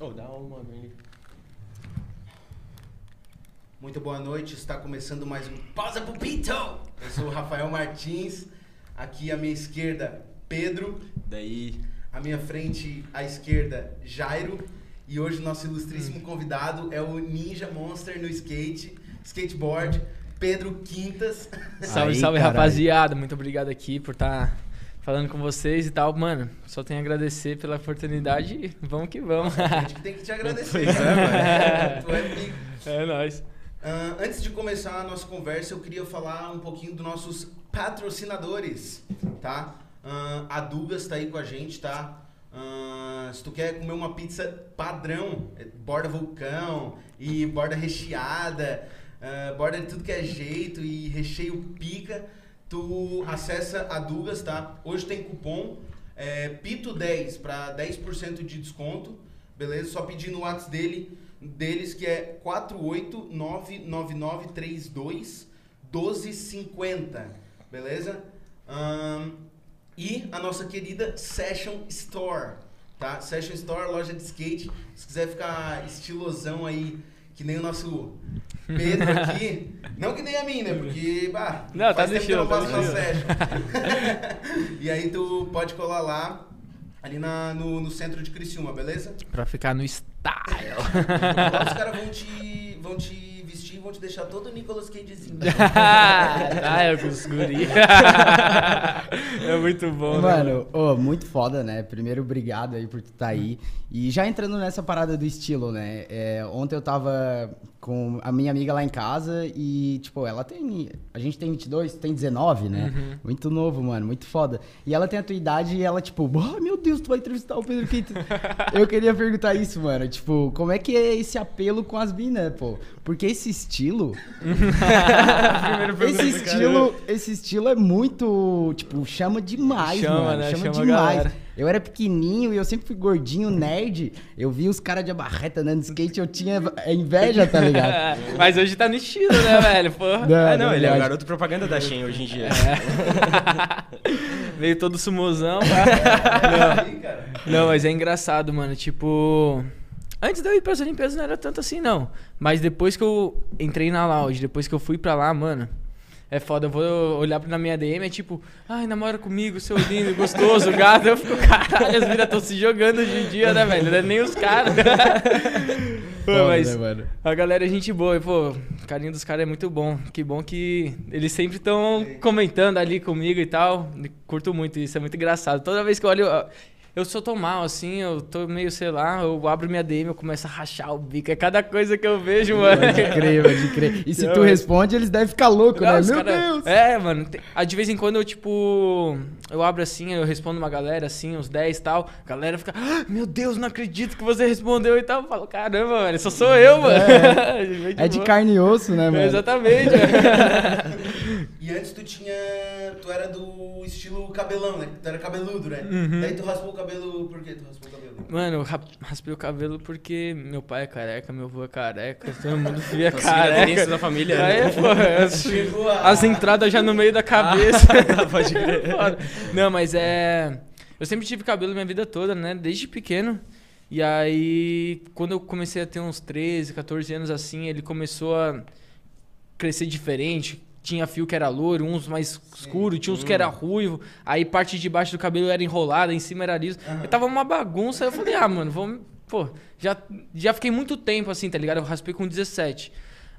Oh, dá uma. Muito boa noite, está começando mais um Pausa pro Pito! Eu sou o Rafael Martins, aqui à minha esquerda, Pedro, Daí. à minha frente, à esquerda, Jairo, e hoje nosso ilustríssimo Hum. convidado é o Ninja Monster no skate, skateboard, Pedro Quintas. Salve, Aí, salve, caralho. rapaziada. Muito obrigado aqui por estar falando com vocês e tal. Mano, só tenho a agradecer pela oportunidade e vamos que vamos. A gente que tem que te agradecer. Pois é, cara. Tu é pica. é nóis. Ah, antes de começar a nossa conversa, eu queria falar um pouquinho dos nossos patrocinadores, tá? Ah, a Dugas tá aí com a gente, tá? Ah, se tu quer comer uma pizza padrão, é borda vulcão e borda recheada, borda de tudo que é jeito e recheio pica, tu acessa a Dugas, tá? Hoje tem cupom é, PITO10 para 10% de desconto, beleza? Só pedir no WhatsApp dele, deles que é 4899932 1250, beleza? Ahn, e a nossa querida Session Store, tá? Session Store, loja de skate. Se quiser ficar estilosão aí, que nem o nosso Pedro aqui. não que nem a mim, né? Porque, bah, Não, tá faz no tempo que eu não tá na Session. e aí tu pode colar lá, ali na, no, no centro de Criciúma, beleza? Pra ficar no style. Lá os caras vão te, vão te vestir vão te deixar todo Nicolas Cagezinho. ah, é os guri. é muito bom, né? Mano, ô, muito foda, né? Primeiro, obrigado aí por tu tá aí. E já entrando nessa parada do estilo, né? É, ontem eu tava com a minha amiga lá em casa e, tipo, ela tem. A gente tem 22, tem 19, né? Muito novo, mano, muito foda. E ela tem a tua idade e ela, tipo, oh, meu Deus, tu vai entrevistar o Pedro Quinto. eu queria perguntar isso, mano. Tipo, como é que é esse apelo com as minas, pô? Porque esse estilo. Esse estilo, esse estilo é muito, tipo, chama demais, Chama, mano. né? Chama, Chama demais. Eu era pequenininho e eu sempre fui gordinho, nerd. Eu vi os caras de abarreta andando de skate, eu tinha inveja, tá ligado? Mas hoje tá no estilo, né, velho? Porra. Ah, não, ele é o garoto propaganda da Shen hoje em dia. Veio todo sumosão. Aí, cara. Não, mas é engraçado, mano. Tipo. Antes de eu ir pras Olimpíadas não era tanto assim, não. Mas depois que eu entrei na lounge, depois que eu fui pra lá, mano. É foda, eu vou olhar na minha DM, é tipo, ai, namora comigo, seu lindo, gostoso, gato. Eu fico, caralho, as minas estão se jogando hoje em dia, né, velho? Não é nem os caras. Pô, Foda, mas né, mano? a galera é gente boa, e, pô, o carinho dos caras é muito bom. Que bom que eles sempre estão comentando ali comigo e tal. Curto muito isso, é muito engraçado. Toda vez que eu olho, eu- sou tão mal, assim, eu tô meio, sei lá, eu abro minha DM, eu começo a rachar o bico. É cada coisa que eu vejo, mano. Pode crer, pode crer. E se Não, tu responde, eles devem ficar loucos, né? Meu cara- Deus! É, mano. tem- ah, de vez em quando eu, tipo. Eu abro assim, eu respondo uma galera, assim, uns 10 e tal. A galera fica, "Ah, meu Deus, não acredito que você respondeu e tal. Eu falo, caramba, mano, só sou eu, mano. Bem É de boa. carne e osso, né, É, mano? Exatamente. E antes tu tinha. Tu era do estilo cabelão, né? Tu era cabeludo, né? Uhum. Daí tu raspou o cabelo. Por que tu raspou o cabelo? Mano, eu rap- raspei o cabelo porque meu pai é careca, meu avô é careca, todo mundo via Então, seguindo a careca. da família, Aí, né? pô, as, Chegou a- as entradas já no meio da cabeça. Pode crer. Foda. Não, mas é. Eu sempre tive cabelo minha vida toda, né? Desde pequeno. E aí, quando eu comecei a ter uns 13, 14 anos assim, ele começou a crescer diferente. Tinha fio que era loiro, uns mais escuro, tinha uns que era ruivo. Aí parte de baixo do cabelo era enrolada, em cima era liso. Eu tava uma bagunça. Aí eu falei, ah, mano, vamos. Pô, já, já fiquei muito tempo assim, tá ligado? Eu raspei com 17.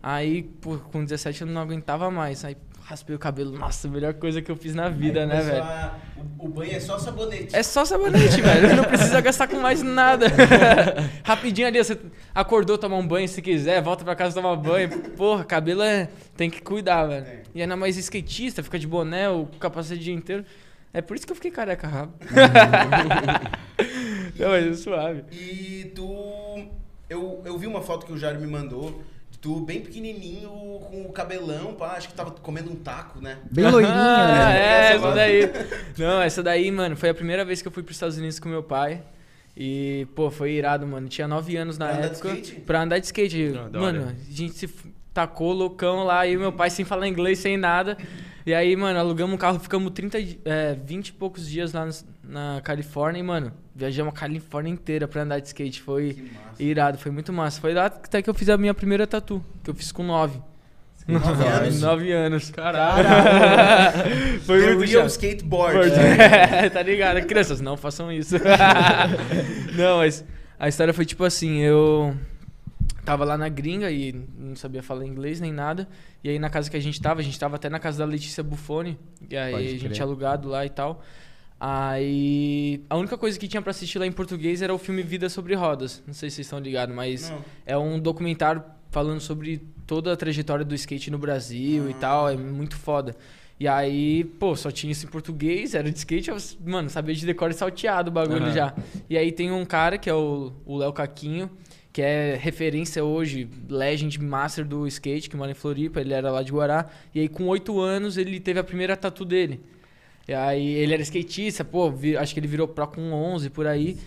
Aí, pô, com 17 eu não aguentava mais. Aí raspei o cabelo. Nossa, a melhor coisa que eu fiz na vida, Aí né, velho? a- O, o banho é só sabonete. É só sabonete, velho. Não precisa gastar com mais nada. Rapidinho ali, você acordou, tomar um banho se quiser, volta pra casa tomar banho. Porra, cabelo é. Tem que cuidar, velho. É. E ainda mais skatista, fica de boné, o capacete o dia inteiro. É por isso que eu fiquei careca rápido. Não, mas é suave. E tu. Eu, eu vi uma foto que o Jairo me mandou. Tu bem pequenininho, com o cabelão, pá, acho que tava comendo um taco, né? Bem loirinha, Ah, né? É, Essa daí. Não, essa daí, mano, foi a primeira vez que eu fui pros Estados Unidos com meu pai. E, pô, foi irado, mano. Tinha 9 anos na Pra andar de época. skate? Pra andar de skate. Da mano, a gente se tacou loucão lá e meu pai sem falar inglês, sem nada. E aí, mano, alugamos um carro, ficamos 30, di- é, 20 e poucos dias lá nos, na Califórnia e, mano, viajamos a Califórnia inteira pra andar de skate. Foi irado, foi muito massa. Foi lá até que eu fiz a minha primeira tatu, que eu fiz com nove. Nove anos. Nove anos. Caralho. Foi The muito real chato. skateboard. É, tá ligado? Crianças, não façam isso. não, mas a história foi tipo assim, eu tava lá na gringa e não sabia falar inglês nem nada. E aí na casa que a gente tava, a gente tava até na casa da Letícia Buffoni. E aí Pode a gente crer. alugado lá e tal. Aí a única coisa que tinha pra assistir lá em português era o filme Vida sobre Rodas. Não sei se vocês estão ligados, mas Não. é um documentário falando sobre toda a trajetória do skate no Brasil e tal. É muito foda. E aí, pô, só tinha isso em português, era de skate, eu, mano, sabia de decor e salteado o bagulho Aham. já. E aí tem um cara que é o o Léo Caquinho, que é referência hoje, legend master do skate, que mora em Floripa, ele era lá de Guará. E aí com oito anos ele teve a primeira tatu dele. E aí ele era skatista, pô, vi- acho que ele virou pro com 11 por aí.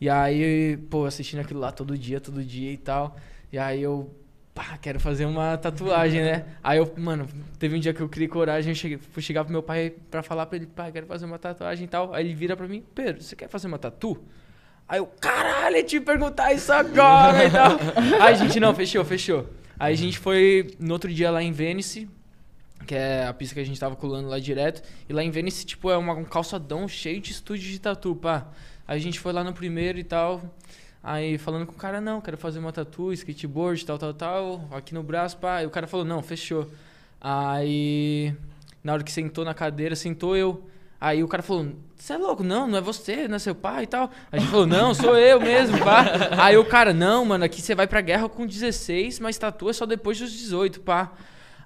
E aí, pô, assistindo aquilo lá todo dia, todo dia e tal. E aí eu, pá, quero fazer uma tatuagem, né? Aí eu, mano, teve um dia que eu criei coragem, eu cheguei, fui chegar pro meu pai pra falar pra ele, pai, quero fazer uma tatuagem e tal. Aí ele vira pra mim, Pedro, você quer fazer uma tatu? Aí eu, caralho, eu te perguntar isso agora e tal. Aí a gente, não, fechou, fechou. Aí a gente foi no outro dia lá em Venice, que é a pista que a gente tava colando lá direto. E lá em Venice, tipo, é uma, um calçadão cheio de estúdio de tatu, pá. Aí a gente foi lá no primeiro e tal. Aí falando com o cara, não, quero fazer uma tatu, skateboard, tal, tal, tal, aqui no braço, pá. E o cara falou, não, fechou. Aí, na hora que sentou na cadeira, sentou eu. Aí o cara falou, você é louco? Não, não é você, não é seu pai e tal. A gente falou, não, sou eu mesmo, pá. Aí o cara, não, mano, aqui você vai pra guerra com 16, mas tatu é só depois dos 18, pá.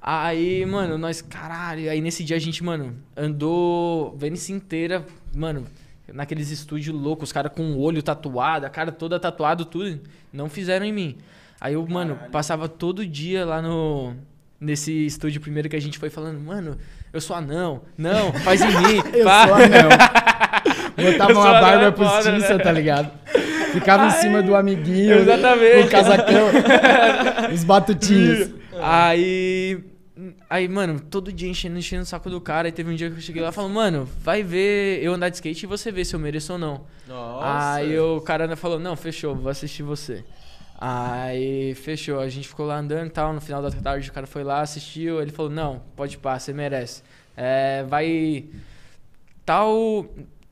Aí, mano, nós, caralho, aí nesse dia a gente, mano, andou Vênice inteira, mano, naqueles estúdios loucos, os caras com o olho tatuado, a cara toda tatuado, tudo, não fizeram em mim. Aí eu, mano, Caralho. passava todo dia lá no nesse estúdio primeiro que a gente foi falando, mano, eu sou anão, não, faz em mim, Eu pá. sou anão. Botava Eu uma barba é postiça, né? tá ligado? Ficava em cima do amiguinho. Exatamente. O casacão. os batutinhos. Aí. Aí, mano, todo dia enchendo, enchendo o saco do cara. Aí teve um dia que eu cheguei lá e falei, mano, vai ver eu andar de skate e você vê se eu mereço ou não. Nossa. Aí o cara falou, não, fechou, vou assistir você. Aí fechou, a gente ficou lá andando e tal. No final da tarde o cara foi lá, assistiu. Ele falou, não, pode pá, você merece. É, vai. Tal,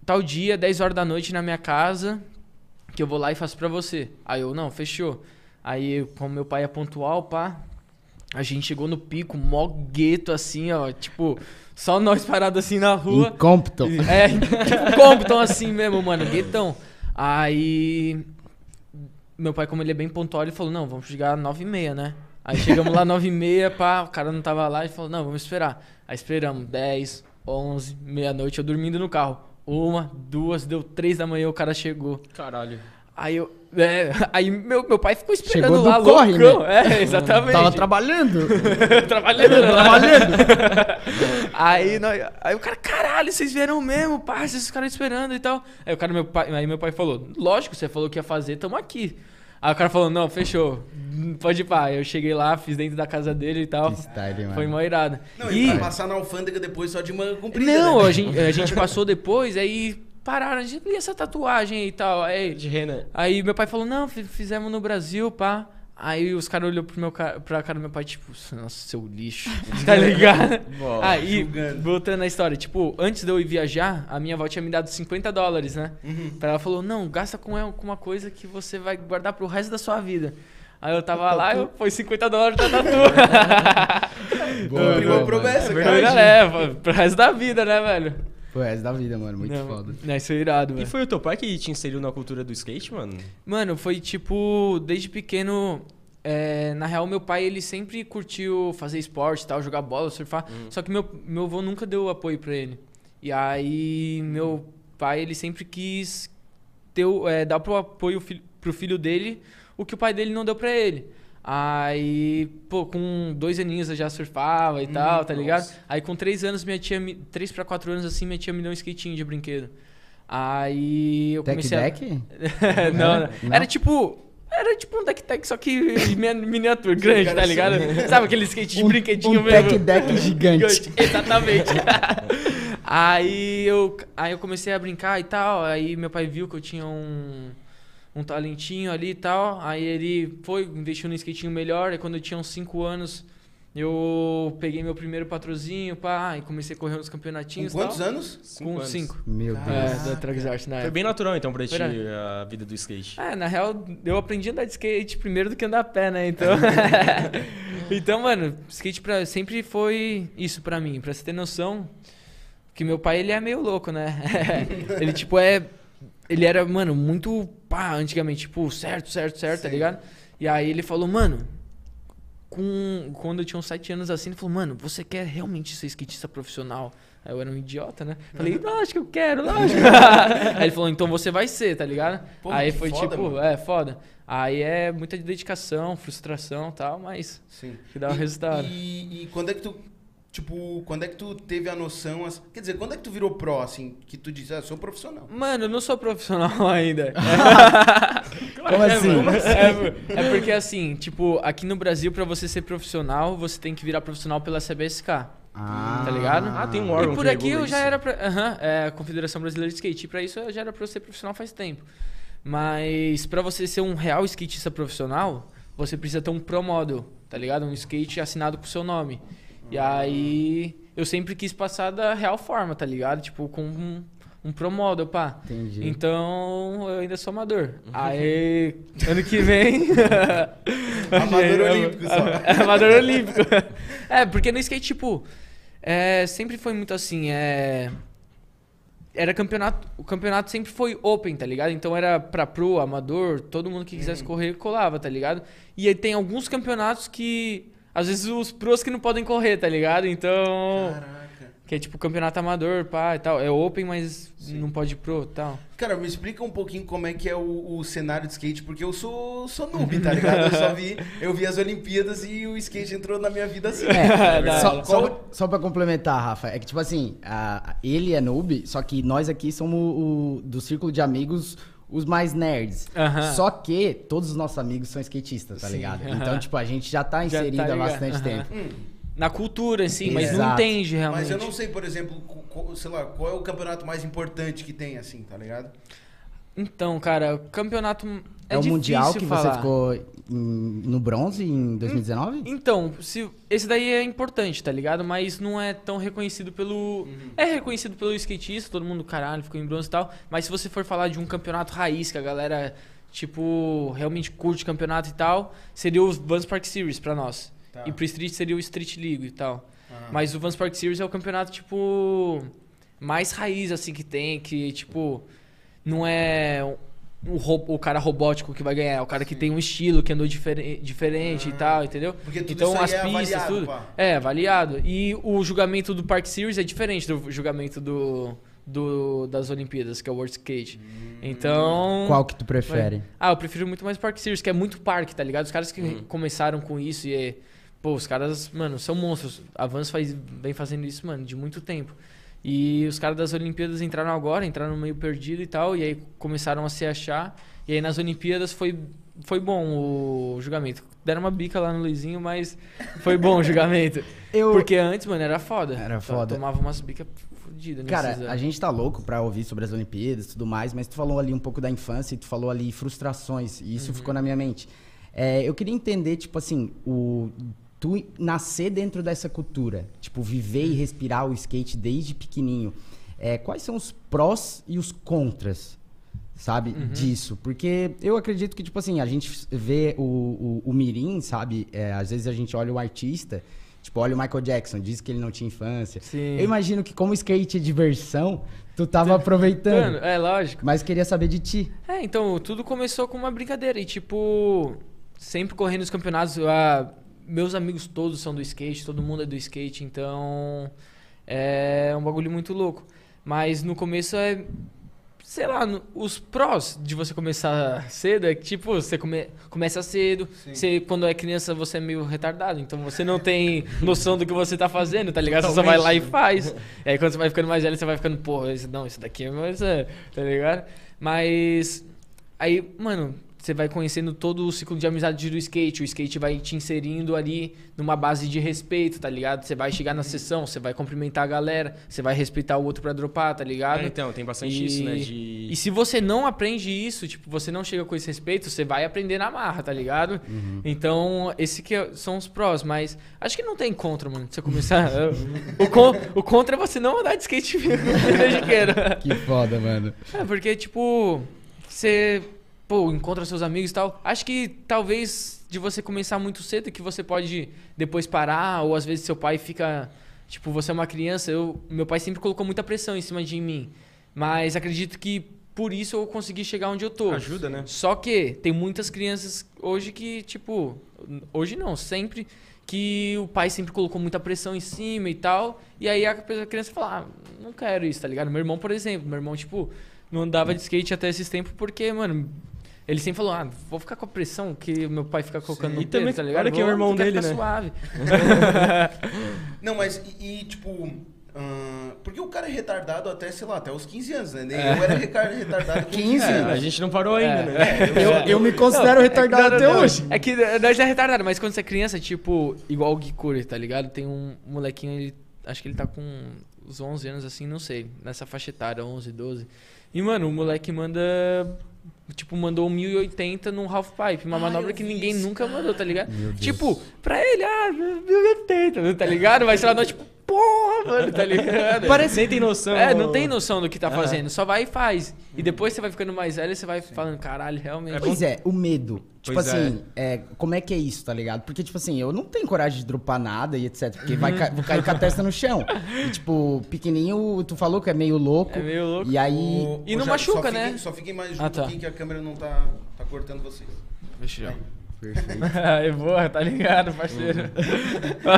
tal dia, 10 horas da noite na minha casa, que eu vou lá e faço pra você. Aí eu, não, fechou. Aí, como meu pai é pontual, pá, a gente chegou no pico, mó gueto assim, ó, tipo, só nós parados assim na rua. Em Compton. É, tipo Compton assim mesmo, mano, guetão. Aí, meu pai, como ele é bem pontual, ele falou, não, vamos chegar às 9h30, né? Aí chegamos lá 9h30, pá, o cara não tava lá e falou, não, vamos esperar. Aí esperamos 10, 11, meia-noite, eu dormindo no carro. Uma, duas, deu três da manhã, o cara chegou. Caralho. Aí eu. É, aí meu, meu pai ficou esperando Chegou do lá, corre, loucão. né? É, exatamente. Tava trabalhando. trabalhando. trabalhando. aí, nós, aí o cara, caralho, vocês vieram mesmo, pá, vocês ficaram esperando e tal. Aí o cara, meu pai, aí meu pai falou, lógico, você falou que ia fazer, tamo aqui. Aí o cara falou, não, fechou, pode ir pá. Aí eu cheguei lá, fiz dentro da casa dele e tal. Que style, mano. Foi mó irado. Não, e, pra passar na alfândega depois só de manga comprida. Não, né? a gente, a gente passou depois, aí pararam, a gente, e essa tatuagem aí e tal. Aí, De Renan. Aí meu pai falou, não, fi- fizemos no Brasil, pá. Aí os caras olhou pro meu ca- pra cara do meu pai, tipo, nossa, seu lixo. tá ligado? Bom, Aí, julgando. voltando à história, tipo, antes de eu ir viajar, a minha avó tinha me dado 50 dólares, né? Uhum. Pra ela falou, não, gasta com uma coisa que você vai guardar pro resto da sua vida. Aí eu tava lá, eu, foi 50 dólares da tatu. Boa, Cumpriu boa, a promessa, cara. é, pro resto da vida, né, velho? Pô, essa da vida, mano. Muito não, foda. Não, isso é irado, E velho. foi o teu pai que te inseriu na cultura do skate, mano? Mano, foi tipo, desde pequeno. é, na real, meu pai, ele sempre curtiu fazer esporte e tal, jogar bola, surfar. Só que meu, meu avô nunca deu apoio pra ele. E aí, meu pai, ele sempre quis ter, o- é, dar pro apoio fi- pro filho dele o que o pai dele não deu pra ele. Aí, pô, com dois aninhos eu já surfava e tal, tá ligado? nossa. Aí com três anos, minha tia, me- três pra quatro anos assim, minha tia me deu um skatinho de brinquedo. Aí eu Tech comecei a... deck? não, não. Não? Era tipo. Era tipo um deck tech, só que mini- miniatura, grande, tá ligado? Sabe aquele skate de brinquedinho um mesmo? tech deck gigante. Exatamente. Aí eu, aí eu comecei a brincar e tal. Aí meu pai viu que eu tinha um, um talentinho ali e tal. Aí ele foi, investiu no skatinho melhor. E quando eu tinha uns 5 anos, eu peguei meu primeiro patrozinho, pá, e comecei a correr nos Com campeonatinhos. e quantos tal. anos? Cinco Com anos. 5. Meu Deus. É, da na Foi bem natural, então, pra ti, Verdade. a vida do skate. É, na real, eu aprendi a andar de skate primeiro do que andar a pé, né? Então, então mano, skate pra, sempre foi isso pra mim. Pra você ter noção, que meu pai, ele é meio louco, né? ele, tipo, é... Ele era, mano, muito pá, antigamente, tipo, certo, certo, certo, tá Sim. ligado? E aí ele falou, mano, com, quando eu tinha uns 7 anos assim, ele falou, mano, você quer realmente ser skatista profissional? Aí eu era um idiota, né? Falei, lógico que eu quero, lógico. aí ele falou, então você vai ser, tá ligado? Pô, aí foi foda, tipo, mano. é, foda. Aí é muita dedicação, frustração e tal, mas Sim. que dá o E- resultado. E, e quando é que tu, tipo, quando é que tu teve a noção, quer dizer, quando é que tu virou pro, assim, que tu disse, ah, sou profissional? Mano, eu não sou profissional ainda. Como assim? É, é porque assim, tipo, aqui no Brasil, pra você ser profissional, você tem que virar profissional pela CBSK. Ah, Tá ligado? Ah, tem um órgão E por que aqui eu já isso. era pra. Aham, é a Confederação Brasileira de Skate. E pra isso eu já era pra ser profissional faz tempo. Mas pra você ser um real skatista profissional, você precisa ter um Pro Model, tá ligado? Um skate assinado com o seu nome. E aí eu sempre quis passar da real forma, tá ligado? Tipo, com um, um Pro Model, pá. Entendi. Então eu ainda sou amador. Aí, ano que vem. Amador olímpico só. Amador olímpico. É, porque no skate, tipo, é, sempre foi muito assim, é. Era campeonato. O campeonato sempre foi open, tá ligado? Então era pra pro, amador, todo mundo que quisesse correr colava, tá ligado? E aí tem alguns campeonatos que. Às vezes os pros que não podem correr, tá ligado? Então. Caraca. Que é tipo campeonato amador, pá e tal. É open, mas não pode ir pro e tal. Cara, me explica um pouquinho como é que é o, o cenário de skate, porque eu sou, sou noob, tá ligado? Eu só vi, eu vi as Olimpíadas e o skate entrou na minha vida assim. É, Da só, só, só pra complementar, Rafa, é que tipo assim, a- ele é noob, só que nós aqui somos o, do círculo de amigos os mais nerds. Só que todos os nossos amigos são skatistas, tá Sim, ligado? Então, tipo, a gente já tá Já tá inserido há bastante tempo. Hum, Na cultura, assim, mas não Exato. entende realmente. mas eu não sei, por exemplo, sei lá, qual é o campeonato mais importante que tem, assim, tá ligado? Então, cara, o campeonato. É, É, o difícil Mundial que falar. você ficou em- no bronze em 2019? Então, se, esse daí é importante, tá ligado? Mas não é tão reconhecido pelo. É reconhecido pelo skatista, todo mundo, caralho, ficou em bronze e tal. Mas se você for falar de um campeonato raiz, que a galera, tipo, realmente curte campeonato e tal, seria o Vans Park Series pra nós. Tá. E pro Street seria o Street League e tal. Ah. Mas o Vans Park Series é o campeonato, tipo, mais raiz, assim, que tem, que, tipo, não é o, ro- o cara robótico que vai ganhar, é o cara que tem um estilo, que andou difere- diferente e Ah. tal, entendeu? Porque tudo então isso aí as é pistas, avaliado, tudo. pá. É, avaliado. E o julgamento do Park Series é diferente do julgamento do, do das Olimpíadas, que é o World Skate. Hum. Então. Qual que tu prefere? Ah, eu prefiro muito mais Park Series, que é muito parque, tá ligado? Os caras que Uhum. começaram com isso e. é- Pô, os caras, mano, são monstros. A Vans faz, vem fazendo isso, mano, de muito tempo. E os caras das Olimpíadas entraram agora, entraram meio perdido e tal, e aí começaram a se achar. E aí nas Olimpíadas foi, foi bom o julgamento. Deram uma bica lá no Luizinho, mas foi bom o julgamento. Eu- Porque antes, mano, era foda. Era To- foda. Tomava umas bicas fodidas Cara, anos. a gente tá louco pra ouvir sobre as Olimpíadas e tudo mais, mas tu falou ali um pouco da infância e tu falou ali frustrações, e Uhum. isso ficou na minha mente. É, eu queria entender, tipo assim, o tu nascer dentro dessa cultura, tipo, viver e respirar o skate desde pequenininho. É, quais são os prós e os contras, sabe, Uhum. disso? Porque eu acredito que, tipo assim, a gente vê o, o, o mirim, sabe? É, às vezes a gente olha o artista, tipo, olha o Michael Jackson, diz que ele não tinha infância. Sim. Eu imagino que como skate é diversão, tu tava aproveitando. Mano, é lógico. Mas queria saber de ti. É, então, tudo começou com uma brincadeira. E, tipo, sempre correndo os campeonatos. ah, meus amigos todos são do skate, todo mundo é do skate, então. É um bagulho muito louco. Mas no começo é. Sei lá, no- os prós de você começar cedo é que, tipo, você come- começa cedo. Você, quando é criança, você é meio retardado. Então você não tem noção do que você tá fazendo, tá ligado? Você só vai lá e faz. E aí quando você vai ficando mais velho, você vai ficando, porra, esse, não, isso daqui é mais. é", Tá ligado? Mas. Aí, mano, você vai conhecendo todo o ciclo de amizade do skate. O skate vai te inserindo ali numa base de respeito, tá ligado? Você vai chegar na sessão, você vai cumprimentar a galera, você vai respeitar o outro pra dropar, tá ligado? É, então, tem bastante E- isso, né? De... E se você não aprende isso, tipo, você não chega com esse respeito, você vai aprender na marra, tá ligado? Então, esse que é- são os prós, mas acho que não tem contra, mano. Você começar. o, con- o contra é você não andar de skate queira. Que foda, mano. É, porque, tipo, você, pô, encontra seus amigos e tal. Acho que talvez de você começar muito cedo, que você pode depois parar, ou às vezes seu pai fica. Tipo, você é uma criança. Eu, meu pai sempre colocou muita pressão em cima de mim. Mas acredito que por isso eu consegui chegar onde eu tô. Ajuda, né? Só que tem muitas crianças hoje que, tipo, hoje não, sempre que o pai sempre colocou muita pressão em cima e tal. E aí a criança fala, ah, não quero isso, tá ligado? Meu irmão, por exemplo, meu irmão, tipo, não andava de skate até esses tempos porque, mano, ele sempre falou, ah, vou ficar com a pressão que meu pai fica colocando Sim. no E também, dedo, tá ligado? olha que é o irmão dele, ficar né? suave. Não, mas e, e, tipo. ah, porque o cara é retardado até, sei lá, até os 15 anos, né? Nem Eu era retardado com 15? É, anos. a gente não parou ainda, É. né? É, eu- Eu, eu me considero retardado É que- até não, não, hoje. É que nós é retardado, mas quando você é criança, tipo, igual o Gikuri, tá ligado? Tem um molequinho, ele, acho que ele tá com uns 11 anos assim, não sei, nessa faixa etária, 11, 12. E, mano, o moleque manda. Tipo, mandou um 1080 num half pipe, uma Ah, manobra que ninguém isso, nunca cara. mandou, tá ligado? Meu Deus. Tipo, pra ele, ah, 1080, tá ligado? Mas sei lá, nós, tipo, porra, mano, tá ligado? Parece nem tem noção. É, não tem noção do que tá fazendo, só vai e faz. E depois você vai ficando mais velho e você vai falando, caralho, realmente. Pois é, o medo. Tipo Pois assim, é, como é que é isso, tá ligado? Porque, tipo assim, eu não tenho coragem de dropar nada e etc. Porque vai ca- vou cair com a testa no chão. E, tipo, pequenininho, tu falou que é meio louco. É meio louco. E aí. O- E não Ja- machuca, só né? Fiquem, só fiquem mais junto Ah, tá. aqui que a câmera não tá, tá cortando vocês. Eu. Perfeito. é boa, tá ligado, parceiro.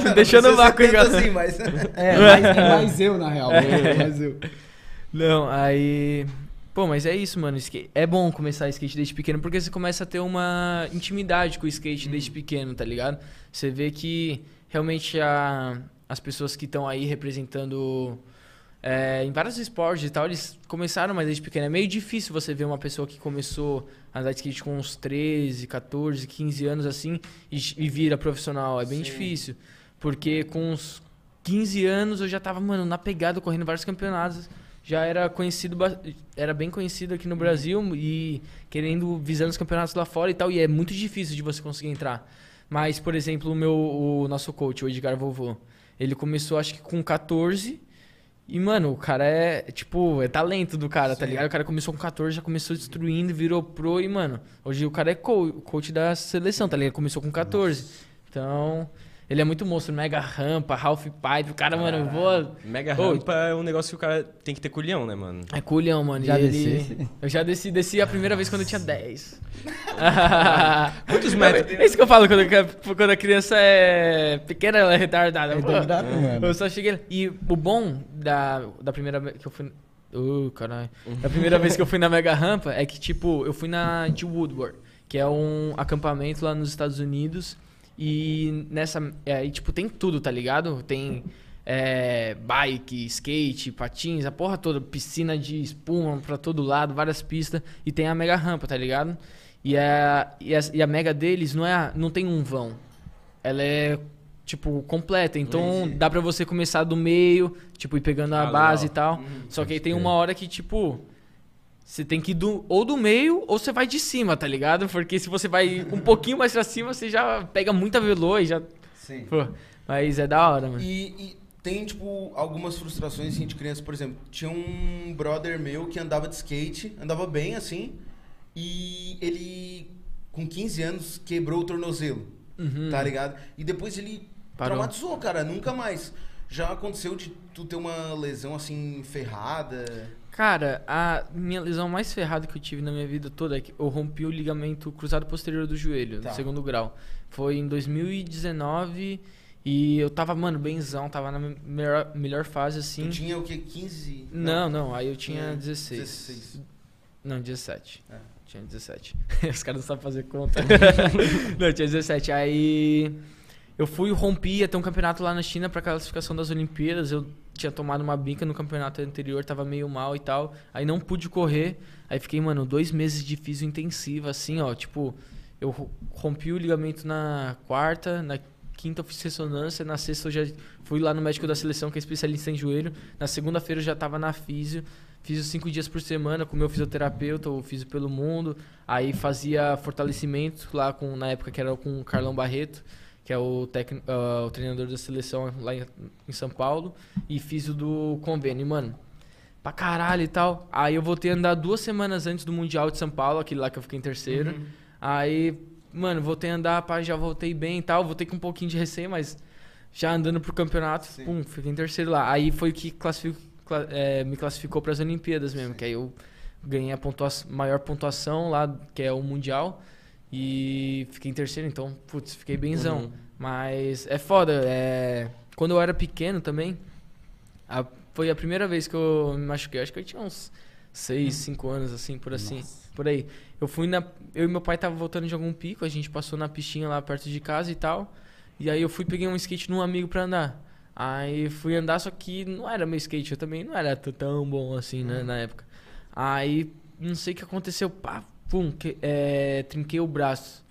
Me deixando o vácuo, cara. assim, mas... É, mais, é mais eu, na real. É mais eu. Não, aí. Pô, mas é isso, mano. É bom começar skate desde pequeno porque você começa a ter uma intimidade com o skate desde pequeno, tá ligado? Você vê que realmente a... as pessoas que estão aí representando é, em vários esportes e tal, eles começaram mais desde pequeno. É meio difícil você ver uma pessoa que começou andar de skate com uns 13, 14, 15 anos assim e, e vira profissional. É bem Sim. difícil. Porque com uns 15 anos eu já tava, mano, na pegada, correndo vários campeonatos. Já era conhecido, era bem conhecido aqui no Brasil e querendo visando os campeonatos lá fora e tal. E é muito difícil de você conseguir entrar. Mas, por exemplo, o meu o nosso coach, o Edgar Vovô, ele começou acho que com 14 e, mano, o cara é, tipo, é talento do cara, tá Sim. ligado? O cara começou com 14, já começou destruindo, virou pro e, mano, hoje o cara é co- coach da seleção, tá ligado? Começou com 14. Então, ele é muito monstro, mega rampa, half pipe, o cara, mano, eu vou... Mega Ô, rampa é um negócio que o cara tem que ter culhão, né, mano? É culhão, mano. Já ele... descesse? Eu já desci, desci a primeira vez quando eu tinha 10. Quantos metros? É isso que eu falo, quando, a- quando a criança é pequena, ela é retardada. É Pô, retardado, mano. Eu só cheguei. E o bom da, da primeira vez que eu fui. Uh, caralho. Da primeira vez que eu fui na Mega Rampa é que, tipo, eu fui na de Woodward, que é um acampamento lá nos Estados Unidos. E nessa. É, e, tipo, tem tudo, tá ligado? Tem. é, bike, skate, patins, a porra toda, piscina de espuma pra todo lado, várias pistas, e tem a mega rampa, tá ligado? E a, e a, e a mega deles não, é, a- não tem um vão. Ela é, tipo, completa. Então Entendi. dá pra você começar do meio, tipo, ir pegando a Ah, base legal. e tal. Uhum. Só que aí tem uma hora que, tipo, você tem que ir do, ou do meio ou você vai de cima, tá ligado? Porque se você vai um pouquinho mais pra cima, você já pega muita velô e já. Sim. Pô, mas é da hora, mano. E, e tem, tipo, algumas frustrações assim, de criança. Por exemplo, tinha um brother meu que andava de skate, andava bem assim, e ele, com 15 anos, quebrou o tornozelo, Uhum. tá ligado? E depois ele Parou. traumatizou, cara, nunca mais. Já aconteceu de tu ter uma lesão assim, ferrada? Cara, a minha lesão mais ferrada que eu tive na minha vida toda é que eu rompi o ligamento cruzado posterior do joelho, Tá. no segundo grau. Foi em 2019 e eu tava, mano, benzão, tava na melhor, melhor fase assim. Tu tinha o quê? 15? Não, não, aí eu tinha Tinha 16. 16. Não, 17. É. Tinha 17. Os caras não sabem fazer conta. não, tinha 17. Aí eu fui, rompi, ter um campeonato lá na China pra classificação das Olimpíadas. Eu tinha tomado uma bica no campeonato anterior, tava meio mal e tal. Aí não pude correr. Aí fiquei, mano, dois meses de físio intensiva, assim, ó. Tipo, eu ro- rompi o ligamento na quarta, na quinta eu fiz ressonância, na sexta eu já fui lá no médico da seleção, que é especialista em joelho. Na segunda-feira eu já tava na físio. Fiz cinco dias por semana com meu fisioterapeuta, o Físio pelo Mundo. Aí fazia fortalecimento lá com, na época que era com o Carlão Barreto, que é o, tecni- ah, o treinador da seleção lá em, em São Paulo. E fiz o do convênio, mano. Pra caralho e tal. Aí eu voltei a andar duas semanas antes do Mundial de São Paulo, aquele lá que eu fiquei em terceiro. Aí, mano, voltei a andar, pá, já voltei bem e tal. Voltei com um pouquinho de receio, mas já andando pro campeonato, Sim. pum, fiquei em terceiro lá. Aí foi que classifico, cla- é, me classificou pras Olimpíadas mesmo, que aí eu ganhei a pontua maior pontuação lá, que é o Mundial. E fiquei em terceiro, então, putz, fiquei benzão. Uhum. Mas é foda, é... Quando eu era pequeno também, a- foi a primeira vez que eu me machuquei. Acho que eu tinha uns 6, 5 anos, assim, por assim. Por aí. Eu fui na. Eu e meu pai tava voltando de algum pico, a gente passou na pistinha lá perto de casa e tal. E aí eu fui peguei um skate num amigo pra andar. Aí fui andar, só que não era meu skate, eu também não era tão bom assim, né, na época. Aí, não sei o que aconteceu, pá, pum, que, é, trinquei o braço.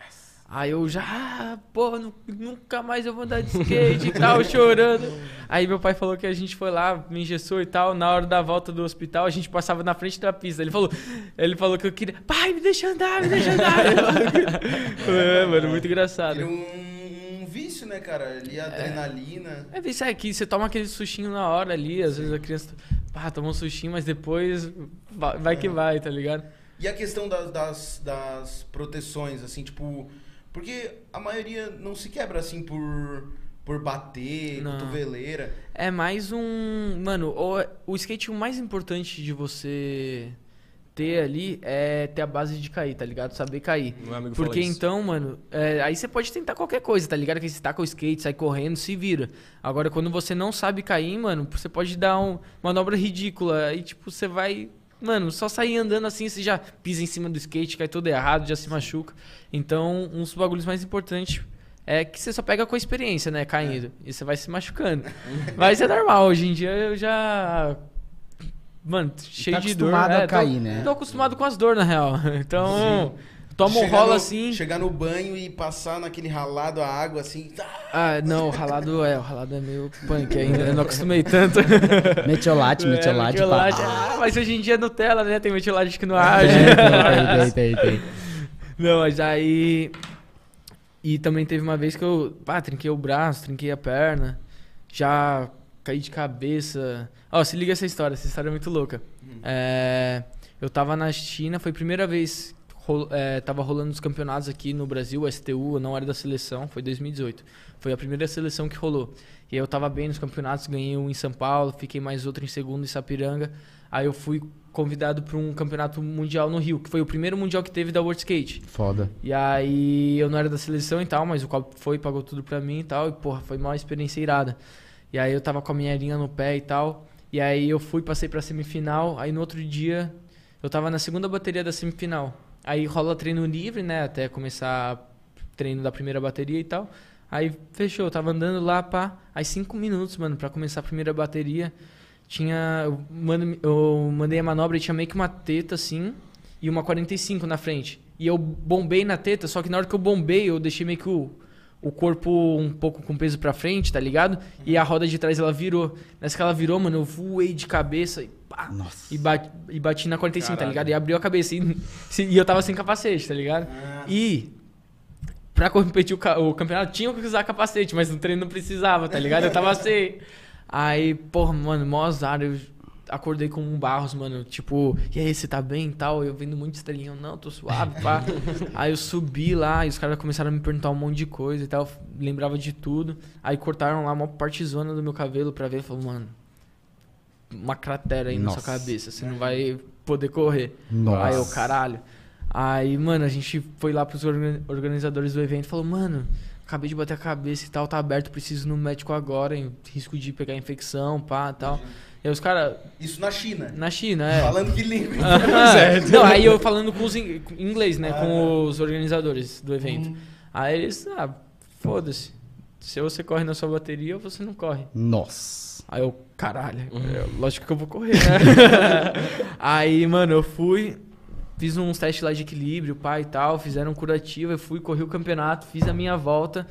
Aí eu já, ah, porra, nu- nunca mais eu vou andar de skate e tal, chorando. Aí meu pai falou que a gente foi lá, me engessou e tal. Na hora da volta do hospital, a gente passava na frente da pista. Ele falou, ele falou que eu queria, pai, me deixa andar, me deixa andar. é, mano, muito engraçado. Vira um, um vício, né, cara? Ali a adrenalina. É, isso aqui, você toma aquele sustinho na hora ali, às vezes a criança, pá, toma um sustinho, mas depois vai, vai que vai, tá ligado? E a questão das, das, das proteções, assim, tipo. Porque a maioria não se quebra assim por, por bater, Não. cotoveleira. É mais um. Mano, o, o skate o mais importante de você ter ali é ter a base de cair, tá ligado? Saber cair. Meu amigo Porque fala isso. então, mano, é, aí você pode tentar qualquer coisa, tá ligado? Que você tá com o skate, sai correndo, se vira. Agora, quando você não sabe cair, mano, você pode dar um, uma manobra ridícula. Aí, tipo, você vai. Mano, só sair andando assim, você já pisa em cima do skate, cai todo errado, já se machuca. Então, um dos bagulhos mais importantes é que você só pega com a experiência, né? Caindo. E você vai se machucando. Mas é normal, hoje em dia eu já. Mano, cheio tá de dor. acostumado a é, tô- cair, né? Tô acostumado com as dores, na real. Então, toma um rola no- assim. Chegar no banho e passar naquele ralado a água assim. tá, Ah, não, o ralado é, o ralado é meio punk ainda, eu não acostumei tanto. Metiolate, É, metiolate. Ah, mas hoje em dia é Nutella, né? Tem metiolate aqui no ar. É, tem, tem, tem, tem. Não, mas aí. E também teve uma vez que eu. Pá, trinquei o braço, trinquei a perna. Já caí de cabeça. Ó, se liga essa história, essa história é muito louca. É, eu tava na China, foi a primeira vez. Rol, é, tava rolando os campeonatos aqui no Brasil, o STU, eu não era da seleção, foi 2018. Foi a primeira seleção que rolou. E aí eu tava bem nos campeonatos, ganhei um em São Paulo, fiquei mais outro em segundo em Sapiranga. Aí eu fui convidado para um campeonato mundial no Rio, que foi o primeiro mundial que teve da World Skate. Foda. E aí eu não era da seleção e tal, mas o Copo foi, pagou tudo pra mim e tal. E, porra, foi uma experiência irada. E aí eu tava com a minha linha no pé e tal. E aí eu fui, passei pra semifinal. Aí no outro dia eu tava na segunda bateria da semifinal. Aí rola treino livre, né? Até começar treino da primeira bateria e tal. Aí fechou, eu tava andando lá, pá. Aí cinco minutos, mano, pra começar a primeira bateria. Tinha. Eu, eu mandei a manobra e tinha meio que uma teta assim e uma 45 na frente. E eu bombei na teta, só que na hora que eu bombei, eu deixei meio que o, o corpo um pouco com peso pra frente, tá ligado? E a roda de trás ela virou. Nessa que ela virou, mano, eu voei de cabeça e pá. E bati, e bati na 45, tá Caralho. ligado? E abriu a cabeça. E, e eu tava sem capacete, tá ligado? Ah, E pra competir o, o campeonato tinha que usar capacete, mas no treino não precisava, tá ligado? Eu tava sem. Aí, porra, mano, mó azar. Eu acordei com um Barros, mano. Tipo, e aí, você tá bem e tal? Eu vendo muito estrelinha. Eu, não, tô suave, pá. aí eu subi lá e os caras começaram a me perguntar um monte de coisa e tal. Lembrava de tudo. Aí cortaram lá uma partezona do meu cabelo pra ver. Falou, mano, uma cratera aí na Nossa. sua cabeça. Você não vai poder correr. Nossa. Aí eu, caralho. Aí, mano, a gente foi lá pros organ- organizadores do evento e falou, mano, acabei de bater a cabeça e tal, tá aberto, preciso ir no médico agora, em risco de pegar infecção, pá, tal. E aí os caras, Isso na China. na China, é. Falando que língua. Aham. Não, aí eu falando com os in- em inglês, né, Ah. com os organizadores do evento. Hum. Aí eles, ah, foda-se. Se você corre na sua bateria ou você não corre. Nossa. Aí eu, caralho, é, lógico que eu vou correr, né? aí, mano, eu fui, fiz uns testes lá de equilíbrio, pai e tal, fizeram um curativo, eu fui, corri o campeonato, fiz a minha volta,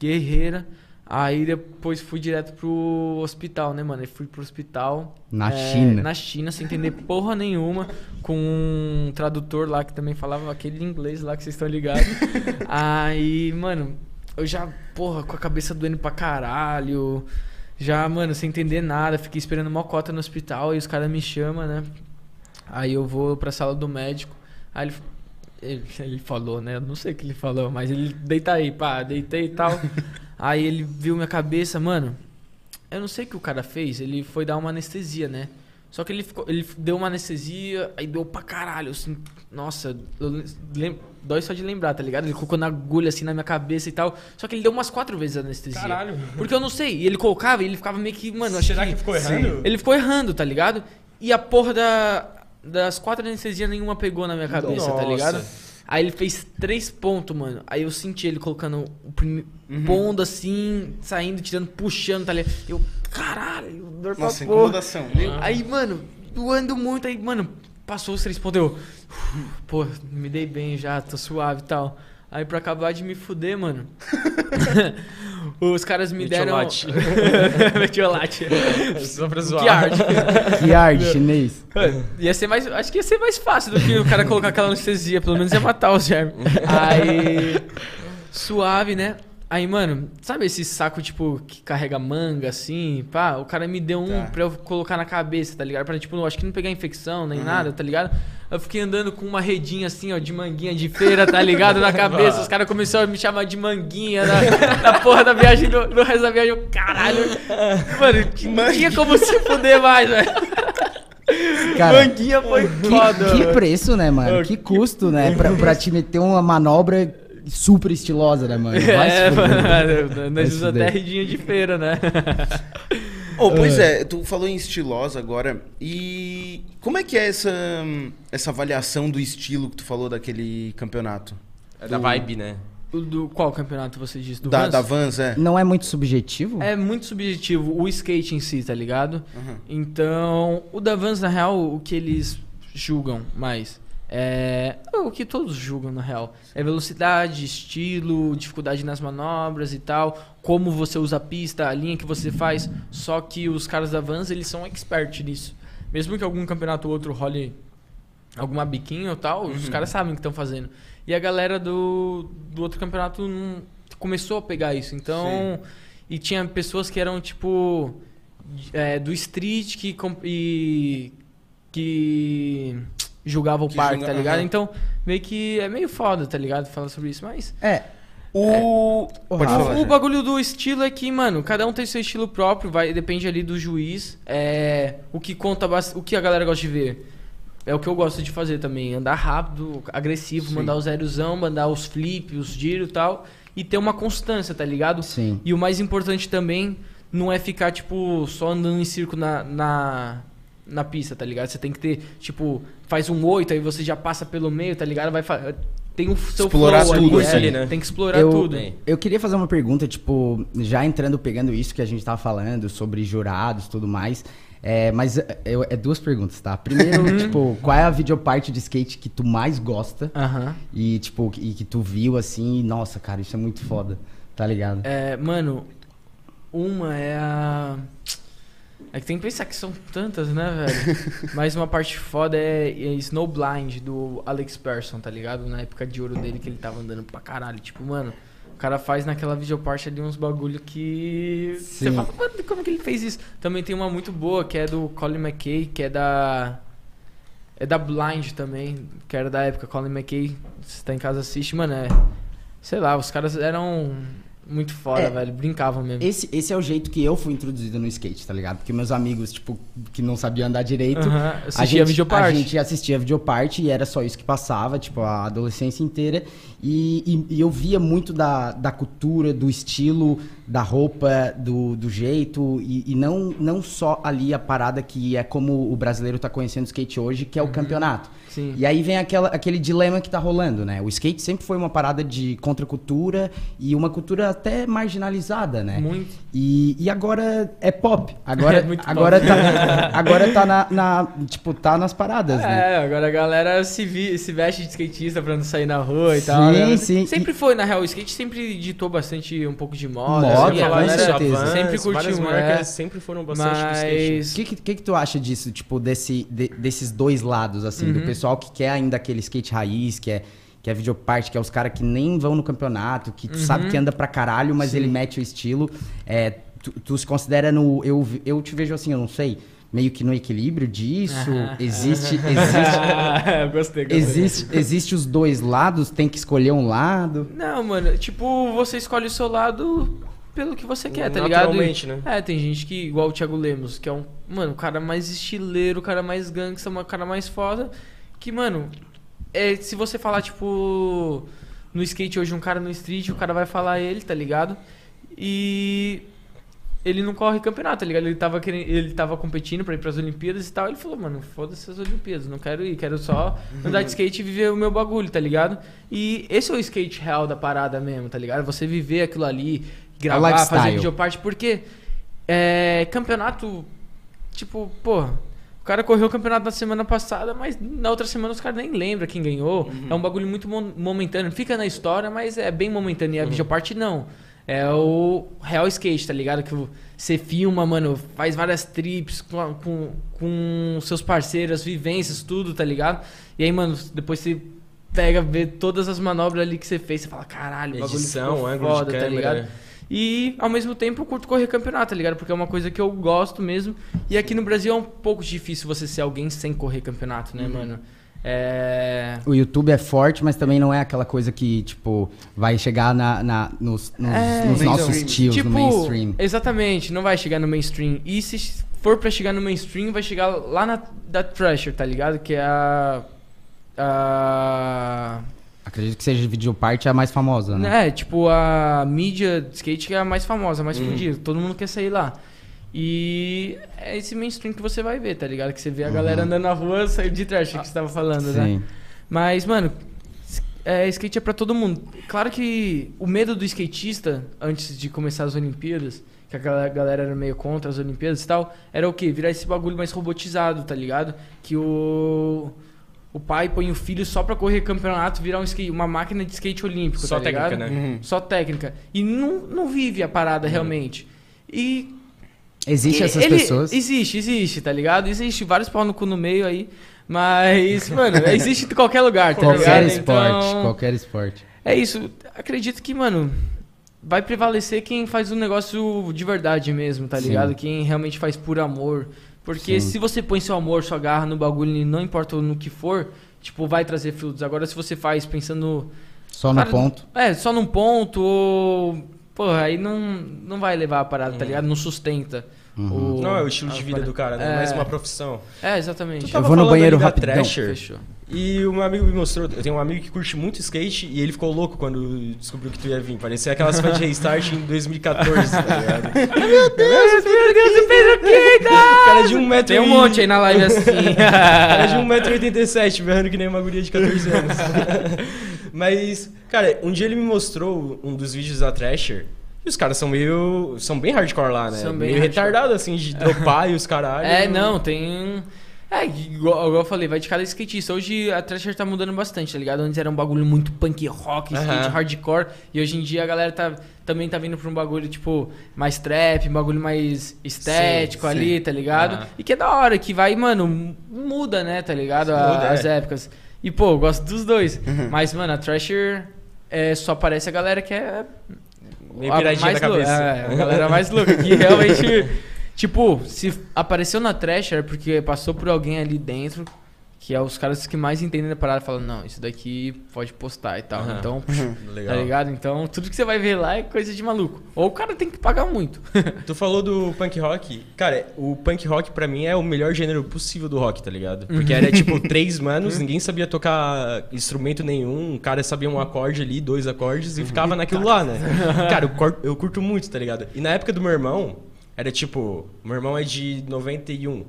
guerreira. Aí depois fui direto pro hospital, né, mano? Eu fui pro hospital. Na é, China. Na China, sem entender porra nenhuma, com um tradutor lá que também falava aquele inglês lá que vocês estão ligados. Aí, mano, eu já, porra, com a cabeça doendo pra caralho. Já, mano, sem entender nada. Fiquei esperando uma cota no hospital e os caras me chamam, né? Aí eu vou pra sala do médico. Aí ele, ele, ele falou, né? Eu não sei o que ele falou, mas ele deita aí, pá, deitei e tal. aí ele viu minha cabeça, mano. Eu não sei o que o cara fez, ele foi dar uma anestesia, né? Só que ele, ficou, ele deu uma anestesia, aí deu pra caralho, assim, nossa, eu lem- dói só de lembrar, tá ligado? Ele colocou na agulha assim na minha cabeça e tal. Só que ele deu umas quatro vezes a anestesia. Caralho. Porque eu não sei, e ele colocava e ele ficava meio que, mano, acho Será que ficou errando? ele ficou errando, tá ligado? E a porra da, das quatro anestesias nenhuma pegou na minha cabeça, tá Nossa. ligado? Aí ele fez três pontos, mano. Aí eu senti ele colocando o prime... Uhum. pondo assim, saindo, tirando, puxando, tá ligado? Eu, caralho, dor pra Nossa, porra. incomodação. Aí, mano, doando muito, aí, mano, passou os três pontos, eu, pô, me dei bem já, tô suave e tal. Aí pra acabar de me fuder, mano, os caras me deram... Metiolate. Só pra zoar. Que arte. Que arte, chinês. Ia ser mais, acho que ia ser mais fácil do que o cara colocar aquela anestesia, pelo menos ia matar os germes. Aí, suave, né? Aí, mano, sabe esse saco, tipo, que carrega manga, assim, pá? O cara me deu um Tá. pra eu colocar na cabeça, tá ligado? Pra, tipo, eu acho que não pegar infecção nem Uhum. nada, tá ligado? Eu fiquei andando com uma redinha, assim, ó, de manguinha de feira, tá ligado? Na cabeça. Os caras começaram a me chamar de manguinha na, na porra da viagem, no, no resto da viagem. Eu, caralho. Mano, tinha como se fuder mais, velho. Cara, Manguinha foi que, foda, que preço, né, mano? Que custo, né? Pra, pra te meter uma manobra super estilosa, né, mano? Vai se É, mano, nós usamos até fuder. redinha de feira, né? Oh, pois é, tu falou em estilosa agora. E como é que é essa, essa avaliação do estilo que tu falou daquele campeonato? É da vibe, né? Do, qual campeonato você disse? Do Da, Vans? da Vans, é? Não é muito subjetivo? É muito subjetivo o skate em si, tá ligado? Uhum. Então, o da Vans, na real, o que eles julgam mais é. O que todos julgam, na real. É velocidade, estilo, dificuldade nas manobras e tal. Como você usa a pista, a linha que você faz. Só que os caras da Vans, eles são expert nisso. Mesmo que algum campeonato ou outro role alguma biquinha ou tal, os caras sabem o que estão fazendo. E a galera do, do outro campeonato não, começou a pegar isso. Então. E tinha pessoas que eram tipo. é, do street que. E, que julgava o Que parque, julga- tá ligado? aham. Então, meio que é meio foda, tá ligado? Falar sobre isso, mas. É. O. Falar. O Jair. bagulho do estilo é que, mano, cada um tem seu estilo próprio, vai, depende ali do juiz. É, o que conta o que a galera gosta de ver. É o que eu gosto de fazer também, andar rápido, agressivo, Sim. mandar o zerozão, mandar os flips, os giros e tal, e ter uma constância, tá ligado? Sim. E o mais importante também não é ficar, tipo, só andando em círculo na, na, na pista, tá ligado? Você tem que ter, tipo, faz um 8, aí você já passa pelo meio, tá ligado? Vai tem o seu Explorar flow tudo, ali, assim, é, né? Tem que explorar Eu, tudo. eu queria fazer uma pergunta, tipo, já entrando, pegando isso que a gente tava falando sobre jurados e tudo mais. É, mas é, eu- é duas perguntas, tá? Primeiro, tipo, qual é a videoparte de skate que tu mais gosta? Aham. E, tipo, e que tu viu assim, e, nossa, cara, isso é muito foda, tá ligado? É, mano, uma é a. É que tem que pensar que são tantas, né, velho? Mas uma parte foda é, é Snowblind do Alex Persson, tá ligado? Na época de ouro dele que ele tava andando pra caralho. Tipo, mano, o cara faz naquela videoparte ali uns bagulho que. Você Sim. fala, mano, como que ele fez isso? Também tem uma muito boa que é do Colin McKay, que é da. É da Blind também, que era da época. Colin McKay, se tá em casa assiste, mano, é. Sei lá, os caras eram muito foda, É. velho. Brincavam mesmo. Esse, esse é o jeito que eu fui introduzido no skate, tá ligado? Porque meus amigos, tipo, que não sabiam andar direito, a assistia gente, a videoparte. a gente assistia videoparte e era só isso que passava, tipo, a adolescência inteira. E, e- e eu via muito da, da cultura, do estilo, da roupa, do, do jeito, e, e não, não só ali a parada que é como o brasileiro tá conhecendo o skate hoje, que é o campeonato. Sim. E aí vem aquela, aquele dilema que tá rolando, né? O skate sempre foi uma parada de contracultura e uma cultura até marginalizada, né? Muito. E, e agora é pop. Agora, É muito pop. agora tá, agora tá na, na- tipo, tá nas paradas, né? É, agora a galera se, vi- se veste de skatista pra não sair na rua e tal. Sim, sim. Sempre foi, na real, o skate sempre ditou bastante um pouco de moda. Moda, a com galera certeza. Sempre curtiu, Várias né? marcas sempre foram bastante do skate. Mas... O que, que, que tu acha disso, tipo, desse, de- desses dois lados, assim, do Uhum. pessoal que quer ainda aquele skate raiz, que é, que é videoparte, que é os caras que nem vão no campeonato, que tu Uhum. sabe que anda pra caralho, mas ele mete o estilo. É, tu, tu se considera no. Eu, eu te vejo assim, eu não sei, meio que no equilíbrio disso. Aham. Existe. Existe. Eu gostei, gostei. Existe, existe os dois lados, tem que escolher um lado. Não, mano, tipo, você escolhe o seu lado pelo que você quer, tá ligado? Naturalmente, né? É, tem gente que, igual o Thiago Lemos, que é um, mano, o cara mais estileiro, o cara mais gangsta, o cara mais foda, que, mano, é, se você falar, tipo, no skate hoje, um cara no street, o cara vai falar ele, tá ligado? E ele não corre campeonato, tá ligado? Ele tava, querendo, ele tava competindo pra ir pras Olimpíadas e tal. Ele falou, mano, foda-se as Olimpíadas, não quero ir, quero só andar de skate e viver o meu bagulho, tá ligado? E esse é o skate real da parada mesmo, tá ligado? Você viver aquilo ali, gravar, lifestyle. fazer videoparte, porque é, campeonato, tipo, porra. O cara correu o campeonato na semana passada, mas na outra semana os caras nem lembram quem ganhou. É um bagulho muito mo- momentâneo. Fica na história, mas é bem momentâneo. E a videoparte não. É o real skate, tá ligado? Que você filma, mano, faz várias trips com, com, com seus parceiros, as vivências, tudo, tá ligado? E aí, mano, depois você pega, vê todas as manobras ali que você fez, você fala, caralho, bagulho Edição, ficou ângulo de tá ligado? E ao mesmo tempo eu curto correr campeonato, tá ligado? Porque é uma coisa que eu gosto mesmo. E aqui no Brasil é um pouco difícil você ser alguém sem correr campeonato, Uhum. né, mano? É. O YouTube é forte, mas também não é aquela coisa que, tipo, vai chegar na, na- nos, nos- É, nos nossos tios, tipo, no mainstream. Exatamente, não vai chegar no mainstream. E se for pra chegar no mainstream, vai chegar lá na da Thrasher, tá ligado? Que é a. A. Acredito que seja videoparte a mais famosa, né? É, tipo, a mídia de skate que é a mais famosa, a mais Hum. fodida. Todo mundo quer sair lá. E é esse mainstream que você vai ver, tá ligado? Que você vê a galera andando na rua sair de trash, que você tava falando, né? Uhum. Sim. Mas, mano, é, skate é pra todo mundo. Claro que o medo do skatista, antes de começar as Olimpíadas, que a gal- galera era meio contra as Olimpíadas e tal, era o quê? Virar esse bagulho mais robotizado, tá ligado? Que o. O pai põe o filho só pra correr campeonato, virar um skate, uma máquina de skate olímpico, Só tá técnica, ligado? né? Só técnica. E não, não vive a parada realmente. E Existe e essas ele- pessoas. Existe, existe, tá ligado? Existe vários pau no cu no meio aí. Mas, mano, existe em qualquer lugar, tá Qualquer ligado? esporte, Então, qualquer esporte. É isso. Acredito que, mano, vai prevalecer quem faz o negócio de verdade mesmo, tá Sim. ligado? Quem realmente faz por amor. Porque Sim. se você põe seu amor, sua garra no bagulho e não importa no que for, tipo, vai trazer frutos. Agora, se você faz pensando Só no Cara, ponto. é, só num ponto ou. Porra, aí não, não vai levar a parada, tá ligado? Não sustenta. Uhum. o- Não é o estilo de vida parada. do cara, né? É. Mais uma profissão. É, exatamente. Eu vou no banheiro rapidão. Thrasher, Fechou. E o meu amigo me mostrou, eu tenho um amigo que curte muito skate e ele ficou louco quando descobriu que tu ia vir. Parecia aquelas fãs de restart em 2014, tá ligado? Meu Deus, você fez o quê, O cara de um metro Tem um monte aí na live assim. O cara de 1,87m, berrando que nem uma guria de 14 anos. Mas, cara, um dia ele me mostrou um dos vídeos da Thrasher. E os caras são meio. são bem hardcore lá, né? São bem meio hardcore. retardado, assim, de dropar e os caralho. É, não, tem. É, igual, igual eu falei, vai de cada skatista. Hoje a Thrasher tá mudando bastante, tá ligado? Antes era um bagulho muito punk rock, skate Aham. hardcore. E hoje em dia a galera tá, também tá vindo pra um bagulho, tipo, mais trap, um bagulho mais estético Sim, ali, tá ligado? Aham. E que é da hora, que vai, mano, muda, né, tá ligado? A- Muda, as é. épocas. E, pô, eu gosto dos dois. Mas, mano, a Thrasher é, só aparece a galera que é Meio a piradinha mais da louca. cabeça. É, a galera mais louca. Que realmente. tipo, se apareceu na Thrasher é porque passou por alguém ali dentro. Que é os caras que mais entendem da parada falam, não, isso daqui pode postar e tal. Aham. Então, Legal. tá ligado? Então, tudo que você vai ver lá é coisa de maluco. Ou o cara tem que pagar muito. Tu falou do punk rock. Cara, o punk rock pra mim é o melhor gênero possível do rock, tá ligado? Porque era tipo três manos, ninguém sabia tocar instrumento nenhum, um cara sabia um acorde ali, dois acordes e ficava naquilo lá, né? Cara, eu curto muito, tá ligado? E na época do meu irmão, era tipo, meu irmão é de 91.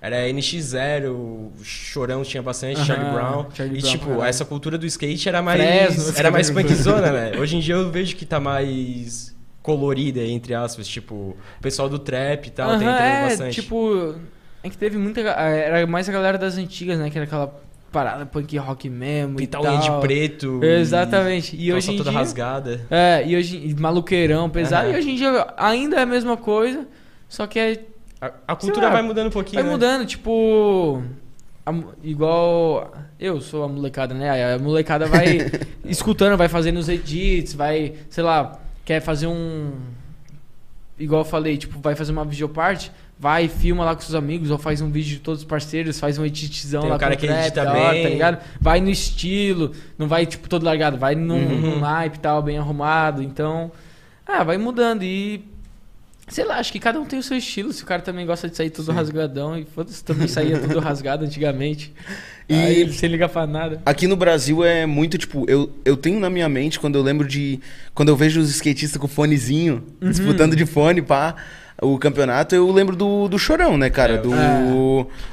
Era NX0, Chorão tinha bastante, Aham, Charlie Brown. Charlie e, Brown, tipo, essa cultura do skate era mais. Fresno, era mais punkzona, né? Hoje em dia eu vejo que tá mais colorida, entre aspas. Tipo, o pessoal do trap e tal, tá Aham, entrando é, bastante. tipo, é que teve muita. ga- Era mais a galera das antigas, né? Que era aquela parada punk rock mesmo. Pintar unha de preto. Exatamente. E hoje em toda dia. rasgada. É, e hoje. maluqueirão, pesado. Aham. E hoje em dia ainda é a mesma coisa. Só que é A, a cultura lá, vai mudando um pouquinho. Vai né? mudando, tipo. a igual. Eu sou a molecada, né? A molecada vai escutando, vai fazendo os edits, vai, sei lá, quer fazer um. Igual eu falei, tipo, vai fazer uma videoparte, vai, filma lá com seus amigos, ou faz um vídeo de todos os parceiros, faz um editzão Tem lá o cara com que edita da hora, bem. tá ligado? Vai no estilo, não vai, tipo, todo largado, vai num, Uhum. num naipe e tal, bem arrumado. Então, ah, vai mudando e Sei lá, acho que cada um tem o seu estilo. Se o cara também gosta de sair tudo rasgadão, e foda-se, também saía tudo rasgado antigamente. E- Aí ele sem ligar pra nada. Aqui no Brasil é muito, tipo, eu, eu tenho na minha mente, quando eu lembro de. Quando eu vejo os skatistas com fonezinho, Uhum. disputando de fone, pá, o campeonato, eu lembro do, do Chorão, né, cara? É, do, é.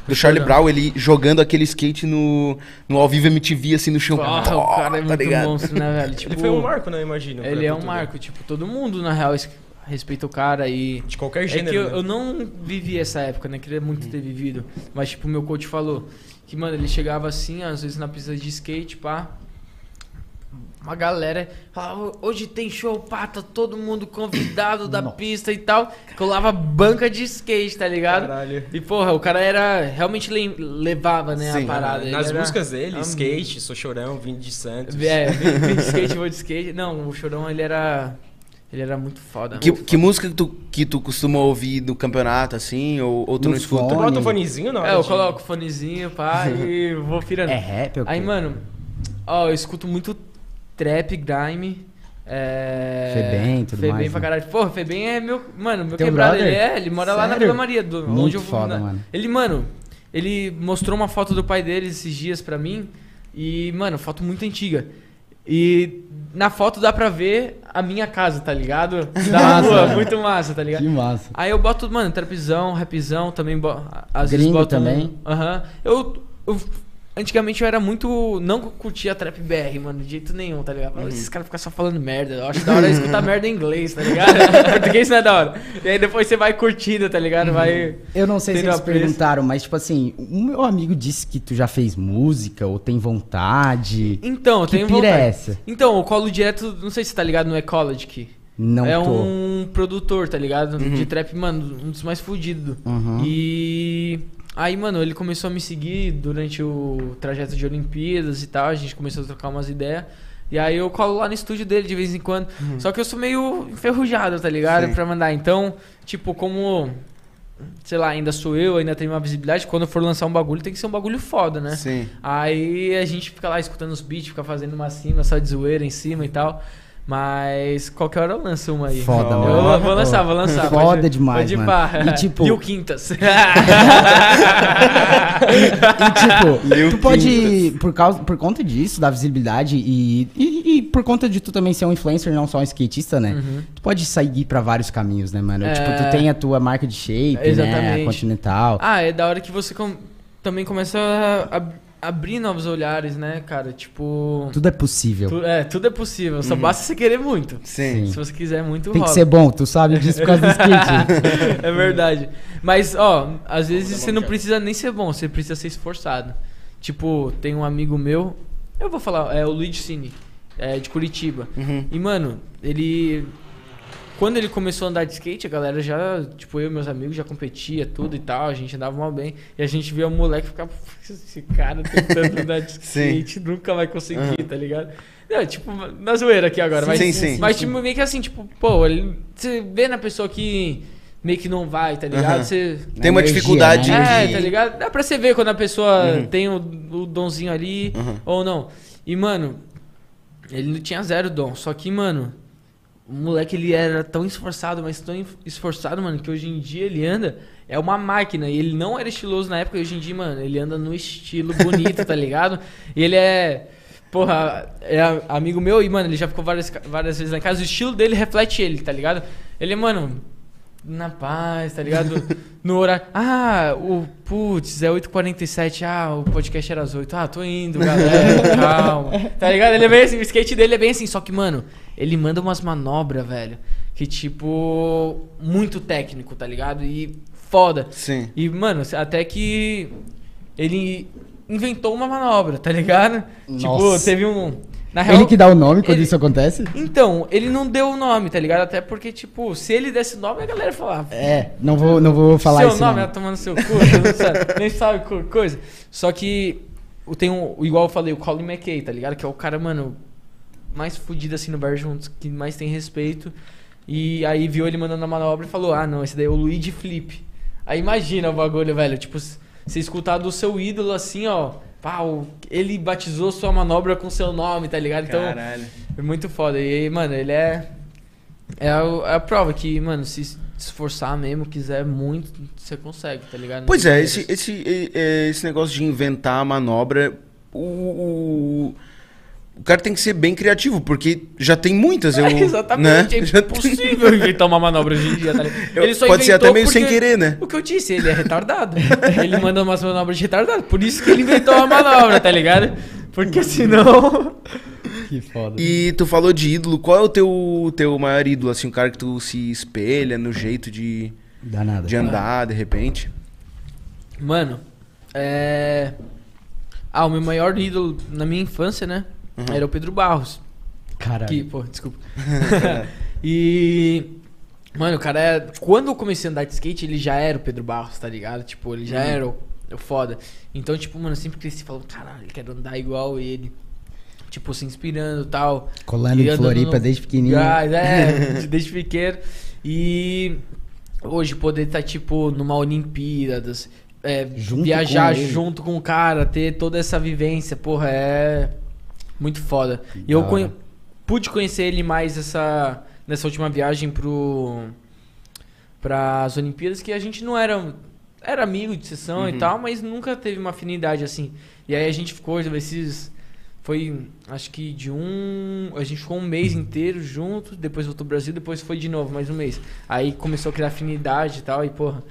do Charlie Chorão. Brown, ele jogando aquele skate no, no ao vivo MTV, assim, no chão. Ah, Pó, o cara é tá muito ligado? monstro, né, velho? Tipo, Ele foi um marco, né? Imagino. Ele é um marco. Tipo, todo mundo, na real, es- respeita o cara e... De qualquer É gênero. que eu, né? eu não vivi essa época, né? Queria muito ter vivido. Mas, tipo, meu coach falou que, mano, ele chegava assim, às vezes na pista de skate, pá. Uma galera falava, hoje tem show, pá, tá todo mundo convidado da pista e tal. Colava banca de skate, tá ligado? Caralho. E, porra, o cara era. Realmente le- levava, né, Sim. a parada. Ele Nas era- músicas dele, skate, sou chorão, vindo de Santos. É, vim vim de skate, vou de skate. Não, o Chorão, ele era. Ele era muito foda. Que, muito que música que tu, que tu costuma ouvir no campeonato, assim, ou, ou tu No não escuta? Tu fone. bota o fonezinho hora É, eu de- coloco o fonezinho, pá, e vou pirando. É rap ou Aí, quê? mano, ó, eu escuto muito trap, grime. É... Febem tudo Febem mais, pra né? caralho. Porra, Febem é meu. Mano, meu Teu quebrado. brother? Ele é, ele mora lá na Sério? Vila Maria. Do, onde Muito eu fui foda, na- mano. Ele, mano, ele mostrou uma foto do pai dele esses dias pra mim. E, mano, foto muito antiga. E na foto dá pra ver a minha casa, tá ligado? Da massa, rua, muito massa, tá ligado? Que massa. Aí eu boto, mano, trapzão, rapzão, também bo... às vezes Gringo boto um- também? Aham. Eu, eu- Antigamente eu era muito. Não curtia trap BR, mano, de jeito nenhum, tá ligado? Uhum. Esses caras ficam só falando merda. Eu acho da hora escutar merda em inglês, tá ligado? Português não é da hora. E aí depois você vai curtindo, tá ligado? Vai. Eu não sei se eles perguntaram, mas tipo assim, o meu amigo disse que tu já fez música ou tem vontade. Então, eu que tenho pira vontade. é essa? Então, eu colo direto, não sei se tá ligado no Ecologic. Não é tô. um produtor, tá ligado? De trap, mano, um dos mais fudidos. Uhum. E aí, mano, ele começou a me seguir durante o trajeto de Olimpíadas e tal. A gente começou a trocar umas ideias. E aí eu colo lá no estúdio dele de vez em quando. Só que eu sou meio enferrujado, tá ligado? Sim. Pra mandar. Então, tipo, como. Sei lá, ainda sou eu, ainda tenho uma visibilidade. Quando eu for lançar um bagulho, tem que ser um bagulho foda, né? Sim. Aí a gente fica lá escutando os beats, fica fazendo uma cima, só de zoeira em cima e tal. Mas qualquer hora eu lanço uma aí. Foda, mano. Vou, vou lançar, vou lançar. Foda pode- demais, pode mano. E, tipo- E o Quintas. E Lil tipo, tu pode, por, causa, por conta disso, da visibilidade e, e, e por conta de tu também ser um influencer, não só um skatista, né? Tu pode sair pra vários caminhos, né, mano? Uhum. É. Tipo, tu tem a tua marca de shape, né? Exatamente. A Continental. ah, é da hora que você com- também começa a abrir novos olhares, né, cara? Tipo. Tudo é possível. tu- é, tudo é possível. Só basta você querer muito. Sim. Se você quiser muito, Tem que rola. ser bom, tu sabe disso por causa do skate. é verdade. Mas, ó, às vezes você não precisa nem ser bom, você precisa ser esforçado. Tipo, tem um amigo meu, eu vou falar, é o Luigi Cine, é de Curitiba. Uhum. E, mano, ele. Quando ele começou a andar de skate, a galera já, tipo, eu e meus amigos já competia tudo e tal, a gente andava mal bem. E a gente via o moleque ficar, "Pô, esse cara tentando andar de skate, nunca vai conseguir, tá ligado? Não, tipo, na zoeira aqui agora, mas, Sim, sim. mas tipo, meio que assim, tipo, pô, ele, você vê na pessoa que meio que não vai, tá ligado? Aham. Você. Tem uma Energia, dificuldade né? É, tá ligado? Dá pra você ver quando a pessoa Uhum. tem o, o donzinho ali Uhum. ou não. E, mano, ele não tinha zero dom. Só que, mano, o moleque ele era tão esforçado, mas tão esforçado, mano, que hoje em dia ele anda. É uma máquina. E ele não era estiloso na época, e hoje em dia, mano, ele anda no estilo bonito, tá ligado? E ele é. Porra, é amigo meu e, mano, ele já ficou várias, várias vezes em casa. O estilo dele reflete ele, tá ligado? Ele, mano, na paz, tá ligado? No horário. Ah, o putz, é 8h47. Ah, o podcast era às 8. Ah, tô indo, galera. calma. Tá ligado? Ele é bem assim, o skate dele é bem assim. Só que, mano, ele manda umas manobras, velho. Que, tipo, muito técnico, tá ligado? E foda. Sim. E, mano, até que ele inventou uma manobra, tá ligado? Tipo, Nossa. teve um. Na Ele que dá o nome quando ele- isso acontece? Então, ele não deu o nome, tá ligado? Até porque, tipo, se ele desse o nome, a galera ia falar. É, não vou, não vou falar seu isso. nome não. é tomando seu cu, você não sabe- nem sabe co- coisa. Só que o- tem um, igual eu falei, o Colin McKay, tá ligado? Que é o cara, mano, mais fudido assim no bar juntos, que mais tem respeito. E aí viu ele mandando a manobra e falou: Ah, não, esse daí é o Luigi Flip. Aí imagina o bagulho, velho. Tipo, você escutar do seu ídolo assim, ó. Pau, ele batizou sua manobra com seu nome, tá ligado? Então, Caralho. é muito foda. E aí, mano, ele é. É a, é a prova que, mano, se esforçar mesmo, quiser muito, você consegue, tá ligado? Pois é, esse, esse, e- esse negócio de inventar a manobra, o, o, o cara tem que ser bem criativo, porque já tem muitas. Eu, É, exatamente, né? é impossível inventar uma manobra hoje em dia, tá Ele só pode ser até meio sem querer, né? O que eu disse, ele é retardado. ele manda umas manobras de retardado. Por isso que ele inventou a manobra, tá ligado? Porque senão. Que foda. E tu falou de ídolo, qual é o teu, teu maior ídolo, assim, o cara que tu se espelha no jeito de, Dá nada. de andar, de repente? Mano, é. Ah, o meu maior ídolo na minha infância, né? Uhum. Era o Pedro Barros. Caralho. Que, pô, desculpa. e. Mano, o cara é. Quando eu comecei a andar de skate, ele já era o Pedro Barros, tá ligado? Tipo, ele já Uhum. era o, o foda. Então, tipo, mano, eu sempre cresci falando, caralho, quero andar igual ele. Tipo, se inspirando e tal. Colando E em Floripa no desde pequenininho. Gás, é, de- desde pequeno. E hoje poder estar, tipo, numa Olimpíadas, é, Junto viajar com junto com o cara, ter toda essa vivência, porra, é muito foda. E eu conhe- pude conhecer ele mais essa, nessa última viagem pro para as Olimpíadas, que a gente não era era amigo de sessão Uhum. e tal, mas nunca teve uma afinidade assim. E aí a gente ficou esses foi acho que de um a gente ficou um mês inteiro junto, depois voltou pro Brasil, depois foi de novo mais um mês. Aí começou a criar afinidade e tal e porra,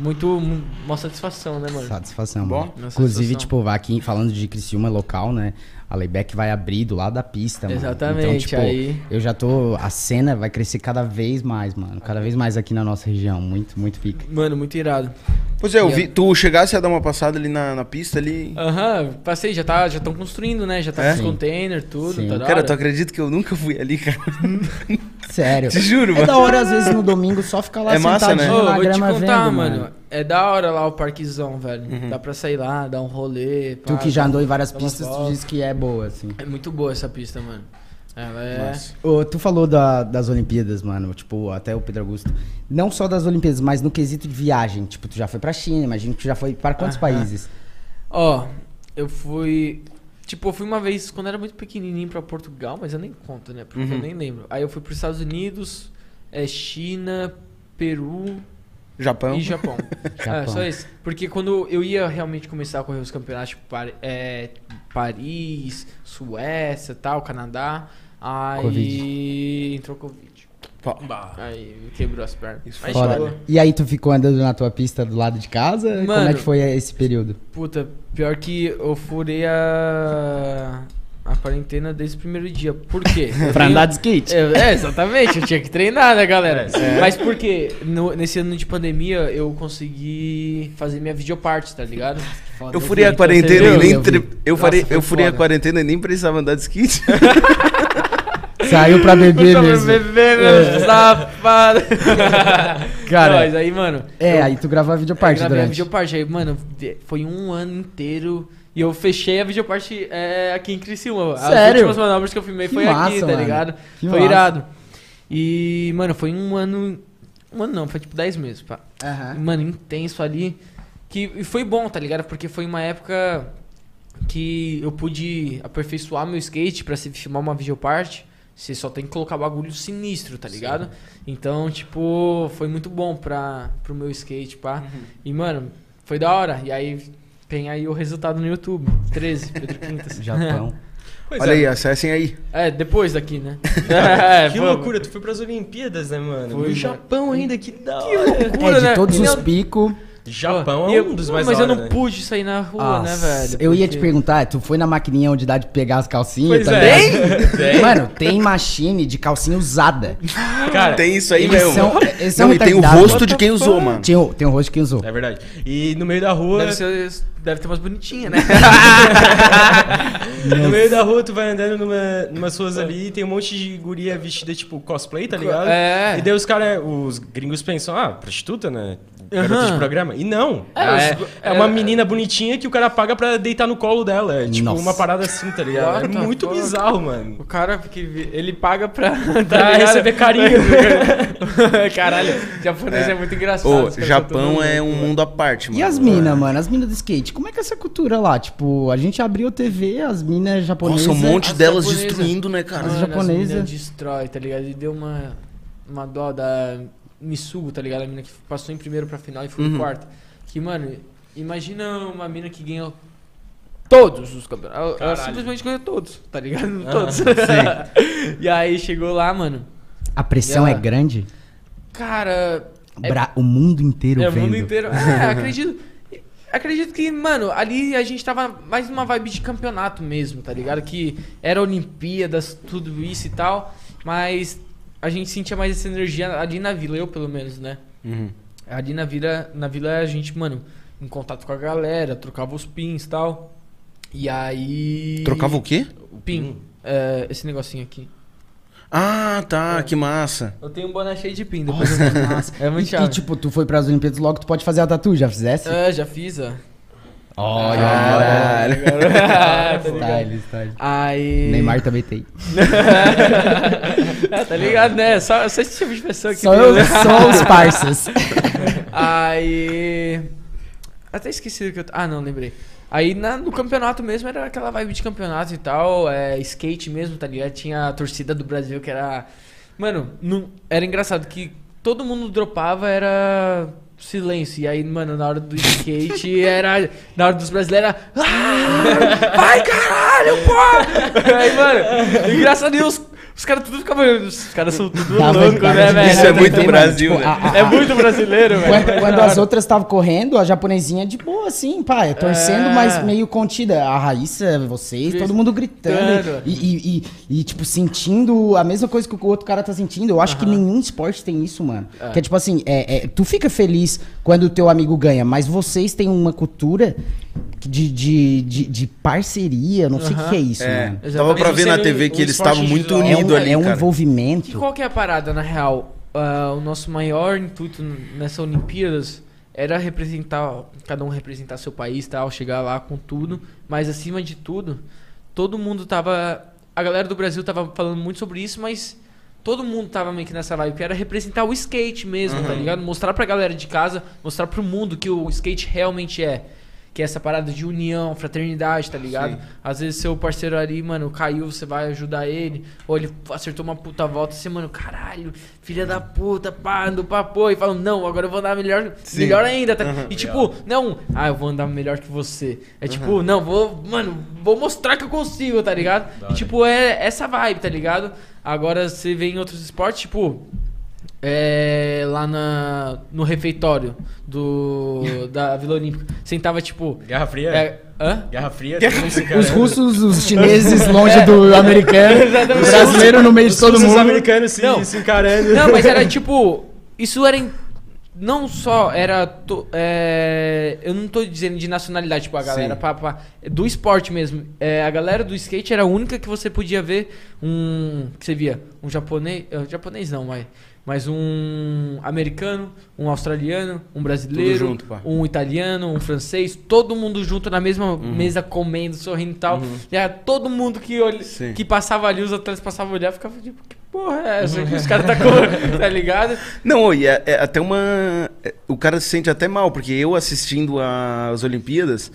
muito mu- uma satisfação, né, mano? Satisfação, Bom. mano. Inclusive, satisfação. tipo, aqui falando de Criciúma local, né? A Layback vai abrir do lado da pista, mano. Exatamente, Então, tipo, aí eu já tô. A cena vai crescer cada vez mais, mano. Cada vez mais aqui na nossa região. Muito, muito pica. Mano, muito irado. Pois é, eu vi, tu chegasse a dar uma passada ali na, na pista ali. Aham, passei, já tá, já estão construindo, né? Já tá É? com os containers, tudo, Sim. tá Cara, tu acredita que eu nunca fui ali, cara? Sério. Te juro, É mano. da hora, às vezes, no domingo, só ficar lá É massa, né? Ô, na vou te grama contar, vendo, mano. mano. É da hora lá o parquezão, velho. Uhum. Dá pra sair lá, dar um rolê. Tu pá, que já andou em várias pistas, tu diz que é boa, assim. É muito boa essa pista, mano. Ela é. Ô, tu falou da- das Olimpíadas, mano. Tipo, até o Pedro Augusto. Não só das Olimpíadas, mas no quesito de viagem. Tipo, tu já foi pra China, imagino que tu já foi para quantos países? Ó, eu fui. Tipo, eu fui uma vez quando era muito pequenininho pra Portugal, mas eu nem conto, né? Porque Uhum. eu nem lembro. Aí eu fui pros Estados Unidos, é, China, Peru Japão. e Japão. Japão. É, só isso. Porque quando eu ia realmente começar a correr os campeonatos, tipo, é, Paris, Suécia tal, Canadá, aí Covid. entrou Covid. Aí quebrou as pernas. Isso Mas, foda. Foda. E aí tu ficou andando na tua pista do lado de casa? Como é Mano. que foi esse período? Puta, pior que eu furei a, a quarentena desde o primeiro dia. Por quê? Pra tenho- andar de skate? É, é, exatamente, eu tinha que treinar, né, galera? Mas por quê? No- nesse ano de pandemia eu consegui fazer minha videoparte, tá ligado? Eu furei a Então, quarentena e nem. Eu tre- Eu, Nossa, farei, eu furei a foda. quarentena e nem precisava andar de skate. Saiu pra beber Puta, mesmo. Beber mesmo, safado. Cara, aí, mano. É, eu- aí tu gravou a eu videoparte gravei a durante. videoparte. Aí, mano, foi um ano inteiro. E eu fechei a videoparte é, aqui em Criciúma. As Sério? últimas manobras que eu filmei Que foi massa, aqui, tá mano. ligado? Que foi massa. irado. E, mano, foi um ano. Um ano não, foi tipo 10 meses, pá. Aham. Mano, intenso ali. Que e foi bom, tá ligado? Porque foi uma época que eu pude aperfeiçoar meu skate pra se filmar uma videoparte. Você só tem que colocar bagulho sinistro, tá ligado? Então, tipo, foi muito bom pra, pro meu skate, pá. E, mano, foi da hora. E aí tem aí o resultado no YouTube. 13, Pedro Quintas. Japão. Pois Olha é. aí, acessem aí. É, depois daqui, né? É, Que loucura, tu foi pras Olimpíadas, né, mano? Foi, no mano. Japão ainda, que da Que hora. loucura, É, de né? todos os picos. Japão é um dos mais Mas eu não né? pude sair na rua, né, velho? Eu ia te perguntar, tu foi na maquininha onde dá de pegar as calcinhas? Pois tá é. Tem? Mano, tem machine de calcinha usada. Cara, Tem isso aí mesmo. são, eles são Não, e tem o rosto de quem usou, mano. Tem o, tem o rosto de quem usou. é verdade. E no meio da rua, Deve, ser, deve ter umas bonitinhas, né? no meio da rua tu vai andando numa, numas ruas ali e tem um monte de guria vestida tipo cosplay, tá ligado? É. E daí os caras, os gringos pensam, ah, prostituta, né? Garota Aham. de programa. E não. É, É, é uma é- menina bonitinha que o cara paga pra deitar no colo dela. É tipo Nossa. uma parada assim, tá ligado? É the muito bizarro, mano. O cara, que ele paga pra... Pra tá receber carinho. Caralho, japonês é, muito engraçado. Caras Japão é um mundo à parte, mano. E as minas, mano? As minas do skate, como é que é essa cultura lá? Tipo, a gente abriu a TV, as minas japonesas... Nossa, um monte As delas japonesa. destruindo, né, cara? Mano, As japonesas. As minas destrói, tá ligado? E deu uma, uma dó da Misugo, tá ligado? A mina que passou em primeiro pra final e foi Uhum. em quarto. Que, mano, imagina uma mina que ganhou todos os campeonatos. Ela- Ela Caralho. simplesmente ganhou todos, tá ligado? Ah, Todos. e aí chegou lá, mano. A pressão é ela- grande? Cara, Bra- O mundo inteiro é o vendo. mundo inteiro. É, acredito. Acredito que, mano, ali a gente tava mais numa vibe de campeonato mesmo, tá ligado? Que era Olimpíadas, tudo isso e tal, mas a gente sentia mais essa energia ali na vila, eu pelo menos, né? Uhum. Ali na vila, na vila a gente, mano, em contato com a galera, trocava os pins e tal. E aí. Trocava o quê? o pin. É, esse negocinho aqui. Ah, tá, que massa. Eu tenho um boné cheio de pin, depois eu mostro. Nossa. É muito e, chave. e, tipo, tu foi pras Olimpíadas logo, tu pode fazer a tatu, já fizesse? É, já fiz, ó. Olha, Caralho. tá ligado? Style, style. Aí. Neymar também tem. É, tá ligado, né? Só, só esse tipo de pessoa que. Só, eu, só os parças. Aí. Até esqueci do que eu. Ah, não, lembrei. Aí na- no campeonato mesmo era aquela vibe de campeonato e tal, é, skate mesmo, tá ligado? Tinha a torcida do Brasil que era. Mano, não, era engraçado que todo mundo dropava, era silêncio. E aí, mano, na hora do skate era. Na hora dos brasileiros era. "Ah, vai caralho, pô! Aí, mano, engraçado e os, os caras tudo ficavam. Os caras são tudo loucos, dava né, velho? Isso é muito Brasil, tipo, né? a- a- É muito brasileiro, velho. Quando, quando as outras estavam correndo, a japonesinha de boa, assim, pá, é torcendo, É. mas meio contida. A Raíssa, vocês, todo mundo gritando. E, e, e- e, tipo, sentindo a mesma coisa que o outro cara tá sentindo. Eu acho que nenhum esporte tem isso, mano. Que é tipo assim, é, é, tu fica feliz quando o teu amigo ganha, mas vocês têm uma cultura de, de, de, de parceria, não sei o que, que é isso, É, mano. dava pra ver na TV que um eles estavam muito individual. É um, unidos ali, é um cara. E envolvimento. qual que é a parada, na real? Ah, o nosso maior intuito nessa Olimpíadas era representar, cada um representar seu país tal, chegar lá com tudo, mas acima de tudo, todo mundo tava. A galera do Brasil tava falando muito sobre isso, mas todo mundo tava meio que nessa vibe, que era representar o skate mesmo, tá ligado? Mostrar pra galera de casa, mostrar pro mundo que o skate realmente é. Que é essa parada de união, fraternidade, tá ligado? Sim. Às vezes seu parceiro ali, mano, caiu, você vai ajudar ele. Ou ele acertou uma puta volta, você, mano, caralho, filha da puta, pá, andou pra pô. E fala, não, agora eu vou andar melhor, Sim. melhor ainda. Tá? E tipo, não, ah, eu vou andar melhor que você. É tipo, não, vou, mano, vou mostrar que eu consigo, tá ligado? E tipo, é essa vibe, tá ligado? Agora você vê em outros esportes, tipo, é, lá na, no refeitório do, da Vila Olímpica. Sentava, tipo. Guerra Fria? É, hã? Guerra Fria? cara. Os russos, os chineses longe do americano, o brasileiro no meio de Os todo russos mundo. americanos se, Não. se encarando. Não, mas era tipo. Isso era. em- não só era. to- é, eu não tô dizendo de nacionalidade, tipo, a galera pá, pá, do esporte mesmo. É, a galera do skate era a única que você podia ver um. Que você via? Um japonês. eh, japonês não, mas. Mas um americano, um australiano, um brasileiro, junto, um italiano, um francês, todo mundo junto na mesma mesa comendo, sorrindo e tal. E era todo mundo que, Sim. que passava ali, os atletas passavam a olhar, ficava tipo, que porra é essa que os caras tá com, tá ligado? Não, e é, é até uma. é, O cara se sente até mal, porque eu assistindo às Olimpíadas,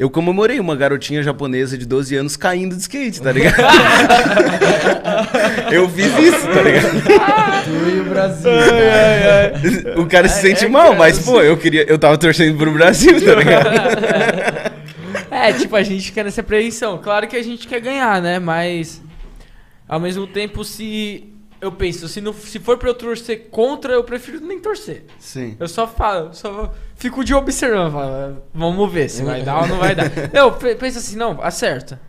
eu comemorei uma garotinha japonesa de 12 anos caindo de skate, tá ligado? eu fiz isso, tá ligado? Tu e o Brasil. O cara se sente mal, mas, pô, eu queria. Eu tava torcendo pro Brasil, tá ligado? É, tipo, a gente quer nessa prevenção. Claro que a gente quer ganhar, né? Mas ao mesmo tempo, se eu penso, se, não, se for pra eu torcer contra, eu prefiro nem torcer. Sim. Eu só falo, só fico de observando, falo, vamos ver se vai dar ou não vai dar. Não, pe- pensa assim, não, acerta.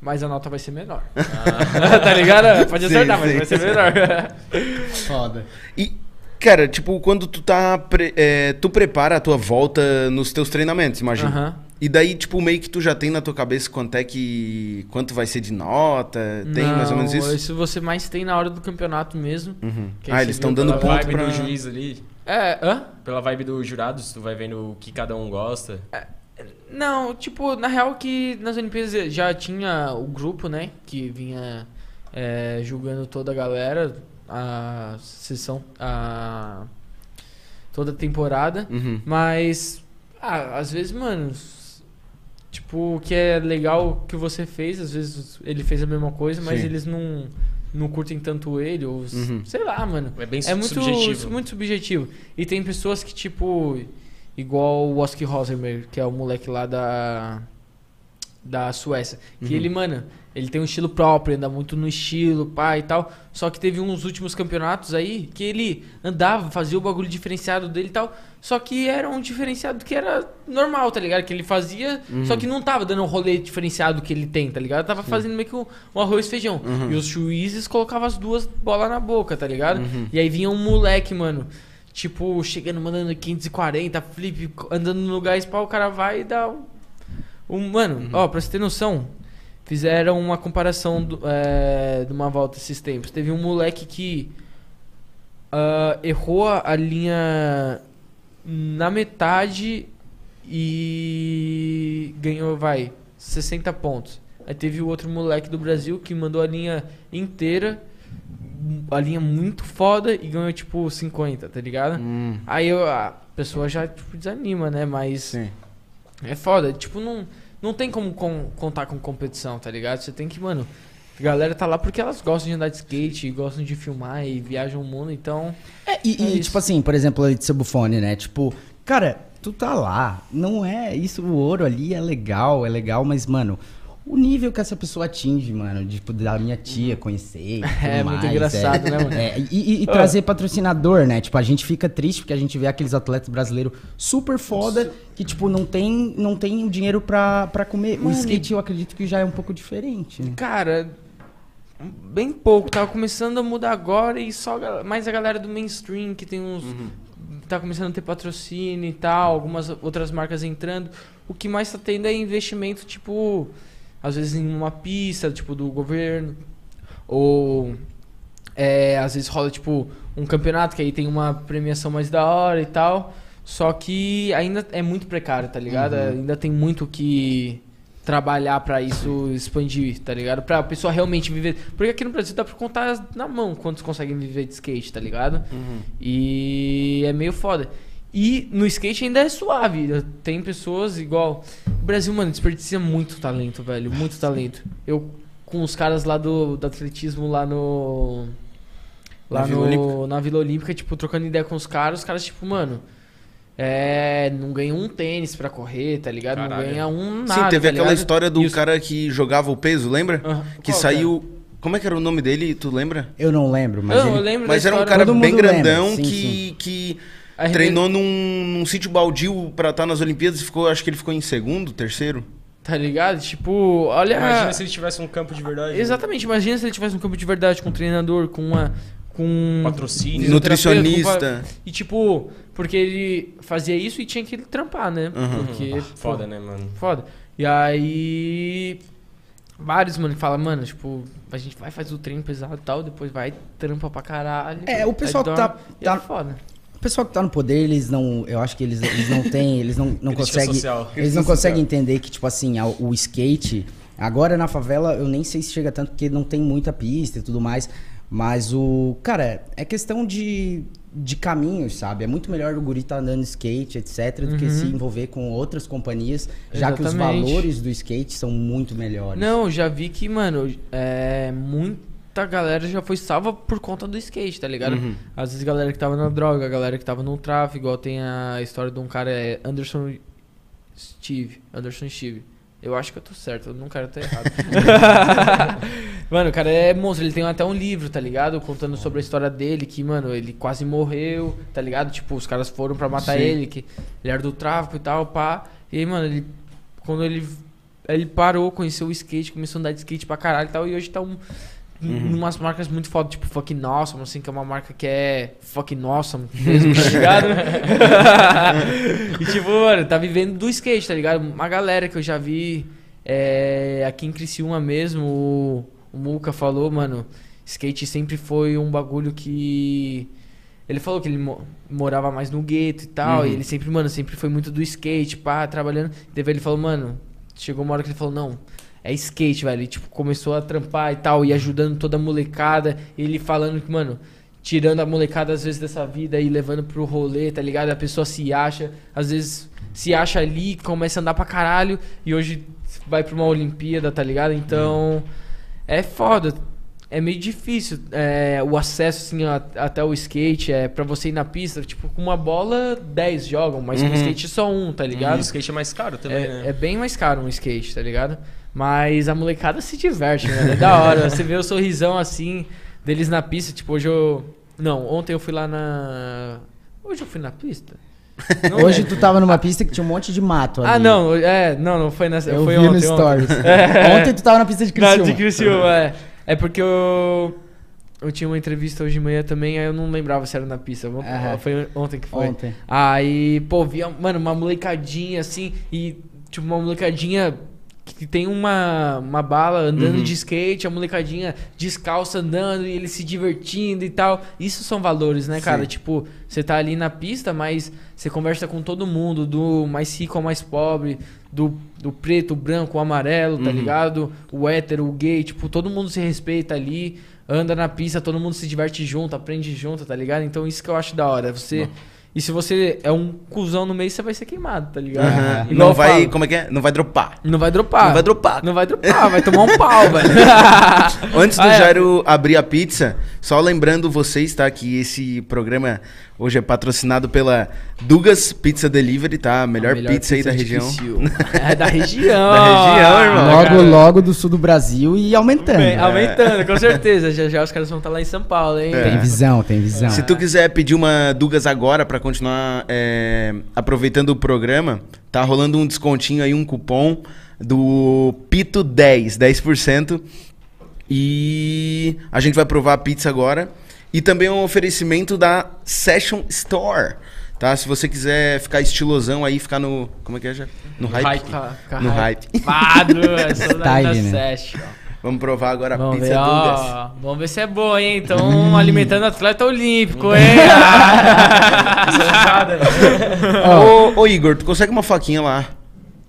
Mas a nota vai ser menor. tá ligado? Pode Sim, acertar, mas sim. vai ser menor. Foda. E, cara, tipo, quando tu tá. pre- é, tu prepara a tua volta nos teus treinamentos, imagina. Aham. E daí, tipo, meio que tu já tem na tua cabeça quanto é que. quanto vai ser de nota? Tem mais ou menos Não, isso? Isso você mais tem na hora do campeonato mesmo. Uhum. que Ah, eles estão dando Pela ponto vibe pra. do juiz ali. É, hã? Pela vibe do jurado, se tu vai vendo o que cada um gosta. Não, tipo, na real que nas Olimpíadas já tinha o grupo, né? Que vinha é, julgando toda a galera, a sessão, a. toda a temporada. Uhum. Mas, ah, às vezes, mano, tipo, o que é legal que você fez, às vezes ele fez a mesma coisa, mas Sim. eles não, não curtem tanto ele, ou Uhum. sei lá, mano. É bem É muito subjetivo. muito subjetivo. E tem pessoas que, tipo, igual o Oski Rosenberg, que é o moleque lá da da Suécia, que Uhum. ele, mano, ele tem um estilo próprio, anda muito no estilo, pá e tal. Só que teve uns últimos campeonatos aí que ele andava, fazia o bagulho diferenciado dele e tal. Só que era um diferenciado que era normal, tá ligado? Que ele fazia, Uhum. só que não tava dando o rolê diferenciado que ele tem, tá ligado? Tava fazendo meio que um, um arroz e feijão. Uhum. E os juízes colocavam as duas bolas na boca, tá ligado? Uhum. E aí vinha um moleque, mano, tipo, chegando, mandando 540, flip, andando no lugar, pau, o cara vai e dá um. um mano, ó, pra você ter noção, fizeram uma comparação do- é, de uma volta esses tempos. Teve um moleque que ah, errou a a linha na metade e ganhou, vai, 60 pontos. Aí teve o outro moleque do Brasil que mandou a linha inteira, a linha muito foda e ganhou tipo 50, tá ligado? Hum, Aí eu- a pessoa já tipo, desanima, né? Mas sim. é foda. Tipo, não, não tem como con- contar com competição, tá ligado? Você tem que, mano. A galera tá lá porque elas gostam de andar de skate, gostam de filmar e viajam o mundo, então. É, e, É e, tipo assim, por exemplo, ali de seu Buffone, né? Tipo, cara, tu tá lá, não é isso, o ouro ali é legal, é legal, mas, mano, o nível que essa pessoa atinge, mano, tipo, da minha tia conhecer e É muito mais, engraçado, é, né, mano? é, e e- e Ô. trazer patrocinador, né? Tipo, a gente fica triste porque a gente vê aqueles atletas brasileiros super foda que, tipo, não tem, não tem o dinheiro pra, pra comer. O Mano, skate eu acredito que já é um pouco diferente, né? Cara, bem pouco. Tava começando a mudar agora e só mais a galera do mainstream que tem uns. Tá começando a ter patrocínio e tal, algumas outras marcas entrando. O que mais tá tendo é investimento, tipo, às vezes em uma pista, tipo, do governo. Ou é, às vezes rola, tipo, um campeonato que aí tem uma premiação mais da hora e tal. Só que ainda é muito precário, tá ligado? Ainda tem muito que trabalhar pra isso expandir, tá ligado? Pra pessoa realmente viver. Porque aqui no Brasil dá pra contar na mão quantos conseguem viver de skate, tá ligado? E é meio foda. E no skate ainda é suave. Tem pessoas igual. O Brasil, mano, desperdiça muito talento, velho. Muito talento. Eu com os caras lá do, do atletismo lá no. Lá Na Vila no, Olímpica? na Vila Olímpica, tipo, trocando ideia com os caras, os caras, tipo, mano. É. Não ganham um tênis pra correr, tá ligado? Não Caralho. ganha um nada. Sim, teve tá aquela ligado? história do os- cara que jogava o peso, lembra? Que Qual, saiu. Como é que era o nome dele? Tu lembra? Eu não lembro, mas Não, ele... eu lembro Mas era um cara Todo bem grandão sim, que, sim. que Treinou num, num sítio baldio pra estar nas Olimpíadas e ficou, acho que ele ficou em segundo, terceiro. Tá ligado? Tipo, olha. Imagina se ele tivesse um campo de verdade. né? Exatamente, imagina se ele tivesse um campo de verdade com um treinador, com uma. Com um Patrocínio. Nutricionista. com- E tipo, porque ele fazia isso e tinha que trampar, né? Uhum. Porque. Ah, pô, foda, né, mano? Foda. E aí. Vários, mano, que falam, mano, tipo, a gente vai fazer o treino pesado e tal, depois vai, trampa pra caralho. É, o pessoal que tá- e tá- é foda. O pessoal que tá no poder, eles não. Eu acho que eles, eles não têm. Eles não, não conseguem. social. Eles não conseguem entender que, tipo assim, a- o skate. Agora na favela, eu nem sei se chega tanto porque não tem muita pista e tudo mais. Mas o. Cara, é questão de, de caminhos, sabe? É muito melhor o guri tá andando skate, etc., do que Uhum. se envolver com outras companhias, já que os Exatamente. valores do skate são muito melhores. Não, já vi que, mano, é, muita galera já foi salva por conta do skate, tá ligado? Uhum. Às vezes galera que tava na droga, galera que tava no tráfico, igual tem a história de um cara, é Anderson Steve, Anderson Steve. Eu acho que eu tô certo, eu não quero estar errado. mano, o cara é monstro, ele tem até um livro, tá ligado? Contando sobre a história dele, que, mano, ele quase morreu, tá ligado? Tipo, os caras foram pra matar Sim. ele, que ele era do tráfico e tal, pá. E aí, mano, ele. Quando ele. Ele parou, conheceu o skate, começou a andar de skate pra caralho e tal, e hoje tá um. Uhum. Umas marcas muito foda, tipo Fucking Awesome, assim, que é uma marca que é Fucking Awesome mesmo, tá ligado? e tipo, mano, tá vivendo do skate, tá ligado? Uma galera que eu já vi é, aqui em Criciúma mesmo, o, o Muca falou, mano, skate sempre foi um bagulho que. Ele falou que ele mo- morava mais no gueto e tal, Uhum. e ele sempre, mano, sempre foi muito do skate, pá, trabalhando. Teve ele falou, mano, chegou uma hora que ele falou, não, é skate, velho. E, tipo, começou a trampar e tal, e ajudando toda a molecada. Ele falando que, mano, tirando a molecada às vezes dessa vida e levando pro rolê, tá ligado? A pessoa se acha, às vezes se acha ali, começa a andar pra caralho, e hoje vai pra uma Olimpíada, tá ligado? Então, é foda. É meio difícil é, o acesso assim, a- até o skate. É pra você ir na pista, tipo, com uma bola, 10 jogam, mas com Uhum. skate só um, tá E o ligado? skate é mais caro também, É, né? é bem mais caro um skate, tá ligado? Mas a molecada se diverte, mano. É da hora. Você vê o sorrisão assim deles na pista. Tipo, hoje eu. Não, ontem eu fui lá na. Hoje eu fui na pista? Não Hoje lembro. tu tava numa pista que tinha um monte de mato ali. Ah, não, é, não, não foi nessa. Eu foi vi ontem, no ontem. Stories. É. Ontem tu tava na pista de Na Criciúma. de Criciúma, é. É porque eu. Eu tinha uma entrevista hoje de manhã também, aí eu não lembrava se era na pista. Aham. Foi ontem que foi. Ontem. Aí, pô, via, mano, uma molecadinha assim, e tipo, uma molecadinha que tem uma, uma bala andando Uhum. de skate, a molecadinha descalça andando e ele se divertindo e tal. Isso são valores, né, cara? Sim. Tipo, você tá ali na pista, mas você conversa com todo mundo, do mais rico ao mais pobre, do, do preto, branco, amarelo, tá Uhum. ligado? O hétero, o gay, tipo, todo mundo se respeita ali, anda na pista, todo mundo se diverte junto, aprende junto, tá ligado? Então isso que eu acho da hora. Você. E se você é um cuzão no meio, você vai ser queimado, tá ligado? Igual Não vai. falo. Como é que é? Não vai dropar. Não vai dropar. Não vai dropar. Não vai dropar, vai tomar um pau, velho. Antes do Ah, é. Jairo abrir a pizza, só lembrando vocês, tá? Que esse programa hoje é patrocinado pela Dugas Pizza Delivery, tá? A melhor, pizza, aí da região. É da região. Da região, irmão. Logo, cara. logo do sul do Brasil e aumentando. Bem, Aumentando, com certeza. Já já os caras vão estar lá em São Paulo, hein? É. Tem visão, tem visão. Se tu quiser pedir uma Dugas agora pra continuar é, aproveitando o programa, tá rolando um descontinho aí, um cupom do Pito 10, 10%. E a gente vai provar a pizza agora. E também um oferecimento da Session Store. Tá? Se você quiser ficar estilosão aí, ficar no. Como é que é já? No hype. Fica- fica No hypado, essa da, da né? Session. Vamos provar agora a Vamos pizza ver, ó. Vamos ver se é boa, hein? Então, alimentando atleta olímpico, hein? Ô, ô, Igor, tu consegue uma faquinha lá?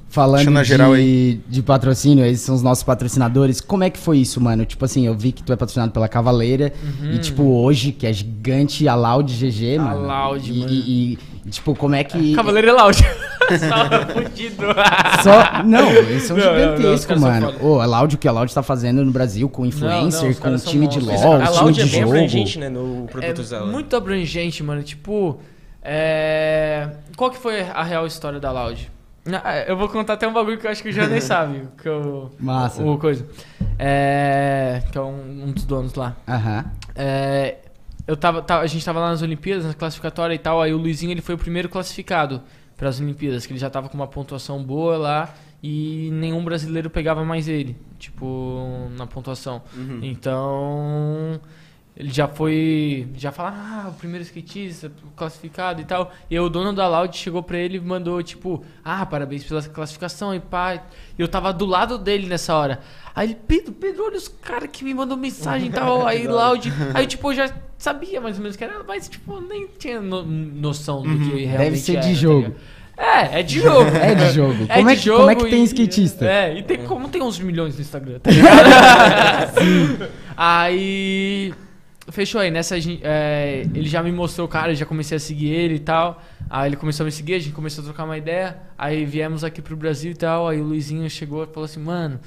Falando de, geral de patrocínio, esses são os nossos patrocinadores. Como é que foi isso, mano? Tipo assim, eu vi que tu é patrocinado pela Cavaleira. Uhum. E, tipo, hoje, que é gigante, a Loud GG, A mano. Loud, e, mano. E, e, tipo, como é que. Cavaleiro é Loud. Só fudido. Só... Não, eles são Não, não, não, os gigantescos, mano. Ô, a Loud, o que a Loud tá fazendo no Brasil com não, influencer, os com caras são time de. LOL, a time Loud de é bem jogo. abrangente, né, no produto É dela. muito abrangente, mano. Tipo, é... qual que foi a real história da Loud? Ah, Eu vou contar até um bagulho que eu acho que o já nem sabe. Que eu... Massa. O coisa. É... Que é um, um dos donos lá. Aham. É, eu tava, tava- a gente tava lá nas Olimpíadas, na classificatória e tal, aí o Luizinho ele foi o primeiro classificado para as Olimpíadas, que ele já tava com uma pontuação boa lá e nenhum brasileiro pegava mais ele, tipo, na pontuação. Então, ele já foi, já falaram, ah, o primeiro skatista classificado e tal. E aí o dono da Loud chegou pra ele e mandou, tipo, ah, parabéns pela classificação e pá. E eu tava do lado dele nessa hora. Aí ele, Pedro, Pedro, olha os caras que me mandou mensagem e tal. Aí Loud. Aí, tipo, eu já sabia mais ou menos que era, mas, tipo, nem tinha no- noção do que realmente Deve ser era, de tá jogo. ligado? é, é de jogo. É de jogo. É como, de é que, jogo como é que tem e- skatista? É, e tem como tem uns milhões no Instagram, tá aí. Fechou aí, nessa é, ele já me mostrou o cara, já comecei a seguir ele e tal. Aí ele começou a me seguir, a gente começou a trocar uma ideia. Aí viemos aqui pro Brasil e tal. Aí o Luizinho chegou e falou assim, mano.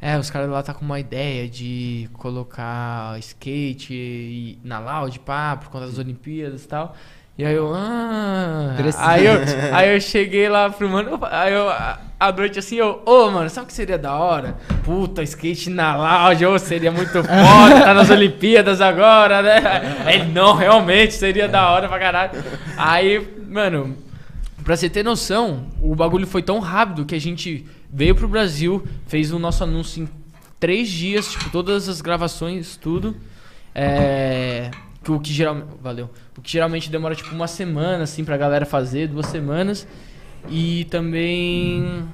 É, os caras lá tá com uma ideia de colocar skate e- na Loud, pá, por conta das Olimpíadas e tal. E aí eu, ah. Aí eu, aí eu cheguei lá pro mano, aí eu, à noite assim, eu, ô, mano, sabe o que seria da hora? Puta, skate na lounge, ô, seria muito foda, tá nas Olimpíadas agora, né? Aí, não, realmente, seria da hora pra caralho. Aí, mano, pra você ter noção, o bagulho foi tão rápido que a gente veio pro Brasil, fez o nosso anúncio em três dias, tipo, todas as gravações, tudo. É. que O que geralmente. Valeu. O que geralmente demora tipo uma semana, assim, pra galera fazer, duas semanas. E também.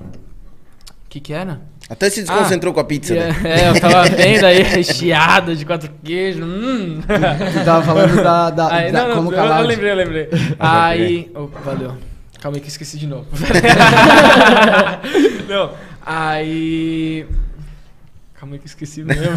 O que que era? Até se desconcentrou com a pizza, né? É, é, eu tava vendo aí, recheada de quatro queijos. Hum. Tu tava falando da, da, Aí, da- não, como não, calar. eu lembrei, eu lembrei. Aí. Oh, valeu. Calma aí que eu esqueci de novo. não, aí. Calma aí que eu esqueci mesmo.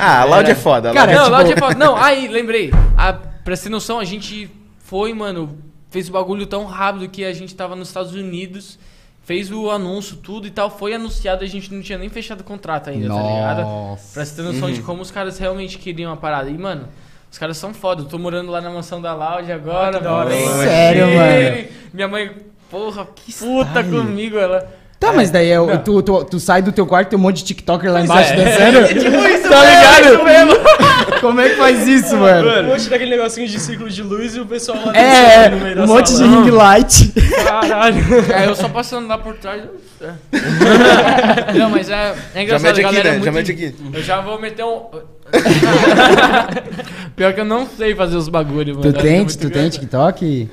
Ah, a Loud é foda. a Cara, Loud não, tipo- lá de foto. Não, aí, lembrei. A, pra ter noção, a gente foi, mano, fez o bagulho tão rápido que a gente tava nos Estados Unidos, fez o anúncio, tudo e tal, foi anunciado, a gente não tinha nem fechado o contrato ainda, tá ligado? Nossa. Pra você ter noção de como os caras realmente queriam a parada. E, mano, os caras são foda. Eu tô morando lá na mansão da Loud agora. Ah, que hora? Sério, chique. Minha mãe, porra, puta style. comigo, ela. Tá, mas daí é, tu, tu, tu sai do teu quarto e tem um monte de TikToker lá embaixo é. dançando. Tipo isso, tá ligado? Isso mesmo. Como é que faz isso, mano? Um monte daquele negocinho de círculo de luz e o pessoal lá É, no meio da um monte de sala. ring light. Caralho. É, eu só passando lá por trás. eu- é. Não, mas é, é Já engraçado. mete a aqui, galera é né? Já mete aqui. Eu já vou meter um. Pior que eu não sei fazer os bagulhos, mano. Tu acho tem, tu tem. TikTok?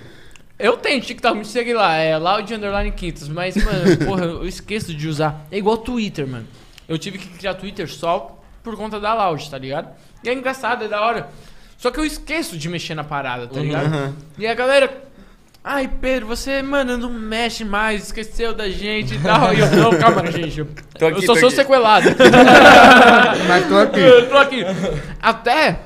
Eu tenho TikTok, me segue lá, é Loud Underline Quintas, mas, mano, porra, eu esqueço de usar. É igual Twitter, mano. Eu tive que criar Twitter só por conta da Loud, tá ligado? E é engraçado, é da hora. Só que eu esqueço de mexer na parada, tá ligado? Uhum. E a galera. Ai, Pedro, você, mano, não mexe mais, esqueceu da gente e tal. E eu, não, calma, gente. Eu, Tô aqui, eu só tô sou aqui. sequelado. Mas tô aqui. Eu tô aqui. Até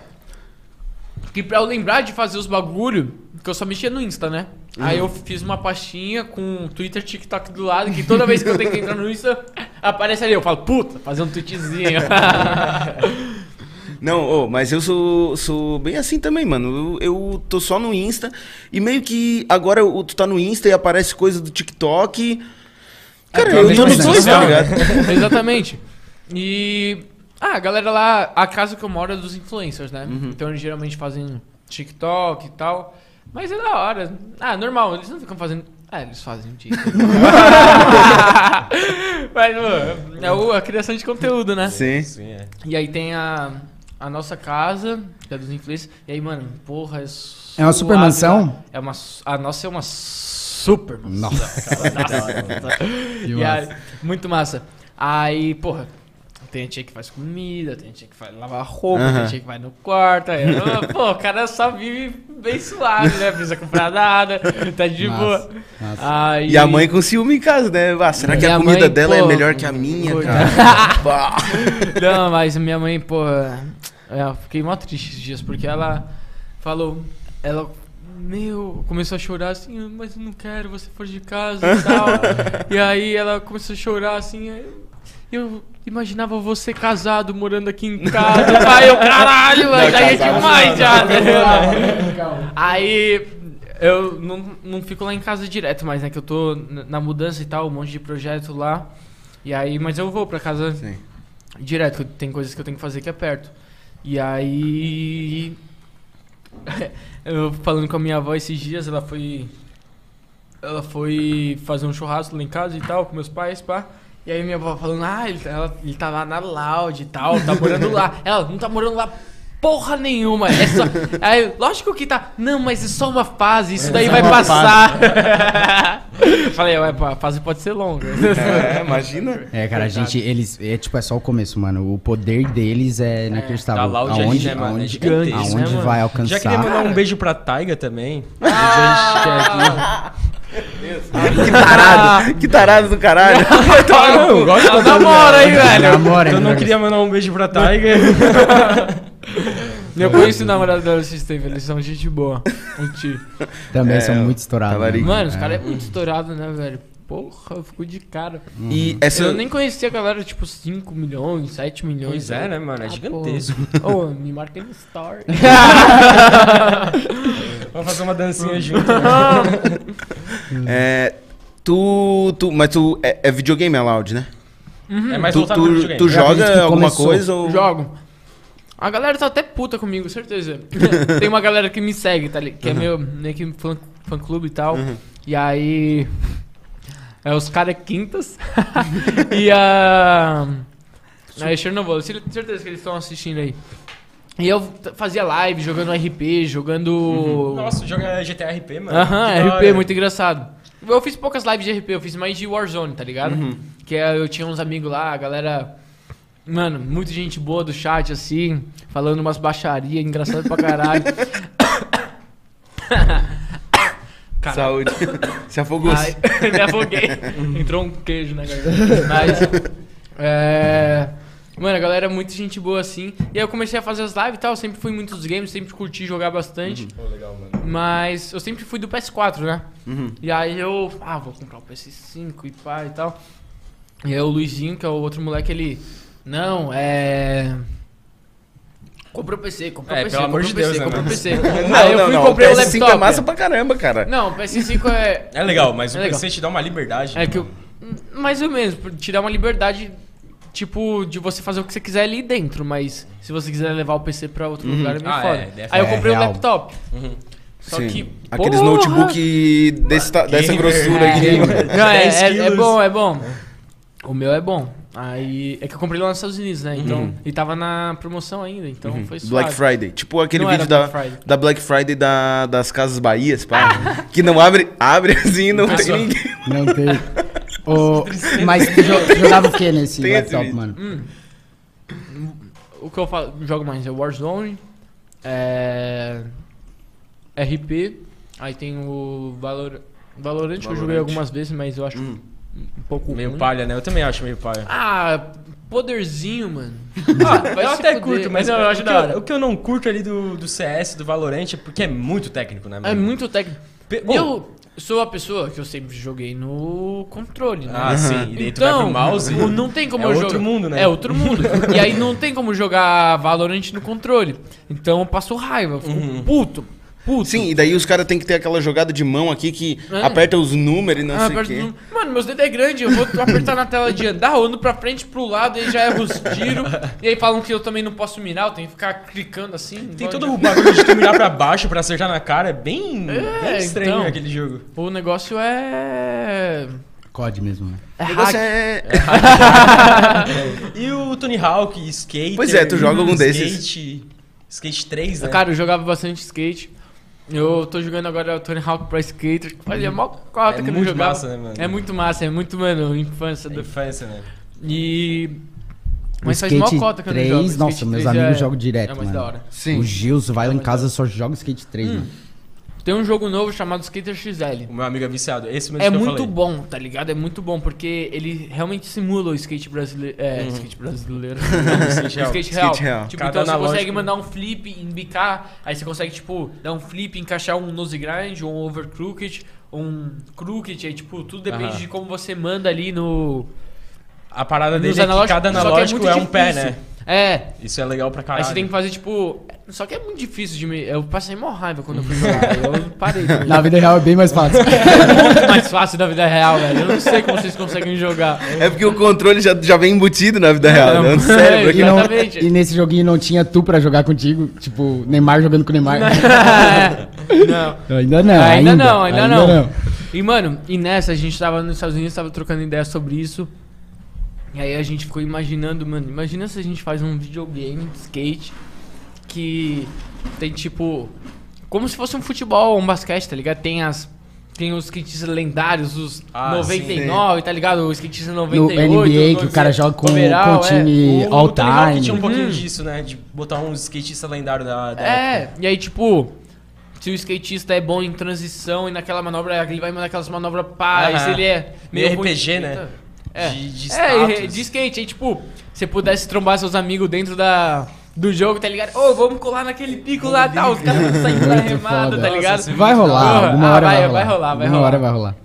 que pra eu lembrar de fazer os bagulho, que eu só mexia no Insta, né? Aí eu fiz uma pastinha com Twitter, TikTok do lado, que toda vez que eu tenho que entrar no Insta, aparece ali. Eu falo, puta, fazer um tweetzinho. Não, ô, mas eu sou, sou bem assim também, mano. Eu, eu tô só no Insta e meio que agora eu- tu tá no Insta e aparece coisa do TikTok. Cara, tu eu vem tô nos dois, tá ligado? Exatamente. E. Ah, a galera lá, a casa que eu moro é dos influencers, né? Então eles geralmente fazem TikTok e tal. Mas é da hora. Ah, normal, eles não ficam fazendo. Ah, eles fazem TikTok. Mas, mano, é o- a criação de conteúdo, né? Sim. Sim, é. E aí tem a, a nossa casa, que é dos influencers. E aí, mano, porra, é É uma super mansão? É uma, a nossa é uma super mansão. Nossa. E Que aí, muito massa. Aí, porra, tem gente que faz comida, tem gente que faz lavar roupa, tem Aham. gente que vai no quarto. Aí, pô, o cara só vive bem suave, né? Precisa comprar nada, tá de boa. Aí, E a mãe com ciúme em casa, né? Ah, será que a Minha comida mãe, dela é pô, melhor que a minha, coitada. cara? Não, mas minha mãe, porra. é, Eu fiquei mó triste esses dias, porque ela falou. Ela. Meu, começou a chorar assim, "Ah, mas eu não quero você for de casa e tal. e aí ela começou a chorar assim. Eu imaginava você casado, morando aqui em casa. Pai, eu caralho, mas aí é casado demais já. né? Aí eu não, não fico lá em casa direto mais, né? Que eu tô na mudança e tal, um monte de projeto lá. E aí, mas eu vou pra casa Sim. direto, tem coisas que eu tenho que fazer que é perto. E aí. eu falando com a minha avó esses dias, ela foi. Ela foi fazer um churrasco lá em casa e tal, com meus pais, pá. E aí minha avó falando, ah, ele, ela- ele tá lá na Loud e tal, tá morando lá. Ela não tá morando lá porra nenhuma. É só. Aí, lógico que tá. Não, mas é só uma fase, isso daí só vai passar. Falei, ué, pô, a fase pode ser longa. É, imagina. É, cara, a gente, eles, é tipo, é só o começo, mano. O poder deles é inacreditável. tá lá o aonde, Jair, né, mano? É aonde, aonde né, mano? vai alcançar. Já queria mandar um beijo pra Taiga também. Ah, Que tarado. Que tarado do caralho. Não, eu gosto Ela namora aí, velho. Namora, Eu não queria mandar um beijo pra Taiga. Eu conheço o namorado dela tempos, eles são gente boa. Um tio. Também É, são muito estourados. talarico. né? Mano, os caras é muito estourado, né, velho? Porra, eu fico de cara. E essa. Eu nem conhecia a galera, tipo, 5 milhões, 7 milhões. Pois é, né, mano? É Ah, gigantesco. Ô, me marca no story. Vamos fazer uma dancinha junto. É, Tu, tu, mas tu é, é videogame a Loud, né? É mais tu tu, tu É, joga que alguma coisa ou... Jogo. A galera tá até puta comigo, certeza. Tem uma galera que me segue, tá ligado? Que é meu meio que fã, fã clube e tal. E aí. É os caras quintas. e a. Aí Chernobyl, certeza que eles estão assistindo aí. E eu fazia live jogando RP, jogando. Nossa, joga GTA RP, mano. Aham, da RP, hora. muito engraçado. Eu fiz poucas lives de RP, eu fiz mais de Warzone, tá ligado? Que é, eu tinha uns amigos lá, a galera. Mano, muita gente boa do chat, assim, falando umas baixaria, engraçado pra caralho. Saúde. Se afogou. Aí, me afoguei. Entrou um queijo na garganta. Mas. É. Mano, a galera é muito gente boa assim. E aí eu comecei a fazer as lives e tal. Eu sempre fui muitos games, sempre curti jogar bastante. Pô, legal, mano. Mas eu sempre fui do PS4, né? Uhum. E aí eu. Ah, vou comprar o PS5 e pá e tal. E aí o Luizinho, que é o outro moleque, ele. Não, é. Comprou o PC, comprou o É, PC, pelo amor comprou de o PC, Deus, né, comprou o mano? PC. Não, aí eu não, fui e não. comprei o o PS5 laptop. é massa pra caramba, cara. Não, o PS5 é. É legal, mas É o legal. PC te dá uma liberdade. É que eu, mais ou menos, te dar uma liberdade, tipo, de você fazer o que você quiser ali dentro, mas se você quiser levar o PC pra outro lugar é meio Ah, foda. é, Aí eu é comprei o real. laptop. Uhum. Só Sim. que. Aqueles Porra! notebook dessa Gamer. grossura É, aqui. não, é, 10 é, é bom, é bom. O meu é bom. Aí. É que eu comprei lá nos Estados Unidos, né? Então. E tava na promoção ainda, então foi suave. Black Friday. Tipo aquele Não vídeo da Black Friday. da Black Friday da, das Casas Bahias, pá. que não abre, abre assim e não tem Pessoal. ninguém. Não tem. Ô, mas tu jogava o que nesse Tem laptop, mano? O que eu falo, jogo mais é Warzone, é. RP, aí tem o Valor... Valorant, que eu joguei Valorant. algumas vezes, mas eu acho um pouco Meio ruim. palha, né? Eu também acho meio palha. Ah, poderzinho, mano. Ah, eu até fuder. curto, mas Não, eu acho o, que da hora. eu, o que eu não curto ali do, do CS, do Valorant, é porque é muito técnico, né, É mano? muito técnico. Pe- E eu sou a pessoa que eu sempre joguei no controle, né? Ah, sim. E daí tu vai Então, pro mouse. o- não tem como é eu outro jogar. mundo, né? É outro mundo. e aí não tem como jogar Valorant no controle. Então eu passo raiva, eu fico Uhum. puto. Puto. Sim, e daí os caras têm que ter aquela jogada de mão aqui que É. aperta os números e não Ah, sei o quê. no- Mano, meus dedos é grande, eu vou apertar na tela de andar, eu ando pra frente, pro lado, aí já erro os tiros. E aí falam que eu também não posso mirar, eu tenho que ficar clicando assim. Tem todo o bagulho de tu mirar pra baixo pra acertar na cara. É bem, É, bem estranho então. aquele jogo. O negócio é. COD mesmo, né? É hack. é. E o Tony Hawk, Skate. Pois é, tu joga algum desses. Skate, Skate 3, né? Cara, eu jogava bastante skate. Eu tô jogando agora o Tony Hawk Pro Skater. Fazia mó cota É que eu não muito jogava. massa, né, mano? É muito massa, é muito, mano, infância. da Do... infância, né? E. O Mas faz mó Skate cota que eu não 3, jogo. Skate nossa, meus 3 amigos é- jogam direto, É mais mano. da hora. Sim. O Gilson vai lá em Mas casa só joga Skate 3, mano. Tem um jogo novo chamado Skater XL. O meu amigo é viciado. Esse mesmo É que eu muito falei. bom, tá ligado? É muito bom, porque ele realmente simula o skate brasileiro. É, skate brasileiro. Skate real. skate real. Skate real. Tipo, Cada então você consegue mandar um flip, embicar, aí você consegue, tipo, dar um flip, encaixar um nose grind, um overcrooked, um crooked, aí, tipo, tudo depende Aham. de como você manda ali no. A parada dele é que cada que analógico é, muito um pé, né? É, Isso é legal pra caralho. aí você tem que fazer, tipo. Só que é muito difícil de me. Eu passei mó raiva quando eu fui jogar. eu parei. também. Na vida real é bem mais fácil. muito mais fácil da vida real, velho. Eu não sei como vocês conseguem jogar. É porque o controle já, já vem embutido na vida real, né? No É, aqui. E, não- Exatamente. e nesse joguinho não tinha tu pra jogar contigo, tipo, Neymar jogando com o Neymar. não. ainda não, ainda, ainda, não, ainda, não. E, mano, e nessa, a gente tava nos Estados Unidos, tava trocando ideia sobre isso. E aí a gente ficou imaginando, mano, imagina se a gente faz um videogame de skate que tem tipo. Como se fosse um futebol ou um basquete, tá ligado? Tem as. Tem os skatistas lendários, os Ah, 99, tá ligado? O skatista No 98. NBA, que o cara é, joga com, overall, com o time O, all o Tony Hawk tinha um pouquinho Uhum. disso, né? De botar um skatista lendário da, da É, e aí, tipo, se o skatista é bom em transição e naquela manobra, ele vai mandar aquelas manobras pá, e Aham. se ele é Meio ruim- RPG, né? É, De- de é, status. de skate, aí, tipo, você pudesse trombar seus amigos dentro da, do jogo, tá ligado? Ô, vamos colar naquele pico lá e tal, os caras saindo da remada, tá ligado? Nossa, Vai rolar, Porra, alguma ah, hora vai- vai, rolar. vai rolar, vai Alguma rolar. hora vai rolar.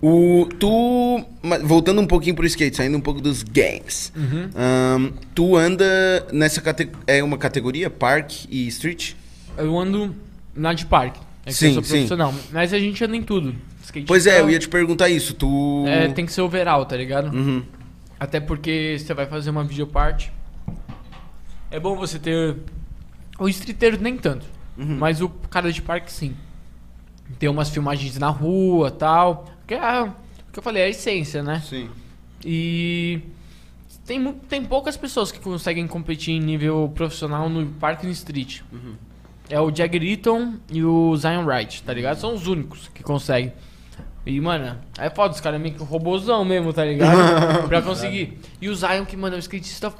O, tu. Voltando um pouquinho pro skate, saindo um pouco dos games. Uhum. Ahn, tu anda nessa categoria. É uma categoria? Park e street? Eu ando na de parque. É que Sim, eu sou sim. profissional. Mas a gente anda em tudo. Skate Pois é, tá- eu ia te perguntar isso. Tu. É, tem que ser overall, tá ligado? Uhum. Até porque você vai fazer uma videoparte. É bom você ter. O streeteiro nem tanto. Uhum. Mas o cara de parque sim. Ter umas filmagens na rua tal. Que é o que eu falei, é a essência, né? Sim. E. Tem, tem poucas pessoas que conseguem competir em nível profissional no parque e no street. É o Jagger Eaton e o Zion Wright, tá ligado? São os únicos que conseguem. E, mano, é foda, os caras é meio que robôzão mesmo, tá ligado? pra conseguir. E o Zion, que, mano, é um skatista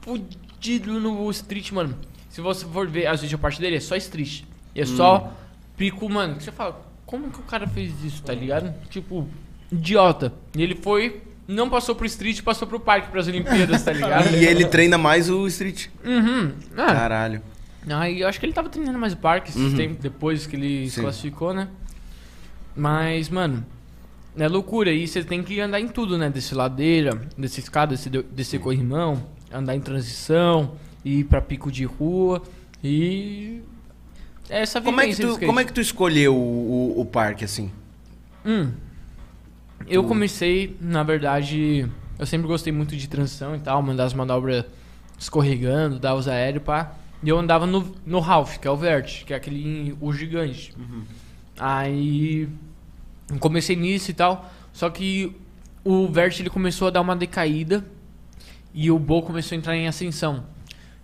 fudido no street, mano. Se você for ver as videopartes dele, é só street. É só pico, mano. Você fala, como que o cara fez isso, tá ligado? Tipo, idiota. E ele foi, não passou pro street, passou pro parque, pras Olimpíadas, tá ligado? E ele treina mais o street. Uhum. Ah, Caralho. Aí eu acho que ele tava treinando mais o parque esses Uhum. tempos, depois que ele se classificou, né? Mas, mano, é loucura. E você tem que andar em tudo, né? Descer ladeira, descer escada, descer, descer corrimão, andar em transição, ir pra pico de rua e. É essa Como é, que tu, como é que tu escolheu o, o, o parque assim? Hum. Eu comecei, na verdade, eu sempre gostei muito de transição e tal, mandar as manobras escorregando, dar os aéreos, pá. E eu andava no, no Ralph, que é o vert, que é aquele o gigante. Aí eu comecei nisso e tal, só que o vert ele começou a dar uma decaída e o Bo começou a entrar em ascensão.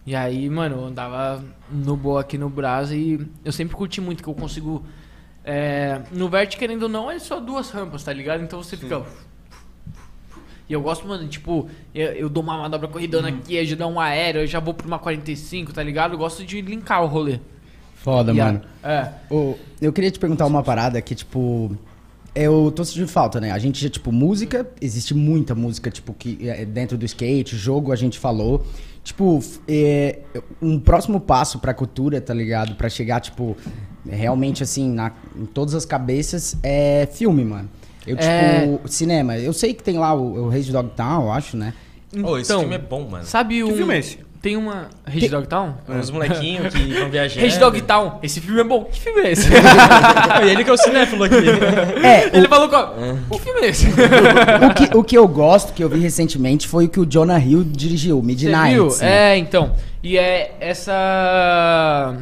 E aí, mano, eu andava no Bo aqui no Brasa e eu sempre curti muito que eu consigo é, no vert, querendo ou não, é só duas rampas, tá ligado? Então você fica. E eu gosto, mano, tipo, eu, eu dou uma manobra corridona aqui, eu já dou um aéreo, eu já vou pra uma 45, tá ligado? Eu gosto de linkar o rolê. Foda, E a- mano. É. Ô, eu queria te perguntar uma parada que, tipo. Eu tô sentindo falta, né? A gente já, tipo, música, existe muita música, tipo, que é dentro do skate, jogo a gente falou. Tipo, é, um próximo passo pra cultura, tá ligado? Pra chegar, tipo, realmente assim, na, em todas as cabeças, é filme, mano. Eu, tipo, É. cinema. Eu sei que tem lá o, o Reis de Dogtown, eu acho, né? Ô, esse Então, filme é bom, mano. Sabe um. filme é esse? Tem uma. Rage Dog Town? Uns molequinhos que vão viajar. Rage Dog Town. Esse filme é bom. Que filme é esse? E ele que é o cinéfilo aqui. É, Ele falou qual? Que filme é esse? o, que, o que eu gosto, que eu vi recentemente, foi o que o Jonah Hill dirigiu, Você Midnight. viu? né? É, então. E é essa.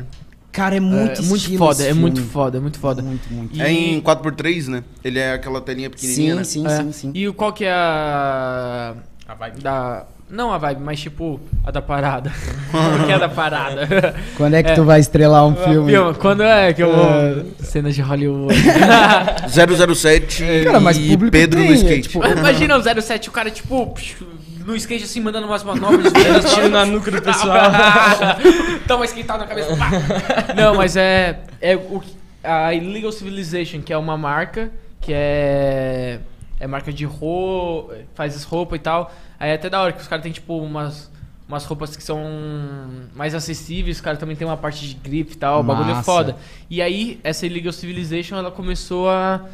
Cara, é muito é, muito estilo foda, é muito foda, é muito foda. Muito, muito. E- É em 4x3, né? Ele é aquela telinha pequenininha, Sim, né? sim, É. sim, sim. E o- qual que é a. A vibe. Da. Não a vibe, mas tipo, a da parada. Por que a da parada? Quando é que É. tu vai estrelar um filme? Filma, Quando é que eu vou. É. Cenas de Hollywood. 007 Cara, mas e Pedro tem, no é, skate. tipo- Imagina o 07, o cara, tipo, no skate assim, mandando umas manobras. Dando tiro na nuca do pessoal. Toma esquentado na cabeça. pá. Não, mas é. É o, a Illegal Civilization, que é uma marca que é. É marca de roupa, faz as roupas e tal. Aí é até da hora que os caras têm, tipo, umas. Umas roupas que são mais acessíveis, os caras também tem uma parte de grip e tal, o bagulho é Massa. foda. E aí, essa Illegal Civilization, ela começou a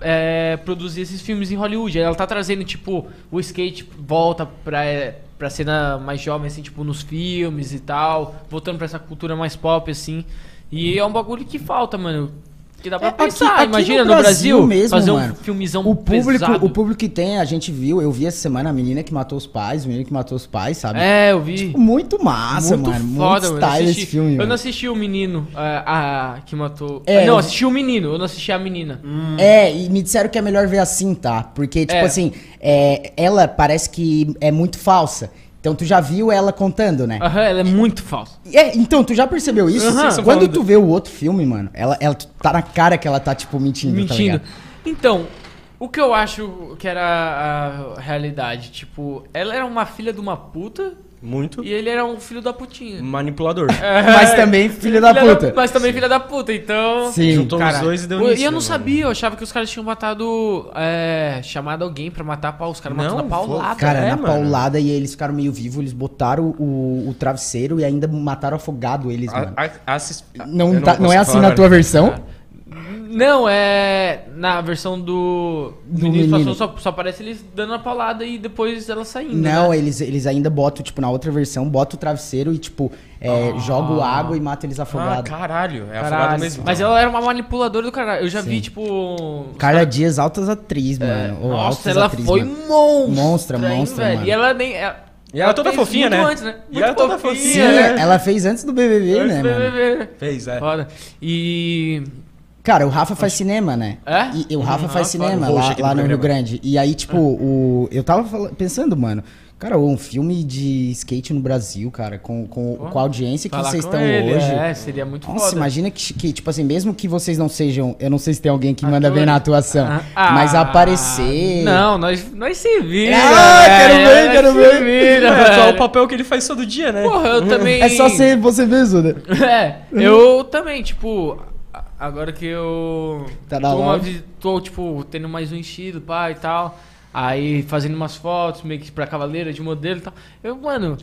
é, produzir esses filmes em Hollywood. Ela tá trazendo, tipo, o skate volta pra, pra cena mais jovem, assim, tipo, nos filmes e tal. Voltando pra essa cultura mais pop, assim. E é um bagulho que falta, mano. Que dá pra É, aqui- pensar. aqui Imagina no no Brasil Brasil, mesmo, fazer mano. um filmezão O público, pesado. o público que tem, a gente viu, eu vi essa semana a menina que matou os pais, o menino que matou os pais, sabe? É, eu vi. Muito massa, muito mano. foda, muito style assisti- esse filme. Eu mano. não assisti o menino a, a- que matou. É, não, eu- assisti o menino, eu não assisti a menina. É, e me disseram que é melhor ver assim, tá? Porque, tipo É. assim, é, ela parece que é muito falsa. Então tu já viu ela contando, né? Aham, ela é muito falsa. É, então, tu já percebeu isso? Aham. Quando Falando- tu vê o outro filme, mano, ela, ela tá na cara que ela tá, tipo, mentindo, tá Mentindo. ligado? então, o que eu acho que era a realidade, tipo, ela era uma filha de uma puta Muito e ele era um filho da putinha. manipulador. Mas também filho da puta. mas também filha da puta, então. Sim. Juntou Cara, os dois e deu nisso. E eu não né, sabia, eu achava que os caras tinham matado. É, chamado alguém pra matar pau. Os caras Não, matando a paulada. Cara, É, na mano. paulada e eles ficaram meio vivos, eles botaram o, o travesseiro e ainda mataram afogado eles, mano? mano. A- a- Não, tá- não posso é assim falar na tua versão? Não, é. Na versão do. Do Menino menino. Passou, só, só aparece eles dando a paulada e depois ela saindo. Não, né? eles, eles ainda botam, tipo, na outra versão, bota o travesseiro e, tipo, é, joga água e mata eles Ah, afogados. caralho. É Caralho. afogado mesmo. Mas ela era uma manipuladora do caralho. Eu já Sim. vi, tipo. Carla Dias, altas atriz, mano. Ô, Nossa, altas ela atriz, foi monstra. Monstra, hein, monstra, velho. mano. E ela nem. Ela, E ela toda fez fofinha, muito né? Antes, né? E ela toda Sim, fofinha, né? ela fez antes do BBB, Antes né, do mano? BBB. Fez, é. Foda. E. Cara, o Rafa faz cinema, né? É? E, e o Rafa Uhum, faz Rafa, cinema lá, lá no Rio. Grande. E aí, tipo, o, eu tava pensando, mano, cara, um filme de skate no Brasil, cara, com, com, com a audiência que vocês estão ele, hoje. É, seria muito Nossa, foda. imagina que, que, tipo assim, mesmo que vocês não sejam. Eu não sei se tem alguém que manda bem Atores. na atuação, Ah, mas ah, aparecer. Não, nós, nós se vira. Ah, quero ver, quero se ver. vira, É só o papel que ele faz todo dia, né? Porra, eu também. É só ser você mesmo, né? É, eu também, tipo, agora que eu Tá na tô, uma tô, tipo, tendo mais um enchido, pá, e tal, aí fazendo umas fotos meio que pra cavaleira de modelo e tal. Eu, mano,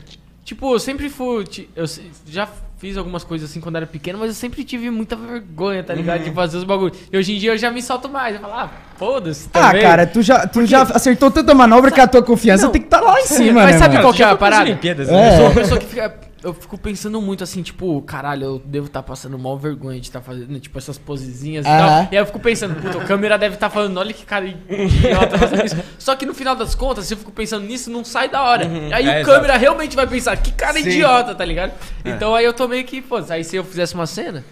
tipo, eu sempre fui, eu já fiz algumas coisas assim quando era pequeno, mas eu sempre tive muita vergonha, tá ligado, Uhum. de fazer os bagulhos. E hoje em dia eu já me solto mais, eu falo, ah, foda-se Ah, também. cara, tu já, tu já acertou tanta manobra que a tua confiança Não. tem que estar lá em cima, Mas né, sabe mano? qual que é a parada? Olimpíadas, É. né? Eu sou uma pessoa que fica. Eu fico pensando muito assim, tipo, caralho, eu devo estar passando mal vergonha de estar fazendo, tipo, essas posezinhas e tal. E aí eu fico pensando, puta, a câmera deve estar falando, olha que cara idiota fazendo isso. Só que no final das contas, se eu fico pensando nisso, não sai da hora. Aí É, o câmera realmente vai pensar, que cara Sim. idiota, tá ligado? É. Então aí eu tô meio que, pô, aí se eu fizesse uma cena.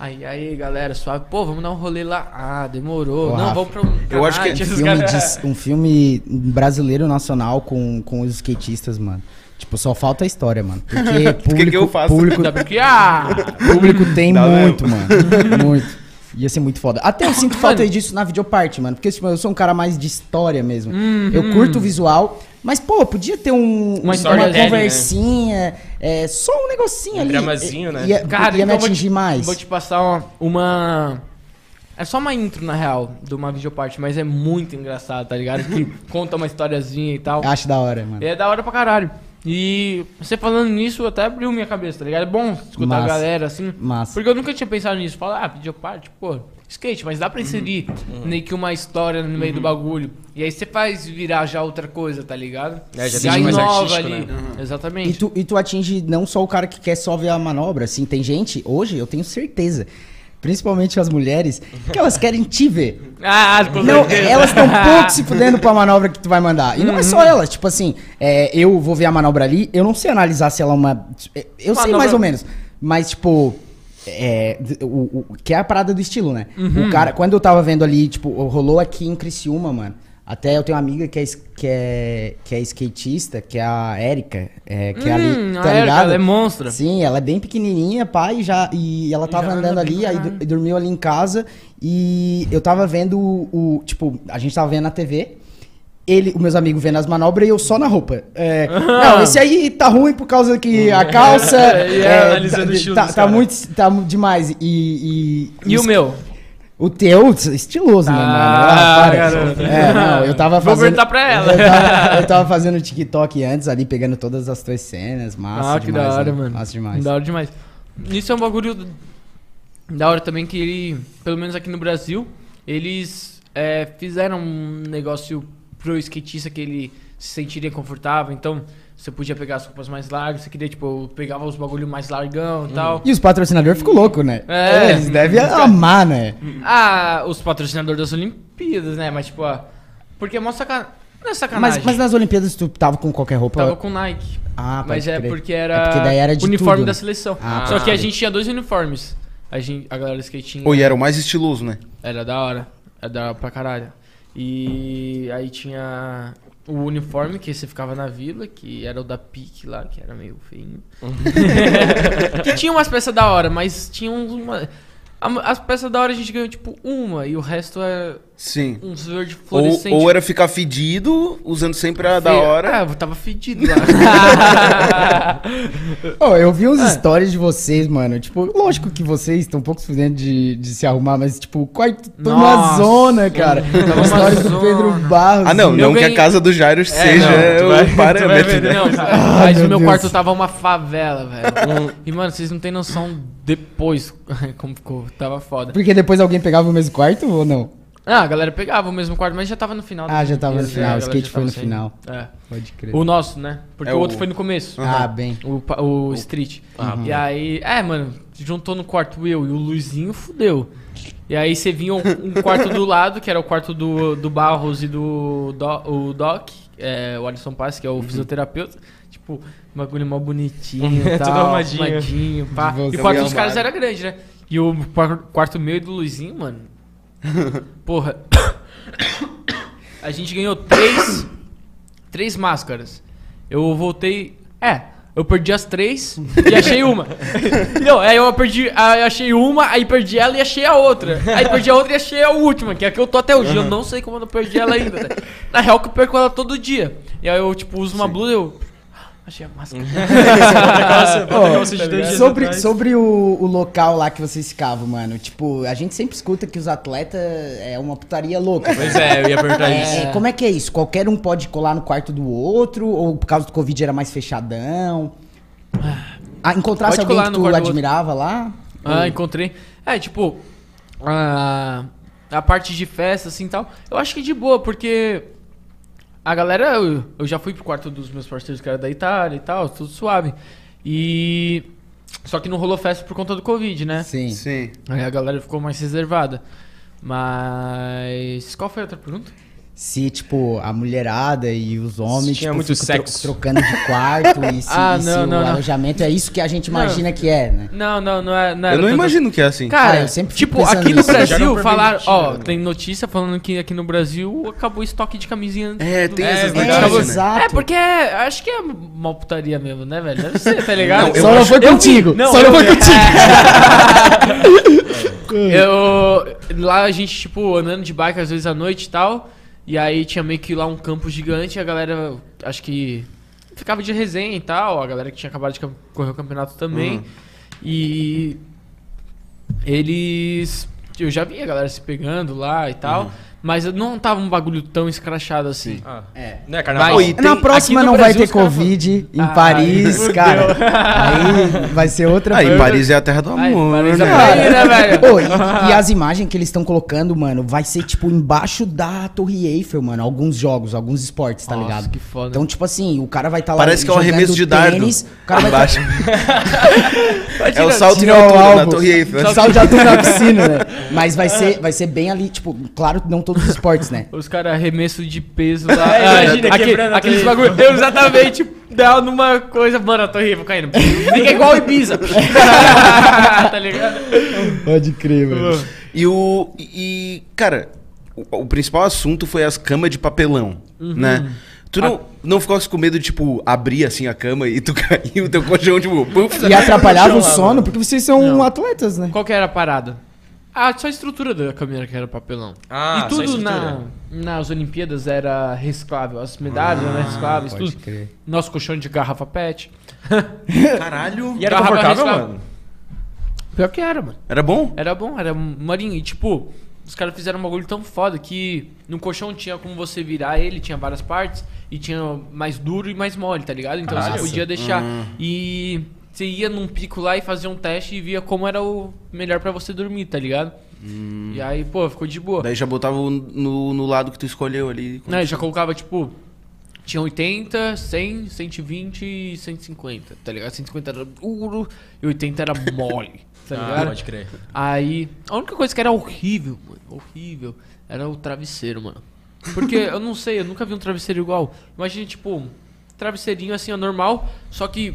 Aí, aí, galera, suave, pô, vamos dar um rolê lá. Ah, demorou. Ô, não, Rafa, vamos pra um. eu acho que canate, Um filme, de- um filme brasileiro nacional com, com os skatistas, mano. Tipo, só falta a história, mano. Porque público, que eu faço? público, que. Ah! público tem Dá muito, mano. Muito. Ia ser muito foda. Até eu sinto falta disso na videoparte, mano. Porque tipo, eu sou um cara mais de história mesmo. Eu curto o visual. Mas, pô, podia ter um, Uma uma, historiazinha, conversinha, é, só um negocinho Um ali. dramazinho, né? Ia, Cara, ia me então vou atingir te- mais. Vou te passar uma, uma- É só uma intro, na real, de uma videoparte, mas é muito engraçado, tá ligado? Que conta uma historiazinha e tal. Acho da hora, mano. E é da hora pra caralho. E você falando nisso até abriu minha cabeça, tá ligado? É bom escutar a Massa. galera assim. Massa. Porque eu nunca tinha pensado nisso. Falar, ah, videoparte, pô, skate, mas dá pra inserir meio que uma história no meio do bagulho. E aí você faz virar já outra coisa, tá ligado? É, já deixa mais inova ali. né? Exatamente. E tu, e tu atinge não só o cara que quer só ver a manobra, assim, tem gente, hoje eu tenho certeza, principalmente as mulheres, que elas querem te ver. Ah, Não, elas estão pouco se fudendo pra manobra que tu vai mandar. E não é só elas, tipo assim, é, eu vou ver a manobra ali, eu não sei analisar se ela é uma. Eu sei Manobra- mais ou menos, mas tipo. É, o, o- que é a parada do estilo, né? O cara, quando eu tava vendo ali, tipo, rolou aqui em Criciúma, mano. Até eu tenho uma amiga que é, que é, que é skatista, que é a Érica, é, que é ali, Hum, tá a ela é monstra. Sim, ela é bem pequenininha, pai, já e ela tava já andando anda ali, aí dormiu ali em casa e eu tava vendo o, o- tipo, a gente tava vendo na TV. Ele, os meus amigos vendo as manobras e eu só na roupa. É, Não, esse aí tá ruim por causa que a calça. E é, analisando tá, tá, tá caras. muito. Tá demais. E. E, E o meu? O teu, estiloso, né, mano? Ah, para. garoto. É, não, eu tava Vou fazendo. perguntar pra ela. Eu tava, eu tava fazendo TikTok antes ali, pegando todas as tuas cenas. Massa ah, que demais. da hora, né? mano. Massa demais. Da hora demais. Isso é um bagulho da hora também que ele, pelo menos aqui no Brasil, eles é, fizeram um negócio pro skatista que ele se sentiria confortável. Então, você podia pegar as roupas mais largas, você queria, tipo, eu pegava os bagulho mais largão e tal. E os patrocinadores ficam loucos, né? É. Eles devem amar, né? Ah, os patrocinadores das Olimpíadas, né? Mas, tipo, ó, porque é mó sacanagem. Não é sacanagem. Mas, mas nas Olimpíadas tu tava com qualquer roupa. Tava com Nike. Ah, pode Mas é crer. porque era É porque daí era de uniforme tudo, da seleção. Ah, Só que a crer. gente tinha dois uniformes. A, gente, a galera do skate tinha. Pô, e era o mais estiloso, né? Era da hora. Era da hora pra caralho. E aí tinha o uniforme que você ficava na vila, que era o da PIC lá, que era meio feinho. que tinha umas peças da hora, mas tinha uma. As peças da hora a gente ganhou tipo uma, e o resto é. Sim. uns verde Ou, fluorescente. ou era ficar fedido, usando sempre a da Feio. hora. É, eu tava fedido lá. Ô, eu vi uns É. stories de vocês, mano. Tipo, lógico que vocês estão um pouco fudendo de, de se arrumar, mas, tipo, o quarto tá uma Nossa, zona, cara. tava uma Stories do Pedro zona. Barros. Ah, não, Eu não que a ganhei- casa do Jairo seja não, vai- o parâmetro. ver, né? Não, cara, Ah, mas meu o meu Deus. quarto tava uma favela, velho. E, mano, vocês não têm noção depois como ficou. Tava foda. Porque depois alguém pegava o mesmo quarto ou não? Ah, a galera pegava o mesmo quarto, mas já tava no final. Ah, já tava no final, é, o skate foi no saindo. final. É. Pode crer. O nosso, né? Porque É o o- outro foi no começo. Ah, bem. O, pa- o Street. E aí, é, mano, juntou no quarto eu e o Luizinho, fudeu. E aí você vinha um, um quarto do lado, que era o quarto do, do Barros e do Do- o Doc, é, o Alisson Paz, que é o fisioterapeuta. Tipo, um bagulho mó bonitinho Tudo tal. arrumadinho. arrumadinho, pá. E o quarto dos caras arrumado. era grande, né? E o quar- quarto meu e do Luizinho, mano. Porra. A gente ganhou três. Três máscaras. Eu voltei. É, eu perdi as três e achei uma. Não, aí eu perdi. Aí achei uma, aí perdi ela e achei a outra. Aí perdi a outra e achei a última, que é a que eu tô até hoje. Eu não sei como eu não perdi ela ainda. né? Na real, que eu perco ela todo dia. E aí eu, tipo, uso uma blusa e eu. "Ah, Achei a máscara. Sobre, atrás. sobre o, o local lá que vocês ficavam, mano. Tipo, a gente sempre escuta que os atletas é uma putaria louca. Pois é, eu ia perguntar isso. É, como é que é isso? Qualquer um pode colar no quarto do outro? Ou por causa do Covid era mais fechadão? Ah, encontrasse Pode alguém colar que no tu admirava lá? Ah, encontrei. É, tipo, a, a parte de festa, assim, tal, eu acho que de boa, porque a galera, eu, eu já fui pro quarto dos meus parceiros que era da Itália e tal, tudo suave. E... Só que não rolou festa por conta do Covid, né? Sim. Sim. Aí a galera ficou mais reservada. Mas... Qual foi a outra pergunta? Se, tipo, a mulherada e os homens tipo, muito ficam tro- sexo. trocando de quarto e se, Ah, e se não, o não, alojamento é isso que a gente imagina que é, né? Não, não, não é... Não Eu era não tanto- imagino que é assim. Cara, Ah, eu sempre fico tipo, aqui no. Já Brasil falaram, ó, permitiram. tem notícia falando que aqui no Brasil acabou o estoque de camisinha. É, tem É, essas verdade, notícias, né? né? exato. É, porque é- acho que é uma putaria mesmo, né, velho? Deve ser, tá ligado? Não, eu Só não foi eu contigo. não, Só não eu foi contigo. Eu. Lá a gente, tipo, andando de bike às vezes à noite e tal. E aí tinha meio que lá um campo gigante e a galera, acho que. Ficava de resenha e tal. A galera que tinha acabado de correr o campeonato também. E. Eles. Eu já vi a galera se pegando lá e tal. Mas não tava um bagulho tão escrachado assim. Ah, É. né, carnaval? Vai. e tem- Na próxima não vai Brasil ter os caras Covid em Ah, Paris, cara. Aí vai ser outra Aí, coisa. Paris é a terra do Ai, amor, Paris é né? a Aí, né, velho? Pô, e, e as imagens que eles estão colocando, mano, vai ser tipo embaixo da Torre Eiffel, mano. Alguns jogos, alguns esportes, tá Nossa, ligado? que foda. Então, tipo assim, o cara vai estar lá. Parece que é um arremesso de dardo. tênis, O cara vai Embaixo. Vai É o salto em o altura da álbum. Torre Eiffel. Salto de altura na piscina, né? Mas vai ser, vai ser bem ali, tipo, claro que não todos os esportes, né? Os caras arremesso de peso lá. É, Ah, imagina, aque- quebrando a aqueles bagulho. Eu exatamente dá numa coisa, mano, a torre vou caindo. Fica igual o Ibiza. tá ligado? Pode crer, mano. E o. E, cara, o, o principal assunto foi as camas de papelão, Uhum. né? Tu não, não ficou com medo de, tipo, abrir assim a cama e tu cair o teu colchão, tipo, puf, E atrapalhava o sono, porque vocês são Não. atletas, né? Qual que era a parada? Ah, só a estrutura da câmera que era papelão. Ah, e só a tudo na, nas Olimpíadas era reciclável. As medalhas eram recicláveis, tudo. crer. Nosso colchão de garrafa pet. caralho. E era confortável, mano? Pior que era, mano. Era bom? Era bom, era marinho. E tipo, os caras fizeram um bagulho tão foda que no colchão tinha como você virar ele, tinha várias partes, e tinha mais duro e mais mole, tá ligado? Então Caralho. você podia deixar. E você ia num pico lá e fazia um teste e via como era o melhor pra você dormir, tá ligado? E aí, pô, ficou de boa. Daí já botava no, no lado que tu escolheu ali. Não, já colocava, tipo, tinha 80, 100, 120 e 150, tá ligado? 150 era duro e 80 era mole, tá Ah, ligado? pode crer. Aí, a única coisa que era horrível, mano, horrível, era o travesseiro, mano. Porque eu não sei, eu nunca vi um travesseiro igual. Imagina, tipo, um travesseirinho assim, ó, normal, só que.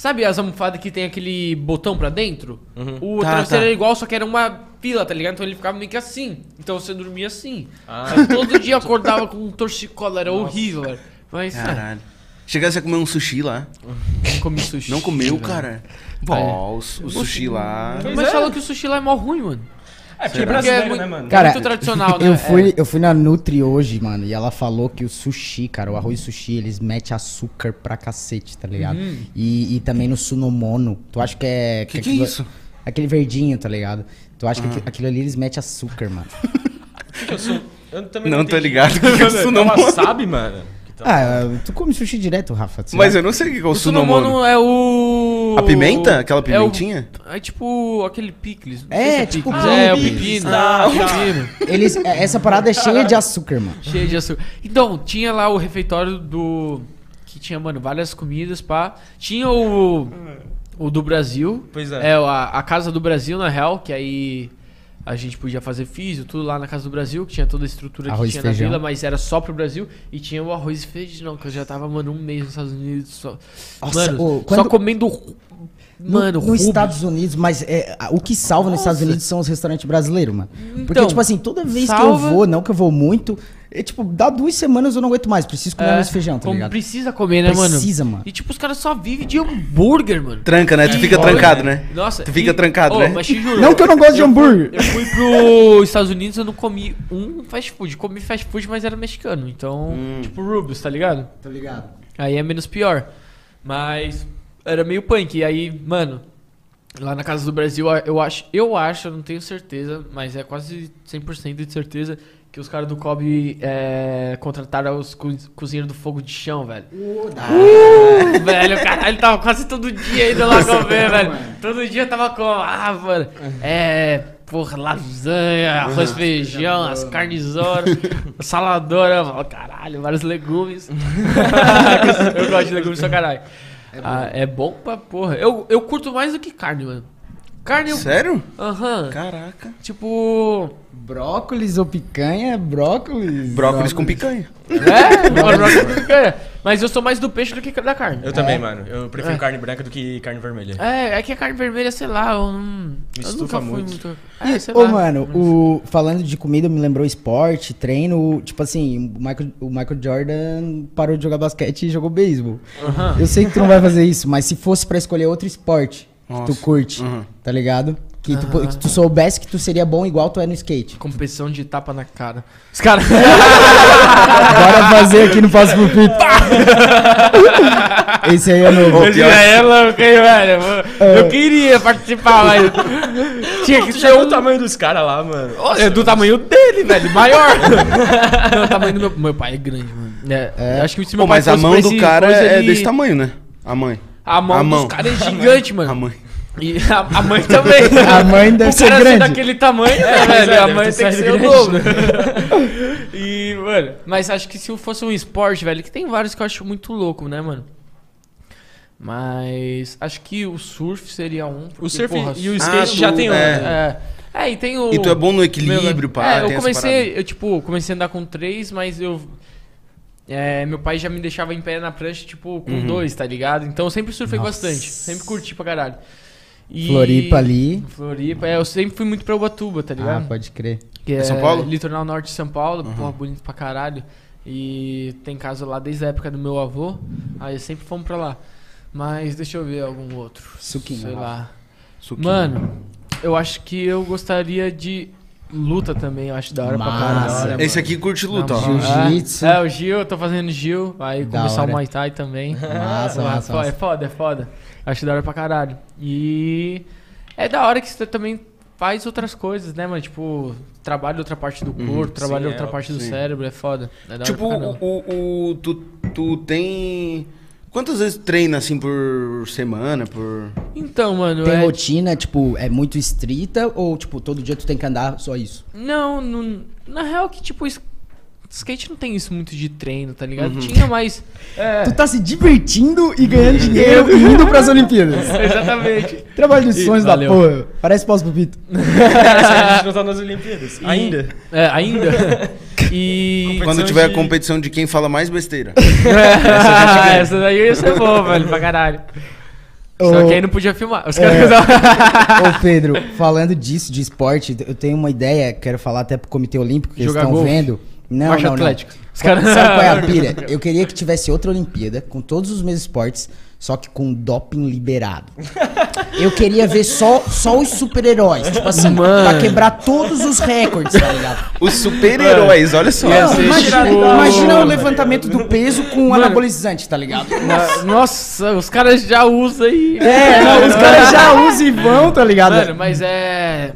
Sabe as almofadas que tem aquele botão pra dentro? O Tá, travesseiro tá. era igual, só que era uma fila, tá ligado? Então ele ficava meio que assim. Então você dormia assim. Ah. Todo dia eu acordava com um torcicolo, era horrível, velho. Mas, é, Caralho. Chegasse a comer um sushi lá. não comi sushi. Não comeu, velho. cara? Pô, o, o sushi lá. Mas é. falou que o sushi lá é mó ruim, mano. É, porque é brasileiro, muito, né, mano? Cara, muito tradicional, né? Eu fui, É. eu fui na Nutri hoje, mano, e ela falou que o sushi, cara, o arroz sushi, eles metem açúcar pra cacete, tá ligado? Uhum. E, e também no sunomono. Tu acha que é. Que que é aquilo- isso? Aquele verdinho, tá ligado? Tu acha que aqui- aquilo ali eles metem açúcar, mano. Eu, sou, eu também Não tô entendi. ligado o que que é o sunomono. sabe, mano? Que Ah, tu come sushi direto, Rafa? Mas sabe? eu não sei o que que é o O sunomono sunomono. é o... A pimenta? Aquela É o- pimentinha? É, tipo aquele picles. É, se tipo picles. É, o pepino. Ah, o pepino. Eles, é- essa parada é cheia de açúcar, mano. Cheio de açúcar. Então, tinha lá o refeitório do... Que tinha, mano, várias comidas, pá. Tinha o... O do Brasil. Pois é. É, a, a Casa do Brasil, na real, que aí... A gente podia fazer físio, tudo lá na Casa do Brasil, que tinha toda a estrutura Arroz que tinha na vila, mas era só pro Brasil. E tinha o arroz e feijão, que eu já tava, mano, um mês nos Estados Unidos só. Nossa, mano, ô, só quando- comendo. No- Mano, nos Rubens. Estados Unidos, mas é, o que salva nos Nossa. Estados Unidos são os restaurantes brasileiros, mano. Porque, Então, tipo assim, toda vez que eu salva- vou, não que eu vou muito, é tipo, dá duas semanas eu não aguento mais, preciso comer É, e feijão, tá como ligado? precisa comer, né, mano? Precisa, mano. E tipo, os caras só vivem de hambúrguer, mano. Tranca, né? Tu E- fica Olha, trancado, né? Nossa. Tu fica e- trancado, Ô, né? Mas te juro. Não que eu não gosto de hambúrguer. Eu fui pros Estados Unidos, eu não comi um fast food. Comi fast food, mas era mexicano. Então, Hum. tipo Rubens, tá ligado? Tô ligado. Aí é menos pior. Mas era meio punk. E aí, mano, lá na Casa do Brasil, eu acho, eu acho, eu não tenho certeza, mas é quase 100% de certeza que os caras do Kobe é, contrataram os co cozinheiros do fogo de chão, velho. Uh, velho, caralho, tava quase todo dia indo lá comer, velho. Todo dia tava com, ah, mano, é, porra, lasanha, arroz, feijão, as carnizoras, saladora, falo, caralho, vários legumes. eu gosto de legumes pra caralho. Ah, É bom, pra porra. Eu, eu curto mais do que carne, mano. Carne, eu... Sério? Aham. Caraca. Tipo... Brócolis ou picanha? Brócolis. Brócolis com picanha. É, mano, brócolis com picanha. Mas eu sou mais do peixe do que da carne. Eu também, mano. Eu prefiro É. carne branca do que carne vermelha. É, é que a carne vermelha, sei lá, eu não. Eu estufa nunca fui muito. muito. É, sei Ô, lá. mano, o, falando de comida, me lembrou esporte, treino. Tipo assim, o Michael, o Michael Jordan parou de jogar basquete e jogou beisebol. Aham. Eu sei que tu não vai fazer isso, mas se fosse pra escolher outro esporte que Nossa. tu curte, Uhum. tá ligado? Que tu, que tu soubesse que tu seria bom igual tu é no skate. Competição de tapa na cara. Os caras. Bora fazer aqui no Passo pro Pito. Esse aí é novo. Esse é louco, hein, velho? Eu queria participar, mas. Tinha que ser um. o tamanho dos caras lá, mano? É do tamanho dele, velho. Maior. Não, o tamanho do meu. Meu pai é grande, mano. É, Acho que se meu Pô, pai mas a mão do cara é desse tamanho, né? A mãe. A mão, A mão. dos caras é gigante, mano. A mãe. E a, a mãe também. A mãe deve o ser grande. daquele tamanho, né, É, velho? é, a mãe tem que ser o grande. dobro. e, mano, mas acho que se fosse um esporte, velho, que tem vários que eu acho muito louco, né, mano? Mas acho que o surf seria um. porque, O surf porra, e o Ah, skate tu- já tem um. é. né? É. É, e tem o. E tu é bom no equilíbrio, pá. É, eu comecei, eu tipo, comecei a andar com três, mas eu. É, meu pai já me deixava em pé na prancha, tipo, com Uhum. dois, tá ligado? Então eu sempre surfei Nossa. bastante. Sempre curti pra caralho. E- Floripa ali. Floripa, é, eu sempre fui muito pra Ubatuba, tá Ah, ligado? pode crer. Que É São Paulo? Litoral norte de São Paulo, Uhum. porra, bonito pra caralho. E tem casa lá desde a época do meu avô, aí sempre fomos pra lá. Mas deixa eu ver algum outro. Suquinho, Sei lá. Suquinho. Mano, eu acho que eu gostaria de luta também, eu acho da hora Massa. pra caralho. Esse aqui curte luta, ó. Jiu-jitsu. É, é, o Gil, eu tô fazendo Gil, aí Da começar hora. o Muay Thai também. Massa, É massa, fo- É massa. foda, é foda. Acho da hora pra caralho. E é da hora que você também faz outras coisas, né, mano? Tipo, trabalha outra parte do Uhum. corpo, trabalha Sim, outra é, parte do sim. cérebro, é foda. É da hora Tipo, o, o, o- tu, tu tem. Quantas vezes treina assim por semana? Por. Então, mano, Tem é... rotina, tipo, é muito estrita ou, tipo, todo dia tu tem que andar só isso? Não, não, na real que, tipo, skate não tem isso muito de treino, tá ligado? Uhum. Tinha mais... É, Tu tá se divertindo e ganhando dinheiro e indo pras Olimpíadas. exatamente. Trabalho Ih, sonhos da porra. Parece pós-pupito. a gente não tá nas Olimpíadas. E- Ainda. É, ainda. E... Quando tiver de- a competição de quem fala mais besteira. essa, essa daí ia ser boa, velho, pra caralho. Só que aí não podia filmar. Os É. caras... Ô Pedro, falando disso, de esporte, eu tenho uma ideia, quero falar até pro Comitê Olímpico, que eles Jogar estão golfe. vendo. Não, Marcha não, não. atlética. Os Sabe caras- sabe qual é a pira? Eu queria que tivesse outra Olimpíada, com todos os meus esportes, só que com doping liberado. Eu queria ver só, só os super-heróis, tipo assim, Mano. pra quebrar todos os recordes, tá ligado? Os super-heróis, olha só. Não, imagina, imagina o levantamento do peso com Mano. anabolizante, tá ligado? Nossa, os caras já usam aí. É, não, os caras já usam e vão, tá ligado? Mano, mas é.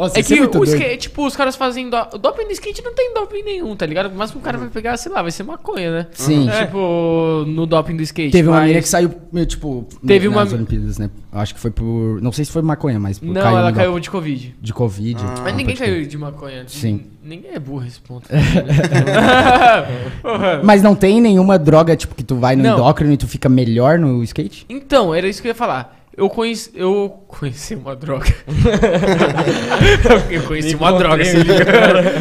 Nossa, É isso que muito o skate, tipo, os caras fazem. Do... O doping no skate não tem doping nenhum, tá ligado? Mas o cara vai pegar, sei lá, vai ser maconha, né? Sim. Tipo, no doping do skate. Teve uma mas- menina que saiu, meio, tipo, Teve nas uma- Olimpíadas, né? Acho que foi por... Não sei se foi maconha, mas por, Não, ela no caiu doping de Covid. de Covid. Ah, Mas ninguém pode crer. caiu de maconha. Sim. Ninguém é burro esse ponto. Mas não tem nenhuma droga, tipo, que tu vai no Não. endócrino e tu fica melhor no skate? então, era isso que eu ia falar. Eu conheci, eu conheci uma droga. eu conheci uma droga, se liga.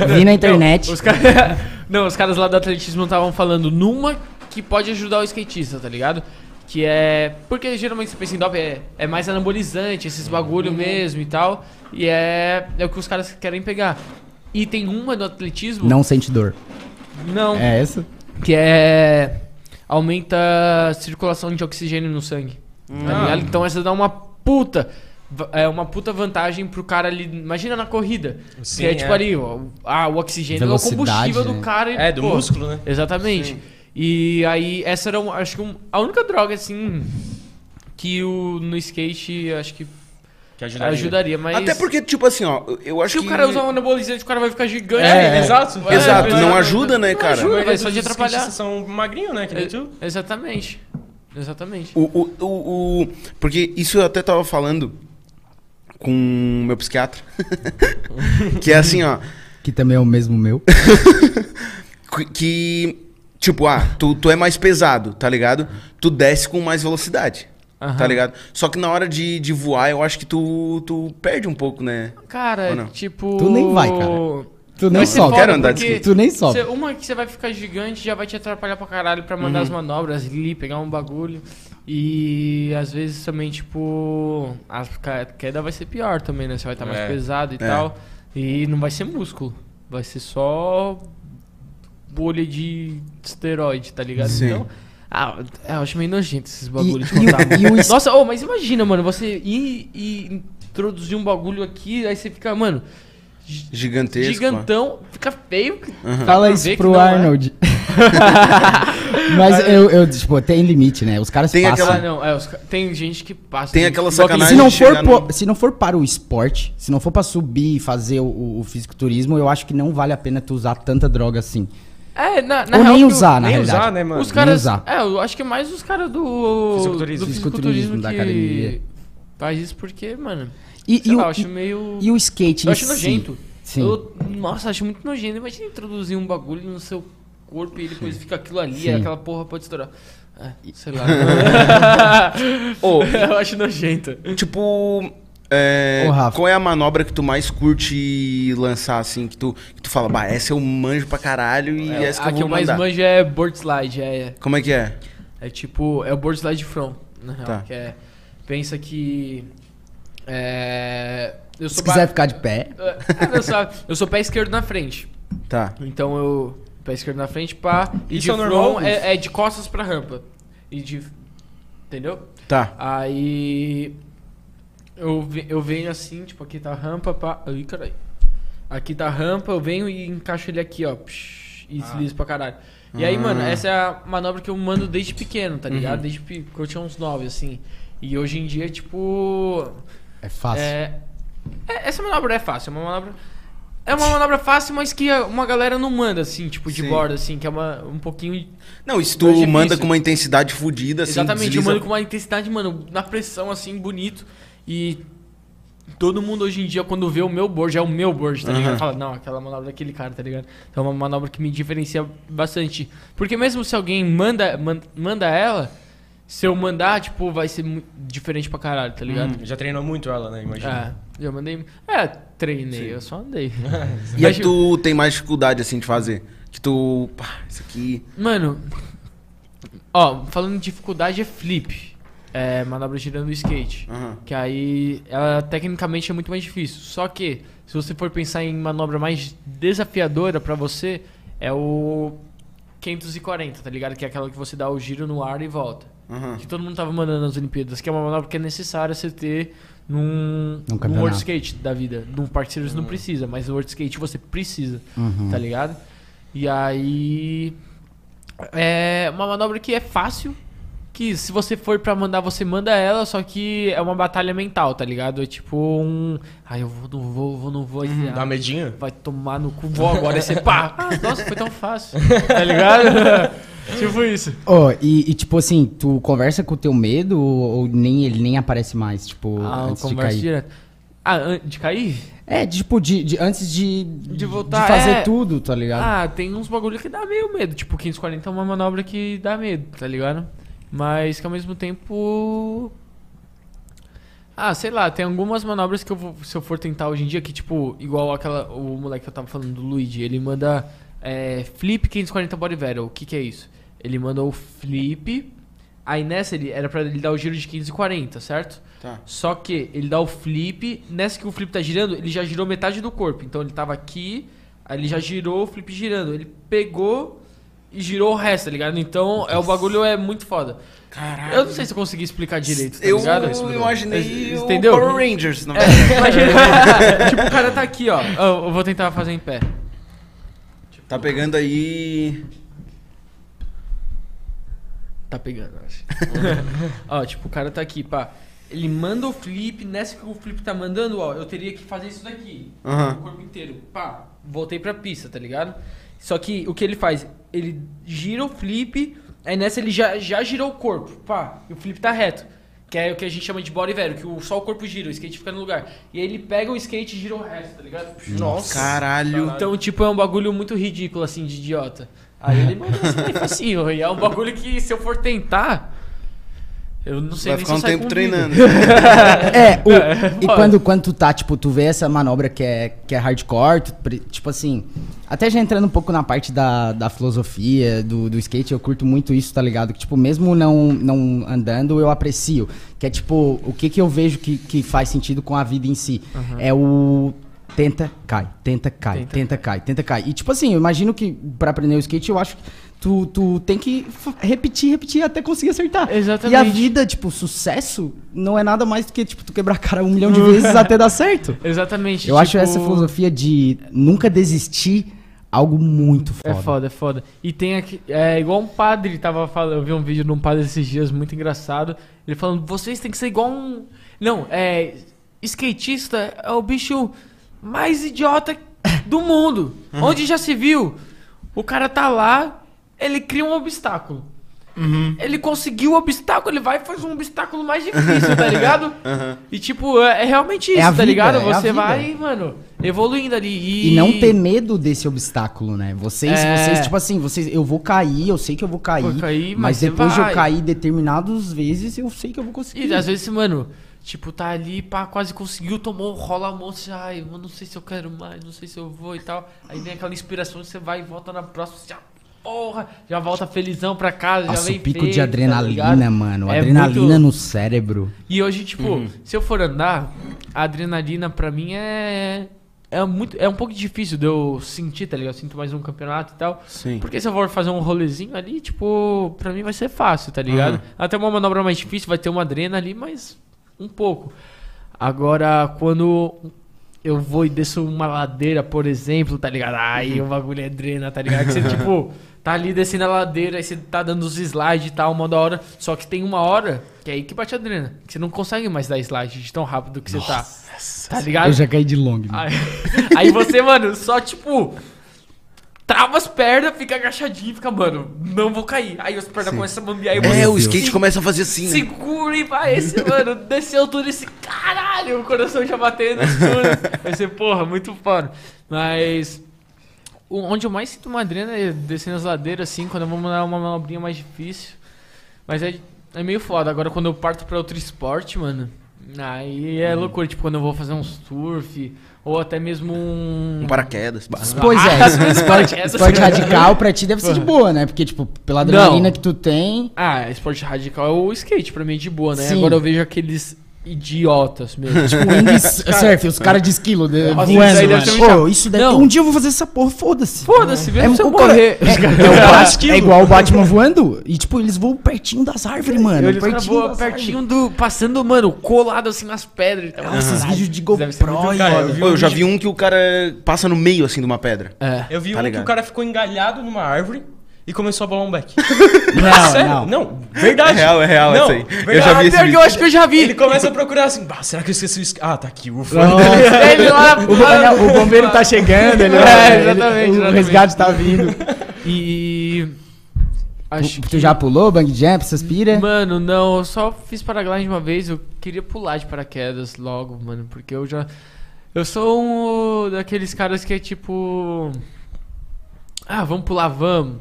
Vi na internet. Não, os, cara... não, os caras lá do atletismo estavam falando numa que pode ajudar o skatista, tá ligado? Que é. Porque geralmente você pensa em doping, é, é mais anabolizante, esses bagulho mesmo e tal. E é, é o que os caras querem pegar. E tem uma do atletismo. Não sente dor. Não. É essa? Que é. Aumenta a circulação de oxigênio no sangue. Tá? Então essa dá uma puta. É uma puta vantagem pro cara ali. Imagina na corrida. Sim, que é tipo é. ali, ó, ah, o oxigênio é o combustível do né? cara. e, É, do pô, músculo, né? Exatamente. E aí, essa era, um- acho que um- a única droga, assim, que o, no skate, acho que Que ajudaria, mas... Até porque, tipo assim, ó, eu acho Se que... o cara usar um anabolizante, o cara vai ficar gigante. É, exato. Vai- Exato, não vai- ajuda, né, não cara? ajuda, vai só de atrapalhar. são magrinhos, né? Que nem É, tu. Exatamente. Exatamente. O, o, o, o- porque isso eu até tava falando com meu psiquiatra. que é assim, ó. Que também é o mesmo meu. que- tipo, ah, tu, tu é mais pesado, tá ligado? Tu desce com mais velocidade, Aham. tá ligado? Só que na hora de, de voar, eu acho que tu, tu perde um pouco, né? Cara, não? tipo... Tu nem vai, cara. Tu nem sobe. Quero andar de skate. Tu nem sobe. uma que você vai ficar gigante já vai te atrapalhar pra caralho pra mandar Uhum. as manobras ali, pegar um bagulho. E às vezes também, tipo, a queda vai ser pior também, né? Você vai estar mais É. pesado e É. tal. E não vai ser músculo. Vai ser só bolha de esteroide, tá ligado? Sim. Então. Ah, eu acho meio nojento esses bagulhos E- de e contar. e es- Nossa, oh, mas imagina, mano, você ir e introduzir um bagulho aqui, aí você fica, mano, Gigantesco. gigantão, fica feio. Aham. Fala isso pro é. Arnold. Mas eu, eu, tipo, tem limite, né? Os caras Tem passam. Ah, não, é, os tem gente que passa. Tem aquela sacanagem Se não, de for chegar po- no- se não for para o esporte, se não for pra subir e fazer o, o, fisiculturismo, eu acho que não vale a pena tu usar tanta droga assim. É, na, na Ou real nem usar, na nem realidade. usar, né, mano? Os Nem caras. usar. É, eu acho que é mais os caras do. Fisiculturismo. Do Fisiculturismo fisiculturismo da academia. faz isso porque, mano. E, sei e lá, o, eu acho meio. e o skate eu acho si? nojento. Sim. Eu- nossa, acho muito nojento. Imagina introduzir um bagulho no seu corpo e depois fica aquilo ali, Sim. e aquela porra pode estourar. É, sei lá. Ô, eu acho nojento. tipo. é, Ô, Rafa. qual é a manobra que tu mais curte lançar, assim? Que tu, que tu fala, bah, essa eu manjo pra caralho e essa que a eu que vou eu mais mandar. manjo é board slide. É, Como é que é? É tipo, é o board slide front, na real. Tá. Que é, pensa que. É, eu Se sou quiser ficar de pé, É, não, sabe? Eu sou pé esquerdo na frente. Tá. Então eu. Pé esquerdo na frente, pá. E Isso de é normal, front é, é de costas pra rampa. E de. Entendeu? Tá. Aí. Eu, eu venho assim, tipo, aqui tá a rampa, pá. Ai, caralho. Aqui tá a rampa, eu venho e encaixo ele aqui, ó. psh, e deslizo pra caralho. E aí, Ah. mano, essa é a manobra que eu mando desde pequeno, tá ligado? Uhum. Desde que eu tinha uns 9, assim. E hoje em dia, tipo. É fácil. É, é- essa manobra é fácil, é uma manobra. É uma manobra fácil, mas que uma galera não manda, assim, tipo, de Sim. borda, assim, que é uma, um pouquinho. Não, se Mais tu manda com uma intensidade fodida, assim, Exatamente, eu desliza- mando com uma intensidade, mano, na pressão, assim, bonito. E todo mundo hoje em dia, quando vê o meu board, é o meu board, tá ligado? Aham. Fala, não, aquela manobra daquele cara, tá ligado? Então é uma manobra que me diferencia bastante. Porque mesmo se alguém manda, man- manda ela, se eu mandar, tipo, vai ser diferente pra caralho, tá ligado? Já treinou muito ela, né? Imagina. É, já mandei. É, treinei, eu só andei. E a que tu tem mais dificuldade, assim, de fazer? Que tu... Pá, isso aqui... Mano, ó, falando em dificuldade é flip. É, manobra girando o skate. Aham. Que aí, ela tecnicamente é muito mais difícil. Só que, se você for pensar em manobra mais desafiadora pra você, é o 540, tá ligado? Que é aquela que você dá o giro no ar e volta. Aham. Que todo mundo tava mandando nas Olimpíadas, que é uma manobra que é necessária você ter num, Num num. World Skate da vida. Num Park Series não precisa, mas no World Skate você precisa, Uhum. tá ligado? E aí. É uma manobra que é fácil. Que se você for pra mandar, você manda ela, só que é uma batalha mental, tá ligado? É tipo um. Ai, eu vou, não vou, vou, não vou. Uhum. Dá medinho? Vai tomar no cu, vou agora. Aí você pá. Ah, nossa, foi tão fácil. Tá ligado? Tipo isso. Ó, e, e, tipo assim, tu conversa com o teu medo ou, ou nem ele nem aparece mais, tipo, Ah, antes de conversa cair? direto. Ah, de cair? É, tipo, de, de- antes de, de, voltar, fazer é. tudo, tá ligado? Ah, tem uns bagulho que dá meio medo. Tipo, 540 é uma manobra que dá medo, tá ligado? Mas que ao mesmo tempo. Ah, sei lá, tem algumas manobras que eu vou, se eu for tentar hoje em dia, que tipo, igual aquela. O moleque que eu tava falando do Luigi, ele manda é, flip 540 body battle. O que que é isso? Ele manda o flip. Aí nessa ele era pra ele dar o giro de 540, certo? Tá. Só que ele dá o flip, nessa que o flip tá girando, ele já girou metade do corpo. Então ele tava aqui, aí ele já girou o flip girando. Ele pegou e girou o resto, tá ligado? Então é, o bagulho é muito foda. Caralho. Eu não sei se eu consegui explicar direito, tá eu ligado? imaginei Es- o entendeu? Power Rangers, na É, imagina, tipo, o cara tá aqui, ó. Eu eu vou tentar fazer em pé. Tá pegando aí. Tá pegando, acho. ó, tipo, o cara tá aqui, pá. Ele manda o flip, nessa que o flip tá mandando, ó, eu teria que fazer isso daqui. Aham. O corpo inteiro. Pá, voltei pra pista, tá ligado? Só que o que ele faz? Ele gira o flip, aí nessa ele já, já girou o corpo, pá, e o flip tá reto. Que é o que a gente chama de body velho, que o, só o corpo gira, o skate fica no lugar. E aí ele pega o skate e gira o resto, tá ligado? Nossa. Caralho. Então, tipo, é um bagulho muito ridículo, assim, de idiota. Aí ele manda assim, bem facinho. E é um bagulho que, se eu for tentar, eu não sei Vai nem ficar um tempo treinando. É, o- É, e quando, quando tu tá, tipo, tu vê essa manobra que é, que é hardcore, tu tipo assim, até já entrando um pouco na parte da, da filosofia, do, do skate, eu curto muito isso, tá ligado? Que, tipo, mesmo não, não andando, eu aprecio. Que é, tipo, o que que eu vejo que, que faz sentido com a vida em si? É o tenta, cai, tenta, cai, Tenta, tenta, cai, tenta, cai. E, tipo assim, eu imagino que pra aprender o skate, eu acho que tu, tu tem que repetir, repetir até conseguir acertar. Exatamente. E a vida, tipo, sucesso não é nada mais do que, tipo, tu quebrar a cara um milhão de vezes até dar certo. Exatamente. Eu acho tipo, essa filosofia de nunca desistir algo muito foda. É foda, é foda. E tem aqui. É igual um padre tava falando. Eu vi um vídeo de um padre esses dias muito engraçado. Ele falando: vocês têm que ser igual um. Não, é. Skatista é o bicho mais idiota do mundo. Onde já se viu? O cara tá lá, ele cria um obstáculo. Ele conseguiu o obstáculo, ele vai e faz um obstáculo mais difícil, tá ligado? E tipo, é, é realmente isso, É a tá vida, ligado? é a Você vida. vai, mano, evoluindo ali. E, E não ter medo desse obstáculo, né? Vocês, É. vocês, tipo assim, vocês, eu vou cair, eu sei que eu vou cair. Vou cair, mas, mas depois de eu cair determinadas vezes, eu sei que eu vou conseguir. E às vezes, mano, tipo, tá ali, pá, quase conseguiu, tomou, rola a mão, você, ai, eu não sei se eu quero mais, não sei se eu vou e tal. Aí vem aquela inspiração, você vai e volta na próxima, você já, porra, já volta felizão pra casa, já Nossa, vem o pico feito, de tá adrenalina, ligado? mano. É adrenalina muito- no cérebro. E hoje, tipo, se eu for andar, a adrenalina pra mim é. É, muito, é um pouco difícil de eu sentir, tá ligado? Eu sinto mais um campeonato e tal. Sim. Porque se eu for fazer um rolezinho ali, tipo, pra mim vai ser fácil, tá ligado? Uhum. Até uma manobra mais difícil, vai ter uma adrena ali, mas um pouco. Agora, quando eu vou e desço uma ladeira, por exemplo, tá ligado? Aí o bagulho é drena, tá ligado? Que você, tipo, tá ali descendo a ladeira, aí você tá dando os slides e tal, uma da hora. Só que tem uma hora que é aí que bate a drena. Que você não consegue mais dar slide de tão rápido que você tá. Tá ligado? Eu já caí de long. Aí, aí você, mano, só tipo. Trava as pernas, fica agachadinho fica, mano, não vou cair. Aí as pernas começam a bambear e É, o skate começa a fazer assim, né? segura e vai. Esse, mano, desceu tudo esse caralho, o coração já batendo tudo. Vai ser, porra, muito foda. Mas. Onde eu mais sinto uma adrena é descendo as ladeiras, assim, quando eu vou mandar uma manobrinha mais difícil. Mas é, é meio foda. Agora, quando eu parto pra outro esporte, mano, aí é loucura. Tipo, quando eu vou fazer um surf, ou até mesmo um. Um paraquedas. Pois é, esporte, esporte radical pra ti deve ser de boa, né? Porque, tipo, pela adrenalina Não. que tu tem. Ah, esporte radical é o skate, pra mim é de boa, né? Sim. Agora eu vejo aqueles idiotas mesmo. Tipo, surf, os caras de esquilo de, Nossa, voando, chato. isso deve... Um dia eu vou fazer essa porra, foda-se. Foda-se, vê É, morrer. cara- é, é, é igual o Batman voando. E, tipo, eles voam pertinho das árvores, mano. Eles pertinho voam pertinho do. Passando, mano, colado assim nas pedras. Então, árvores. Esses vídeos de GoPro. e- Cara, eu eu já vi um que o cara passa no meio, assim, de uma pedra. É. Eu vi Tá um que ligado. o cara ficou engalhado numa árvore e começou a bolar um beck. Não, Sério? não. Não, verdade. É real, é real não, aí. Eu verdade. já vi esse que vídeo. eu acho que eu já vi. Ele começa a procurar assim, bah, será que eu esqueci o isca... Ah, tá aqui, ufa. Ele lá, O, bo- o bombeiro tá chegando, ele, É, ele- exatamente, o exatamente. resgate tá vindo. E. Acho Tu já pulou bang jump, essas pira? Mano, não, eu só fiz paragliding uma vez, eu queria pular de paraquedas logo, mano, porque eu já. Eu sou um daqueles caras que é tipo. Ah, vamos pular, vamos.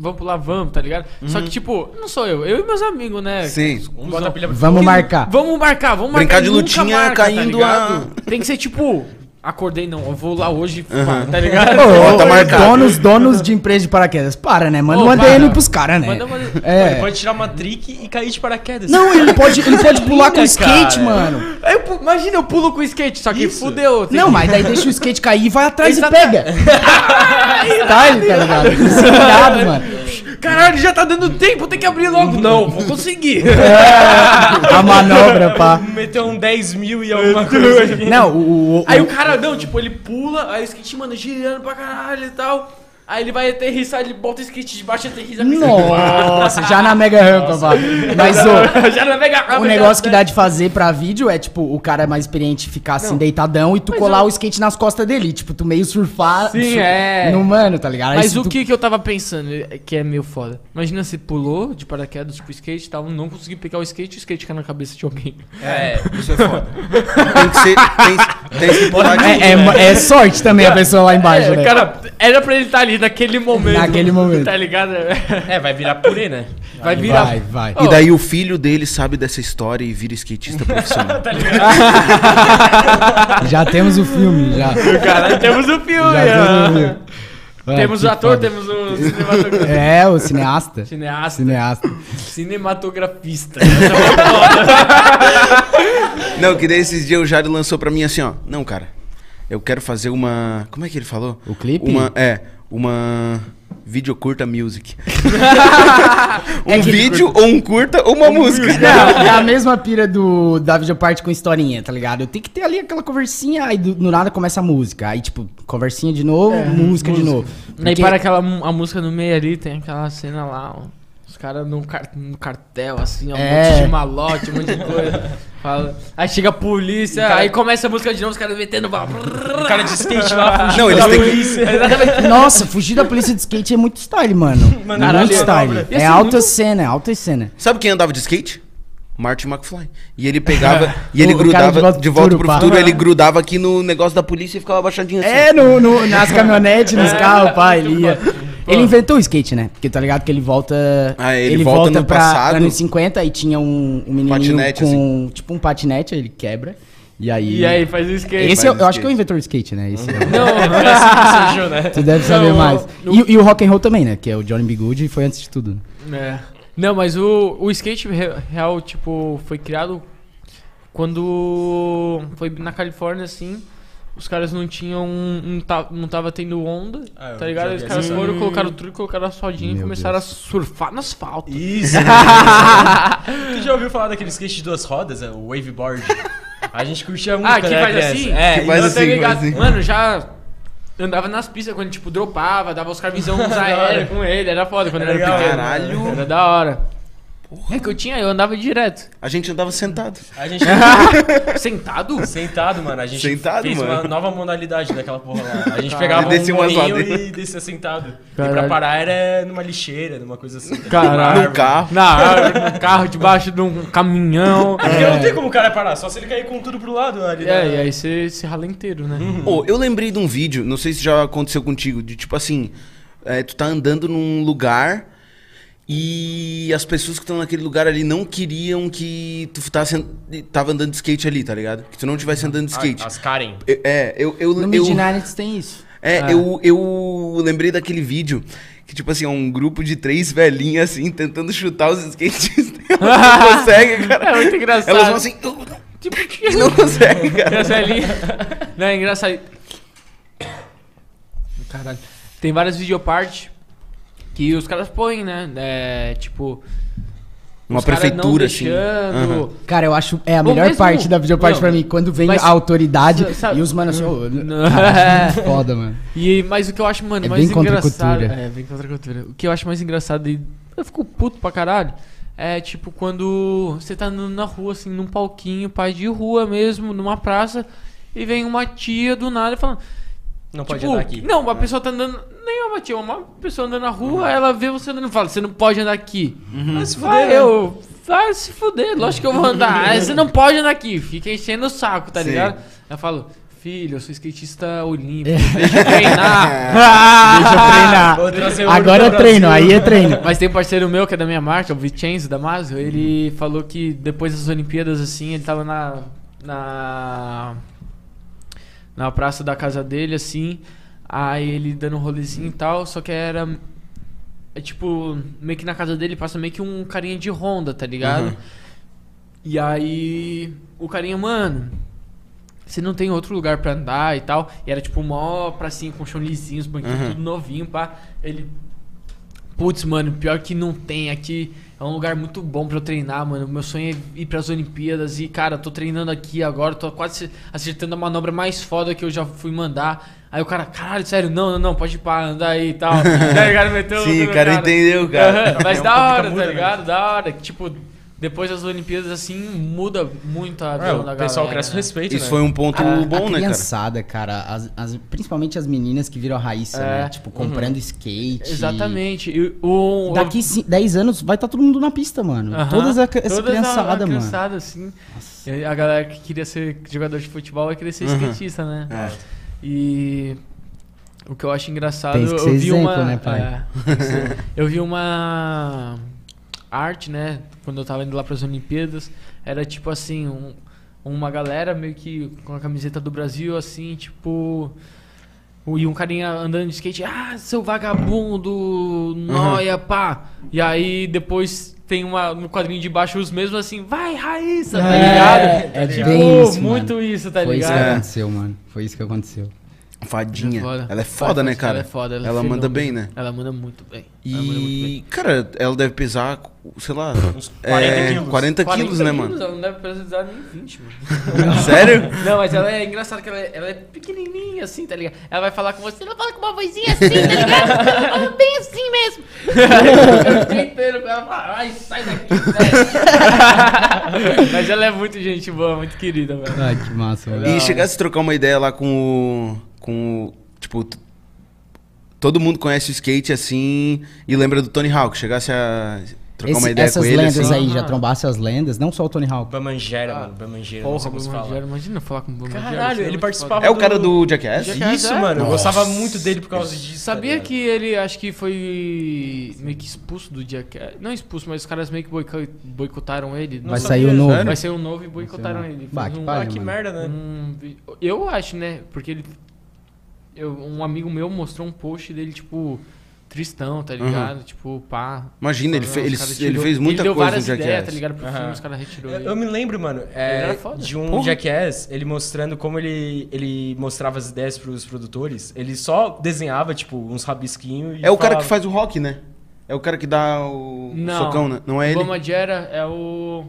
Vamos pular, vamos, tá ligado? Só que, tipo, não sou eu, eu e meus amigos, né? Sim. Um bota a pilha Vamos marcar. Vamos marcar, vamos Brincar marcar. de e nunca lutinha marca, caindo tá a- Tem que ser tipo. Acordei, não, eu vou lá hoje, pá, tá ligado? Ô, tá marcado. Donos, donos de empresa de paraquedas, para, né? Manda Ô, um para. ADM pros caras, né? Manda uma- Ele É. pode tirar uma trick e cair de paraquedas. Não, ele pode, ele pode pular com Linda, skate, cara. mano. Eu imagina, eu pulo com o skate, só que Isso. fudeu. tem Não, que- mas daí deixa o skate cair e vai atrás Exato. e pega. Style, tá ligado? Isso é mano. Caralho, já tá dando tempo, tem que abrir logo. Não, vou conseguir. A manobra, pá. Meteu um 10 mil e alguma coisa. aqui. Não, o, o, Aí o- o cara, não, tipo, ele pula, aí o skate, mano, girando pra caralho e tal. Aí ele vai aterrissar, ele bota o skate de baixo e aterrissa. Nossa, já na mega rampa, pá. Mas, ô, já não pega o negócio que dá de fazer pra vídeo é, tipo, o cara mais experiente ficar assim, deitadão e tu Mas colar eu- o skate nas costas dele. Tipo, tu meio surfar Sim, sur- é. no mano, tá ligado? Aí Mas se o tu- que que eu tava pensando, é- que é meio foda. Imagina você pulou de paraquedas, tipo, skate e tal, não conseguiu pegar o skate e o skate cai na cabeça de alguém. É, Isso é foda. tem que ser. Tem, tem que pular de É, é, é sorte também a pessoa lá embaixo, É, né? Cara, era pra ele estar ali naquele momento. Naquele momento. Tá ligado? é, vai virar purê, né? Vai virar. Vai, vai. E daí o filho dele sabe dessa história e vira skatista profissional. Tá ligado? Já temos o filme, já. Caralho, temos o filme. Já temos o filme. Vai, Temos que o ator, foda. temos o cinematografista. É, o cineasta. Cineasta. Cineasta. Cinematografista. Não, que daí esses dias o Jário lançou pra mim assim, ó. Não, cara. Eu quero fazer uma. Como é que ele falou? O clipe? Uma. É, uma. Vídeo curta music. um É vídeo ou um curta ou uma música. Não, é a mesma pira do da videoparte com historinha, tá ligado? Eu tenho que ter ali aquela conversinha, aí do, do nada começa a música. Aí, tipo, conversinha de novo, música, de novo. Aí Porque- para aquela a música no meio ali, tem aquela cena lá, ó. Os caras no, car- no cartel, assim, ó, um É. monte de malote, um monte de coisa. Fala- Aí chega a polícia, cara- aí começa a música de novo, os caras metendo bala. O cara de skate lá fugindo Não, eles da têm polícia. Nossa, fugir da polícia de skate é muito style, mano. Mano, é caralho, muito style. É ser alta muito- cena, é alta cena. Sabe quem andava de skate? Martin McFly. E ele pegava. e ele O- grudava. de Volta De pro volta Futuro, pro pá. futuro, ele grudava aqui no negócio da polícia e ficava abaixadinho assim. É, no, no- nas caminhonetes, nos carros, pá, ele ia. Ele inventou o skate, né? Porque tá ligado que ele volta. Ah, ele volta no pra passado. anos 50 e tinha um, um menininho Patinete, assim. com. Tipo um patinete, aí ele quebra. E aí. E aí faz o skate. Esse é, o- faz eu acho que é o inventor do skate, né? Esse é o- Não, Foi assim que surgiu, né? Tu deve saber Não, mais. eu- E, e o rock and roll também, né? Que é o Johnny B. Good e foi antes de tudo. É. Não, mas o, o skate re- real, tipo, foi criado quando foi na Califórnia, assim. Os caras não tinham. Não, tá, não tava tendo onda, Ah, tá ligado? Os caras foram, história. colocaram tudo, colocaram asfaldinho e Meu começaram a surfar no asfalto. Isso. tu já ouviu falar daquele skate de duas rodas, é, o waveboard? A gente curtia muito Ah, que era faz criança. assim? É, Que e faz você- tô assim, ligado. assim. Mano, já andava nas pistas quando, tipo, dropava, dava os carvisão uns aéreos com ele, era foda quando Era era, legal. pequeno. Caralho. Era da hora. É que eu tinha, eu andava direto. A gente andava sentado. A gente Sentado? sentado, mano. A gente Sentado, fez mano. uma nova modalidade daquela porra lá. A gente Caralho. pegava um Descia umas morrinho e descia sentado. E Caralho. pra parar era numa lixeira, numa coisa assim. Caralho. No carro. Na árvore, no carro, debaixo de um caminhão. Porque não tem como o cara parar, só se ele cair com tudo pro lado ali. É, né? e aí você se rala inteiro, né? Ô, eu lembrei de um vídeo, não sei se já aconteceu contigo, de tipo assim, é, tu tá andando num lugar e as pessoas que estão naquele lugar ali não queriam que tu tá sen- tava andando de skate ali, tá ligado? Que tu não estivesse andando de skate. Ah, As Karen. Eu- É, eu, eu, No eu, Midnight tem isso. é, Ah. eu, eu lembrei daquele vídeo que, tipo assim, é um grupo de três velhinhas assim, tentando chutar os skatistas. Elas não conseguem, cara. É muito engraçado. Elas vão assim. "Uh, Tipo, Não consegue, cara. É linha. Não, é engraçado. Caralho. Tem várias videopartes que os caras põem, né? É, tipo. Uma os caras não prefeitura, assim. Aham. Cara, eu acho é a Bom, melhor mesmo- parte da videoparte pra mim, quando vem mas- a autoridade sa- sabe- e os manos assim, cara, foda, mano. E, mas o que eu acho, mano, É mais bem contra engraçado. cultura. É, bem contra a cultura. O que eu acho mais engraçado e eu fico puto pra caralho. É tipo quando você tá andando na rua, assim, num palquinho, pai de rua mesmo, numa praça, e vem uma tia do nada falando. Não pode tipo, andar aqui. Não, uma pessoa tá andando. Nem uma tia, uma pessoa andando na rua, ela vê você andando e fala, você não pode andar aqui. Vai se Vai, fuder, né? eu. Vai se fuder, lógico que eu vou andar. Ah, você não pode andar aqui, fica enchendo o saco, tá Sim. ligado? Eu falo, filho, eu sou skatista olímpico, deixa eu treinar. Deixa eu treinar. Agora é treino, aí é treino. Mas tem um parceiro meu que é da minha marca, o Vicenzo Damasio, ele falou que depois das Olimpíadas, assim, ele tava na. na. Na praça da casa dele, assim, aí ele dando um rolezinho e tal, só que era. É tipo, meio que na casa dele passa meio que um carinha de Honda, tá ligado? Uhum. E aí. O carinha, mano. Você não tem outro lugar pra andar e tal. E era tipo mó pracinha com chão lisinho, os banquinhos Uhum. tudo novinho, pá. Ele. Putz, mano, pior que não tem aqui. É um lugar muito bom pra eu treinar, mano. Meu sonho é ir pras Olimpíadas. E, cara, tô treinando aqui agora. Tô quase acertando a manobra mais foda que eu já fui mandar. Aí o cara, caralho, sério, não, não, não, pode ir pra andar aí e tal. tá? Meteu Sim, o cara entendeu, cara. Mas É um da hora, tá né? ligado? Da hora. Tipo, depois das Olimpíadas, assim, muda muito a É, visão o da pessoal galera, cresce o né? respeito, Isso né? foi um ponto A, bom, a né, cara? criançada, cara, as- as- principalmente as meninas que viram a Raíssa, É. né? Tipo, comprando skate. Exatamente. E o, Daqui ci- 10 anos vai estar todo mundo na pista, mano. Aham. Todas a, essa Todas criançada, a mano. criançada, assim. A galera que queria ser jogador de futebol vai querer ser Uhum. skatista, né? É. E o que eu acho engraçado, Tem que eu vi exemplo, uma, né, pai? é, eu vi uma arte, né, quando eu tava indo lá para as Olimpíadas, era tipo assim, um- uma galera meio que com a camiseta do Brasil assim, tipo e um carinha andando de skate, ah, seu vagabundo, noia, pá. E aí depois tem uma no quadrinho de baixo os mesmos assim, vai, Raíssa, tá É, ligado? é tipo, bem isso, muito mano. isso, tá Foi isso que ligado? aconteceu, mano. Foi isso que aconteceu. Fadinha. Foda. Ela é foda, né, cara? Ela é foda. Ela, é Ela manda fenômeno. bem, né? Ela manda muito bem. Ela manda muito E, bem. cara, ela deve pesar, sei lá, Uns 40 é, quilos. 40 quilos, né, mano? Ela não deve precisar nem 20, mano. Sério? Não, mas ela é engraçada que ela é, ela é pequenininha assim, tá ligado? Ela vai falar com você, ela fala com uma vozinha assim, tá ligado? Ela fala bem assim mesmo. Eu fico inteiro com ela, fala, ai, sai daqui, velho. Mas ela é muito gente boa, muito querida, velho. Ai, que massa, mano. E chegasse a trocar uma ideia lá com o. Com. Tipo. Todo mundo conhece o skate assim e lembra do Tony Hawk. Chegasse a trocar Esse- uma ideia essas com ele lendas assim. aí, já trombasse as lendas, não só o Tony Hawk. Bamangera, Ah, mano. Bamangera, Porra, sei como se fala. Bamangera, imagina falar com o Bamangera. Caralho, é ele participava É o cara do Jackass? Jackass, Isso, é? mano. Eu Nossa. gostava muito dele por causa disso. tá Sabia ligado? que ele, acho que foi meio que expulso do Jackass? Não expulso, mas os caras meio que boico- boicotaram ele. Não Vai sabia, sair o novo. Vai ser um novo e boicotaram um- ele. Bah, Fez que um- palha, Ah, que merda, né? um vi- eu acho, né? Porque ele. Eu, um amigo meu mostrou um post dele, tipo, tristão, tá ligado? Tipo, pá. Imagina, ele, fe- ele, caras ele tirou- fez muita ele deu coisa no várias ideias, Jackass. tá ligado? Pro Aham. filme, os caras retirou Eu, eu me lembro, mano, é, de um Porra. Jackass, ele mostrando como ele, ele mostrava as ideias pros produtores. Ele só desenhava, tipo, uns rabisquinhos e É o cara falava- que faz o rock, né? É o cara que dá o, o Não. socão, né? Não é O ele? Bamajera é o.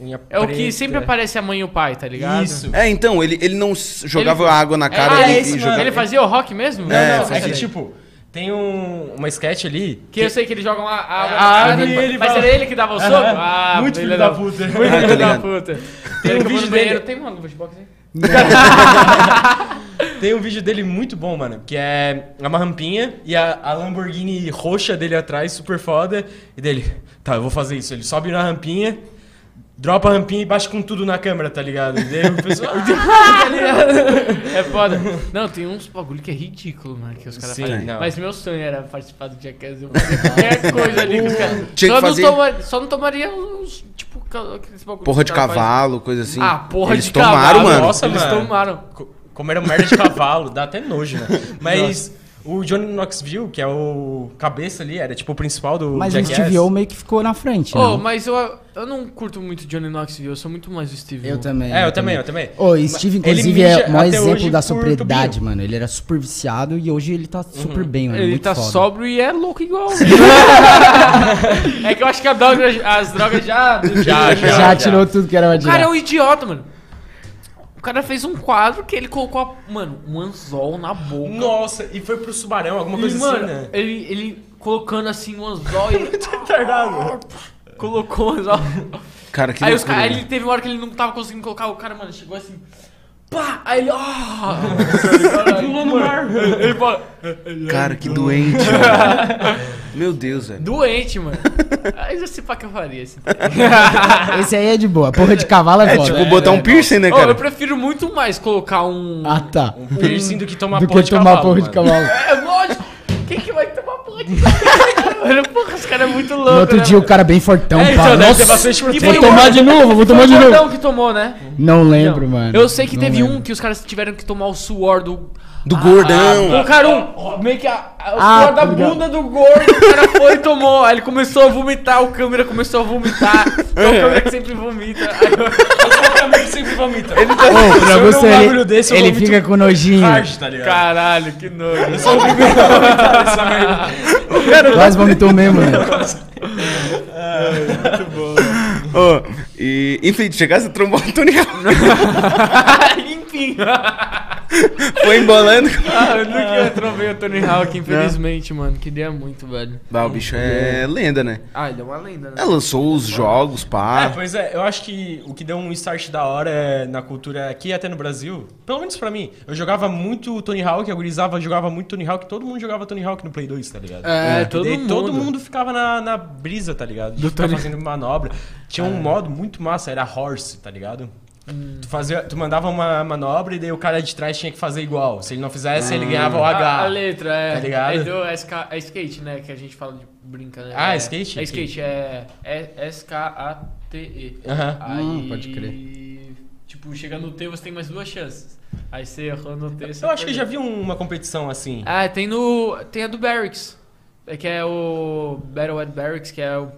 unha É o que sempre aparece a mãe e o pai, tá ligado? Isso. É, então, ele, ele não jogava Ele- água na cara ah, ali é e esse, jogava. Ele fazia o rock mesmo? Não, É, não, é que, tipo, tem um, uma sketch ali... Que eu sei que ele joga uma água Ah, na cara, e ele mas fala- era ele que dava o soco? Ah, Muito filho filho da puta. Muito filho da puta. Tem Ele um que vídeo dele- Tem uma luva de boxe aí? Tem um vídeo dele muito bom, mano. Que é uma rampinha e a, a Lamborghini roxa dele atrás, super foda. E dele, tá, eu vou fazer isso. Ele sobe na rampinha, dropa a rampinha e baixa com tudo na câmera, tá ligado? E daí o pessoal. tá ligado? É foda. Não, tem uns bagulho que é ridículo, mano, que os caras Sim, fazem. não. Mas meu sonho era participar do Jackass. Eu fazia qualquer coisa ali com os caras. Tinha Só, que fazer- não só não tomaria uns, tipo, ca- aqueles bagulho Porra que de os caras cavalo, coisa assim. Ah, porra Eles de tomaram, cavalo. mano. Nossa, Eles mano. tomaram. Co- Comeram merda de cavalo, dá até nojo, né? Mas O Johnny Knoxville, que é o cabeça ali, era tipo o principal do Mas o Jackass. Steve O meio que ficou na frente, Oh, né? mas eu, eu não curto muito Johnny Knoxville, eu sou muito mais o Steve. Eu também. É, eu também, eu também. Ô, e Steve, inclusive, é o maior exemplo da sobriedade, mano. Ele era super viciado e hoje ele tá super bem, mano. Ele muito tá foda. sóbrio e é louco igual. é que eu acho que a droga- as drogas já. Já, Já, já. tirou tudo que era O cara é um idiota, mano. O cara fez um quadro que ele colocou, a- mano, um anzol na boca. Nossa, e foi pro Subarão, alguma E, coisa mano, assim, né? ele, ele colocando assim um anzol e ele Retardado. colocou o anzol. Cara, que Aí, os loucura, cara, aí né? ele teve uma hora que ele não tava conseguindo colocar, o cara, mano, chegou assim. Pá! Aí ele. Ah! Pulou no mar. ele fala. Cara, que doente, mano. Meu Deus, velho. Doente, mano. Aí já sei pra que eu faria assim. Esse aí é de boa. Porra de cavalo é, É foda. tipo botar um piercing, né, Ô, eu cara? prefiro muito mais colocar um. Ah, tá. Um piercing do que tomar Do porra que de tomar cavalo, porra de mano. cavalo. É lógico! Quem que vai Mano, porra, os caras é muito louco. No outro né, dia o mano? cara bem fortão, É, pá. então, ter Nossa, bastante E foi vou o tomar de novo, vou tomar foi de o novo. Gordão que tomou, né? Não lembro, Não. mano. Eu sei que Não teve lembro. um que os caras tiveram que tomar o suor do. Do gordão. Colocaram um, meio que a, a- o Ah, da tá ligado. bunda do gordo, o cara foi e tomou. Aí ele começou a vomitar, o câmera começou a vomitar. É o câmera que sempre vomita. Aí eu- O Camilo sempre vomita. tá Ele Ô, pra você, um bagulho desse, eu ele fica com nojinho. hard, tá ligado? Caralho, que nojo. Eu sou o primeiro a vomitar essa merda. Quase vomitou mesmo, né? Ô, e, enfim, chegasse a trombar o Tony Hawk. Foi embolando. Ah, eu nunca trombei o Tony Hawk, infelizmente, mano. Queria muito, velho. Bah, o bicho é lenda, né? Ah, ele é uma lenda, né? Ela lançou os jogos, É, pá. pois é, eu acho que o que deu um start da hora é na cultura aqui e até no Brasil, pelo menos pra mim, eu jogava muito Tony Hawk, a gurizava jogava muito Tony Hawk, todo mundo jogava Tony Hawk no Play 2, tá ligado? É, E todo daí mundo. todo mundo ficava na, na brisa, tá ligado? De Do ficar Tony- fazendo manobra. Tinha um modo muito massa, era Horse, tá ligado? Hum. Tu, fazia, tu mandava uma manobra e daí o cara de trás tinha que fazer igual. Se ele não fizesse, ele ganhava o A, H. a letra é. Tá ligado? É do é skate, né? Que a gente fala de brinca, né? Ah, é, skate? É skate, é, é S-K-A-T-E. Aham. Aí. Hum, pode crer. Tipo, chega no T, você tem mais duas chances. Aí você errou no T, você Eu acho que já vi uma competição assim. Ah, tem no. Tem a do Barracks. É que é o Battle at Barracks, que é o-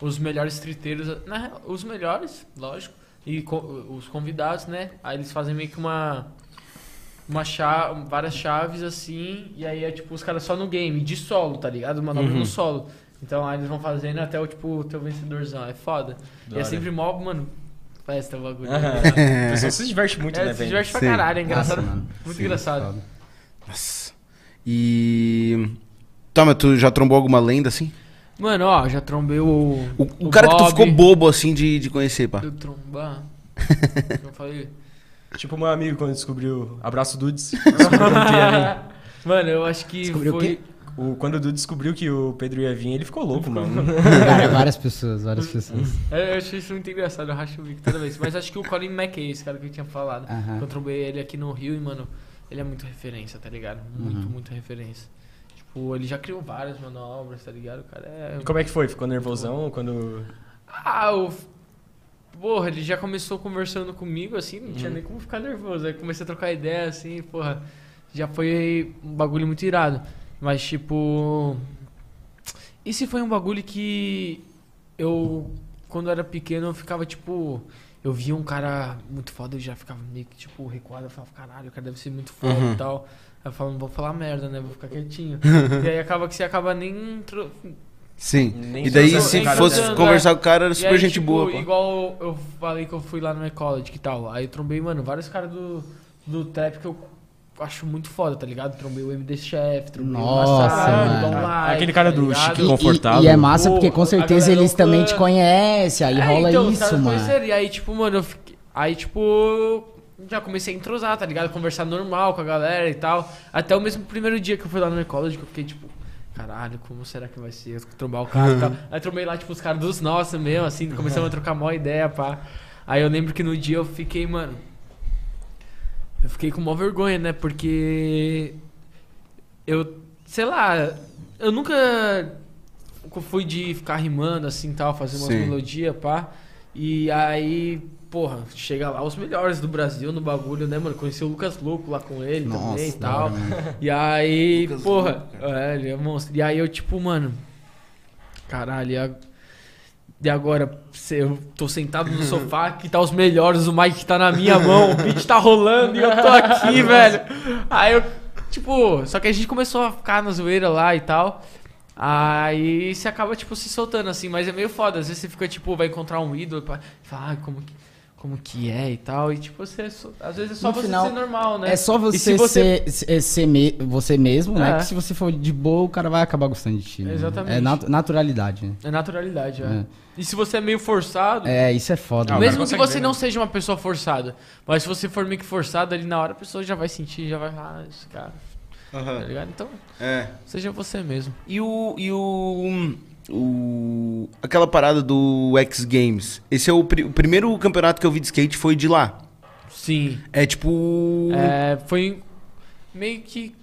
os melhores streeteiros. Na, real, os melhores, lógico. E co- os convidados, né? Aí eles fazem meio que uma. Uma chave, várias chaves assim, e aí é tipo os caras só no game, de solo, tá ligado? Manobra Uhum. no solo. Então aí eles vão fazendo até o tipo, o teu vencedorzão. É foda. Da e é sempre mó, mano, festa o bagulho. Aham. né? O pessoal se diverte muito, É, né, se velho? diverte pra Sim. caralho, é engraçado. Nossa. Muito Sim, engraçado. foda. Nossa. E. Toma, tu já trombou alguma lenda assim? Mano, ó, já trombei o. O, o cara que tu Bob. ficou bobo assim de, de conhecer, pá. Eu trombar. eu falei. Tipo meu amigo quando descobriu. Abraço Dudes. Mano, eu acho que Descobriu o foi. quê? O, quando o Dudu descobriu que o Pedro ia vir, ele ficou louco, mano. Cara, várias pessoas, várias pessoas. É, Eu achei isso muito engraçado, eu racho o bico toda vez. Mas acho que o Colin McKay, esse cara que eu tinha falado. Aham. Eu trombei ele aqui no Rio e, mano, ele é muito referência, tá ligado? Muito, Uhum. muito referência. Tipo, ele já criou várias manobras, tá ligado? O cara é. E como é que foi? Ficou nervosão quando. Ah, o. Porra, ele já começou conversando comigo, assim, não tinha nem como ficar nervoso. Aí comecei a trocar ideia, assim, porra. Já foi um bagulho muito irado. Mas, tipo. E se foi um bagulho que eu, quando eu era pequeno, eu ficava, tipo. Eu via um cara muito foda e já ficava meio que, tipo, recuado. Eu falava, caralho, o cara deve ser muito foda Uhum. e tal. Aí eu falava, não vou falar merda, né? Vou ficar quietinho. e aí acaba que você acaba nem. tro- Sim. Nem E daí, se cara, fosse né? conversar com o cara, era super aí, gente tipo, boa, pô. Igual eu falei que eu fui lá no Ecology que tal. Aí eu trombei, mano, vários caras do, do trap que eu acho muito foda, tá ligado? Trombei o MD Chef, trombei Nossa, o Massaro, mano. Light, Aquele cara tá do ligado? Chique Confortável. E, e é massa porque com certeza eles do também te conhecem, aí É, rola então, isso, mano. conheceram, E aí, tipo, mano, eu fiquei- aí, tipo, já comecei a entrosar, tá ligado? Conversar normal com a galera e tal. Até o mesmo primeiro dia que eu fui lá no Ecology, que eu fiquei, tipo, caralho, como será que vai ser? Eu trombar o cara e tal. Aí trombei lá, tipo, os caras dos nossos mesmo, assim, começamos a trocar mó ideia, pá. Aí eu lembro que no dia eu fiquei, mano. Eu fiquei com mó vergonha, né? Porque. Eu. Sei lá. Eu nunca fui de ficar rimando assim tal, fazer umas melodias, pá. E aí. Porra, chega lá os melhores do Brasil no bagulho, né, mano? Conheci o Lucas Louco lá com ele Nossa, também e tal. mano. E aí, Lucas porra, Louco, é, ele é monstro. E aí eu, tipo, mano, caralho, e a- e agora eu tô sentado no sofá, que tá os melhores, o Mike tá na minha mão, o beat tá rolando e eu tô aqui, velho. Aí eu, tipo, só que a gente começou a ficar na zoeira lá e tal. Aí você acaba, tipo, se soltando assim, mas é meio foda. Às vezes você fica, tipo, vai encontrar um ídolo e fala, ah, como que, como que é e tal. E, tipo, você, só- às vezes é só No você final, ser normal, né? É só você, se você- ser, ser, ser me- você mesmo, né? É. Que se você for de boa, o cara vai acabar gostando de ti. né? Exatamente. É nat- naturalidade, né? É naturalidade, é. É. E se você é meio forçado, É, isso é foda. Ah, o mano. mesmo que você ver, não né? seja uma pessoa forçada, mas se você for meio que forçado ali na hora, a pessoa já vai sentir, já vai ah, esse cara, tá Aham. ligado? Então, É. seja você mesmo. E o. E o. o aquela parada do X Games. Esse é o, pri- o primeiro campeonato que eu vi de skate foi de lá. Sim. É tipo. É, foi meio que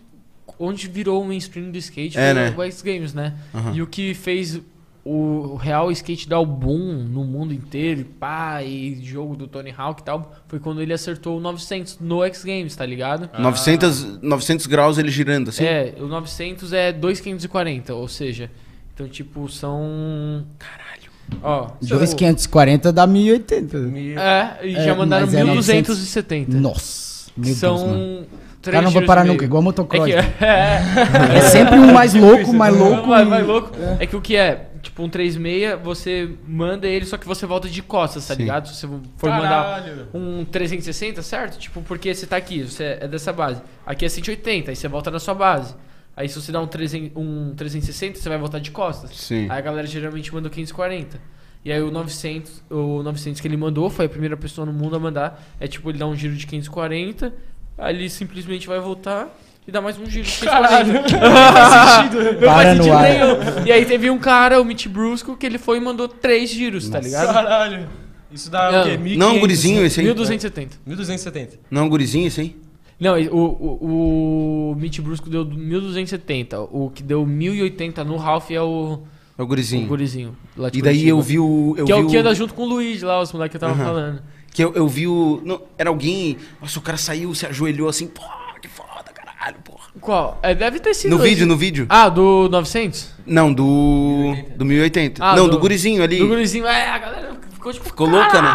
onde virou o mainstream do skate É, foi né? o X Games, né? Aham. E o que fez o real skate dar o boom no mundo inteiro, e pá, e jogo do Tony Hawk e tal, foi quando ele acertou o 900 no X Games, tá ligado? 900, 900 graus ele girando, assim. É, o 900 é 2,540, ou seja, então tipo são. Caralho. Ó, 2,540 dá 1.080. É, e É, já mandaram é 1270. Nossa, que são. mano. Cara não giros parar nunca, meio. igual É motocross. que É, é, sempre um mais louco, mais louco. Vai, e- vai louco. É. que o que é? Tipo, um 3,6, você manda ele, só que você volta de costas, tá Sim. ligado? Se você for mandar Caralho. um 360, certo? Tipo, porque você tá aqui, você é dessa base. Aqui é 180, aí você volta na sua base. Aí se você dá um, 300, um 360, você vai voltar de costas. Sim. Aí a galera geralmente manda o 540. E aí o 900, o 900 que ele mandou, foi a primeira pessoa no mundo a mandar. É tipo, ele dá um giro de 540, aí ele simplesmente vai voltar e dá mais um giro de 540. Não Para faz no sentido ar. nenhum. E aí teve um cara, o Mitch Brusco, que ele foi e mandou três giros, tá ligado? Caralho. Isso dá Não. o quê? 1.500, Não é um gurizinho esse aí? 1270. 1270. Não é um gurizinho esse aí? Não, o, o, o Mitch Brusco deu 1270. O que deu 1080 no Ralph é o, É o o gurizinho. gurizinho. lá de E daí eu vi o. Eu que é vi o que o- anda junto com o Luiz lá, os moleques que eu tava Aham. falando. Que eu, eu vi o. Não, era alguém. Nossa, o cara saiu, se ajoelhou assim. Pô, que foda, caralho, porra. Qual? É, deve ter sido. No vídeo, no vídeo. Ah, do 900? Não, do. Do 1080. Ah, não, do- do, gurizinho ali. Do gurizinho. É, a galera ficou tipo. Ficou louca, né?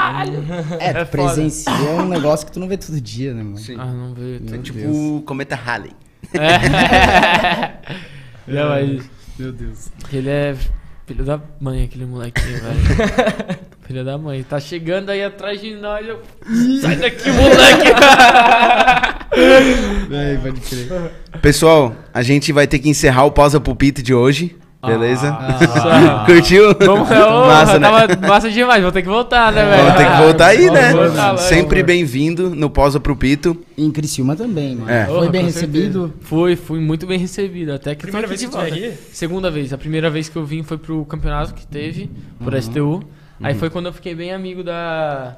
É, É foda. presencia é um negócio que tu não vê todo dia, né, mano? Sim. Ah, não veio. É Meu tipo Deus. o Cometa Halley. É. Não, mas Meu Deus. ele é filho da mãe, aquele molequinho, velho. filho da mãe. Tá chegando aí atrás de nós. Eu... Sai daqui, moleque! É, pode crer. Pessoal, a gente vai ter que encerrar o pausa pulpito de hoje. Beleza? Ah. Curtiu? Vamos, ô, Massa, né? tava massa demais, vou ter que voltar, né, velho? Vamos ter que voltar aí, né? voltar. Sempre bem-vindo no pausa pro Pito. E em Criciúma também, mano. É. Foi bem recebido. certeza. Fui, fui muito bem recebido. Até que tô Primeira aqui vez de que volta. aqui? Segunda vez. A primeira vez que eu vim foi pro campeonato que teve, por Uhum. STU. Aí foi quando eu fiquei bem amigo da.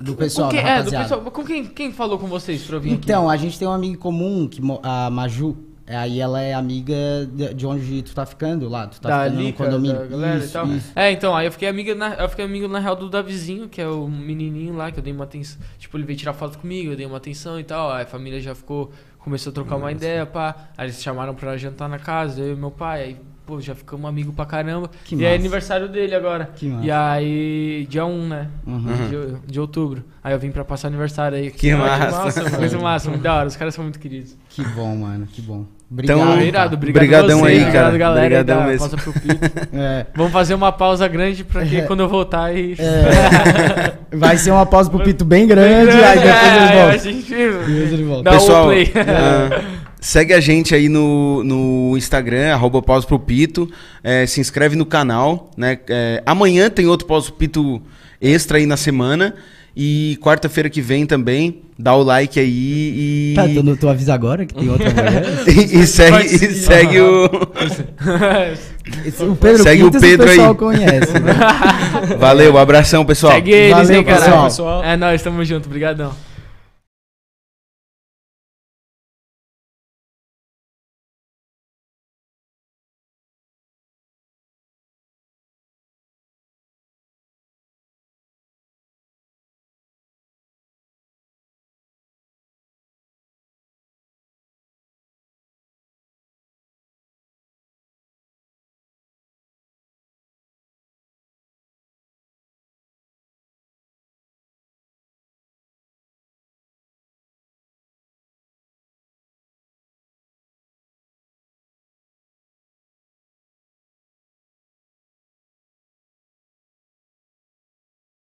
Do pessoal, com quem, da é, do pessoal. Com quem, quem falou com vocês pra eu vir Então, aqui? a gente tem uma amiga em comum, que, a Maju. É, Aí ela é amiga de de onde tu tá ficando lá. Tu tá da ficando Lica, no condomínio. da galera Isso, e tal. isso. É, então, aí eu fiquei amigo na, eu fiquei amigo na real do Davizinho, que é o menininho lá, que eu dei uma atenção. Tipo, ele veio tirar foto comigo, eu dei uma atenção e tal. Aí a família já ficou, começou a trocar uma ideia, pá. Aí eles chamaram pra jantar na casa, eu e meu pai. Aí, pô, já ficamos amigos pra caramba. Que e é massa. aniversário dele agora. Que massa. E aí, dia 1, né? Uhum. De, de outubro. Aí eu vim pra passar aniversário aí. Que Ah, massa. mano. Muito massa, muito da hora. Os caras são muito queridos. Que bom, mano, que bom. Obrigado. Então, Ah, irado, obrigado Brigadão você, aí, obrigado, cara. galera. Brigadão aí da mesmo. Pausa pro Pito. É, Vamos fazer uma pausa grande pra que É. quando eu voltar e. é, vai ser uma pausa pro Pito bem grande, aí depois É, eles aí voltam. a gente- Depois eles voltam. Dá Pessoal, o play. Segue a gente aí no, no Instagram, arroba pausa pro Pito. É, se inscreve no canal, né? É, amanhã tem outro pausa pro Pito extra aí na semana. E quarta-feira que vem também, dá o like aí e. Tá, tu, tu avisa agora que tem outra e, e segue, e segue o. Esse- o Pedro Segue o Quintas Pedro o pessoal aí. conhece. Né? Valeu, abração, pessoal. Segue eles, Valeu, hein, cara. pessoal. pessoal. É nóis, tamo junto. Obrigadão.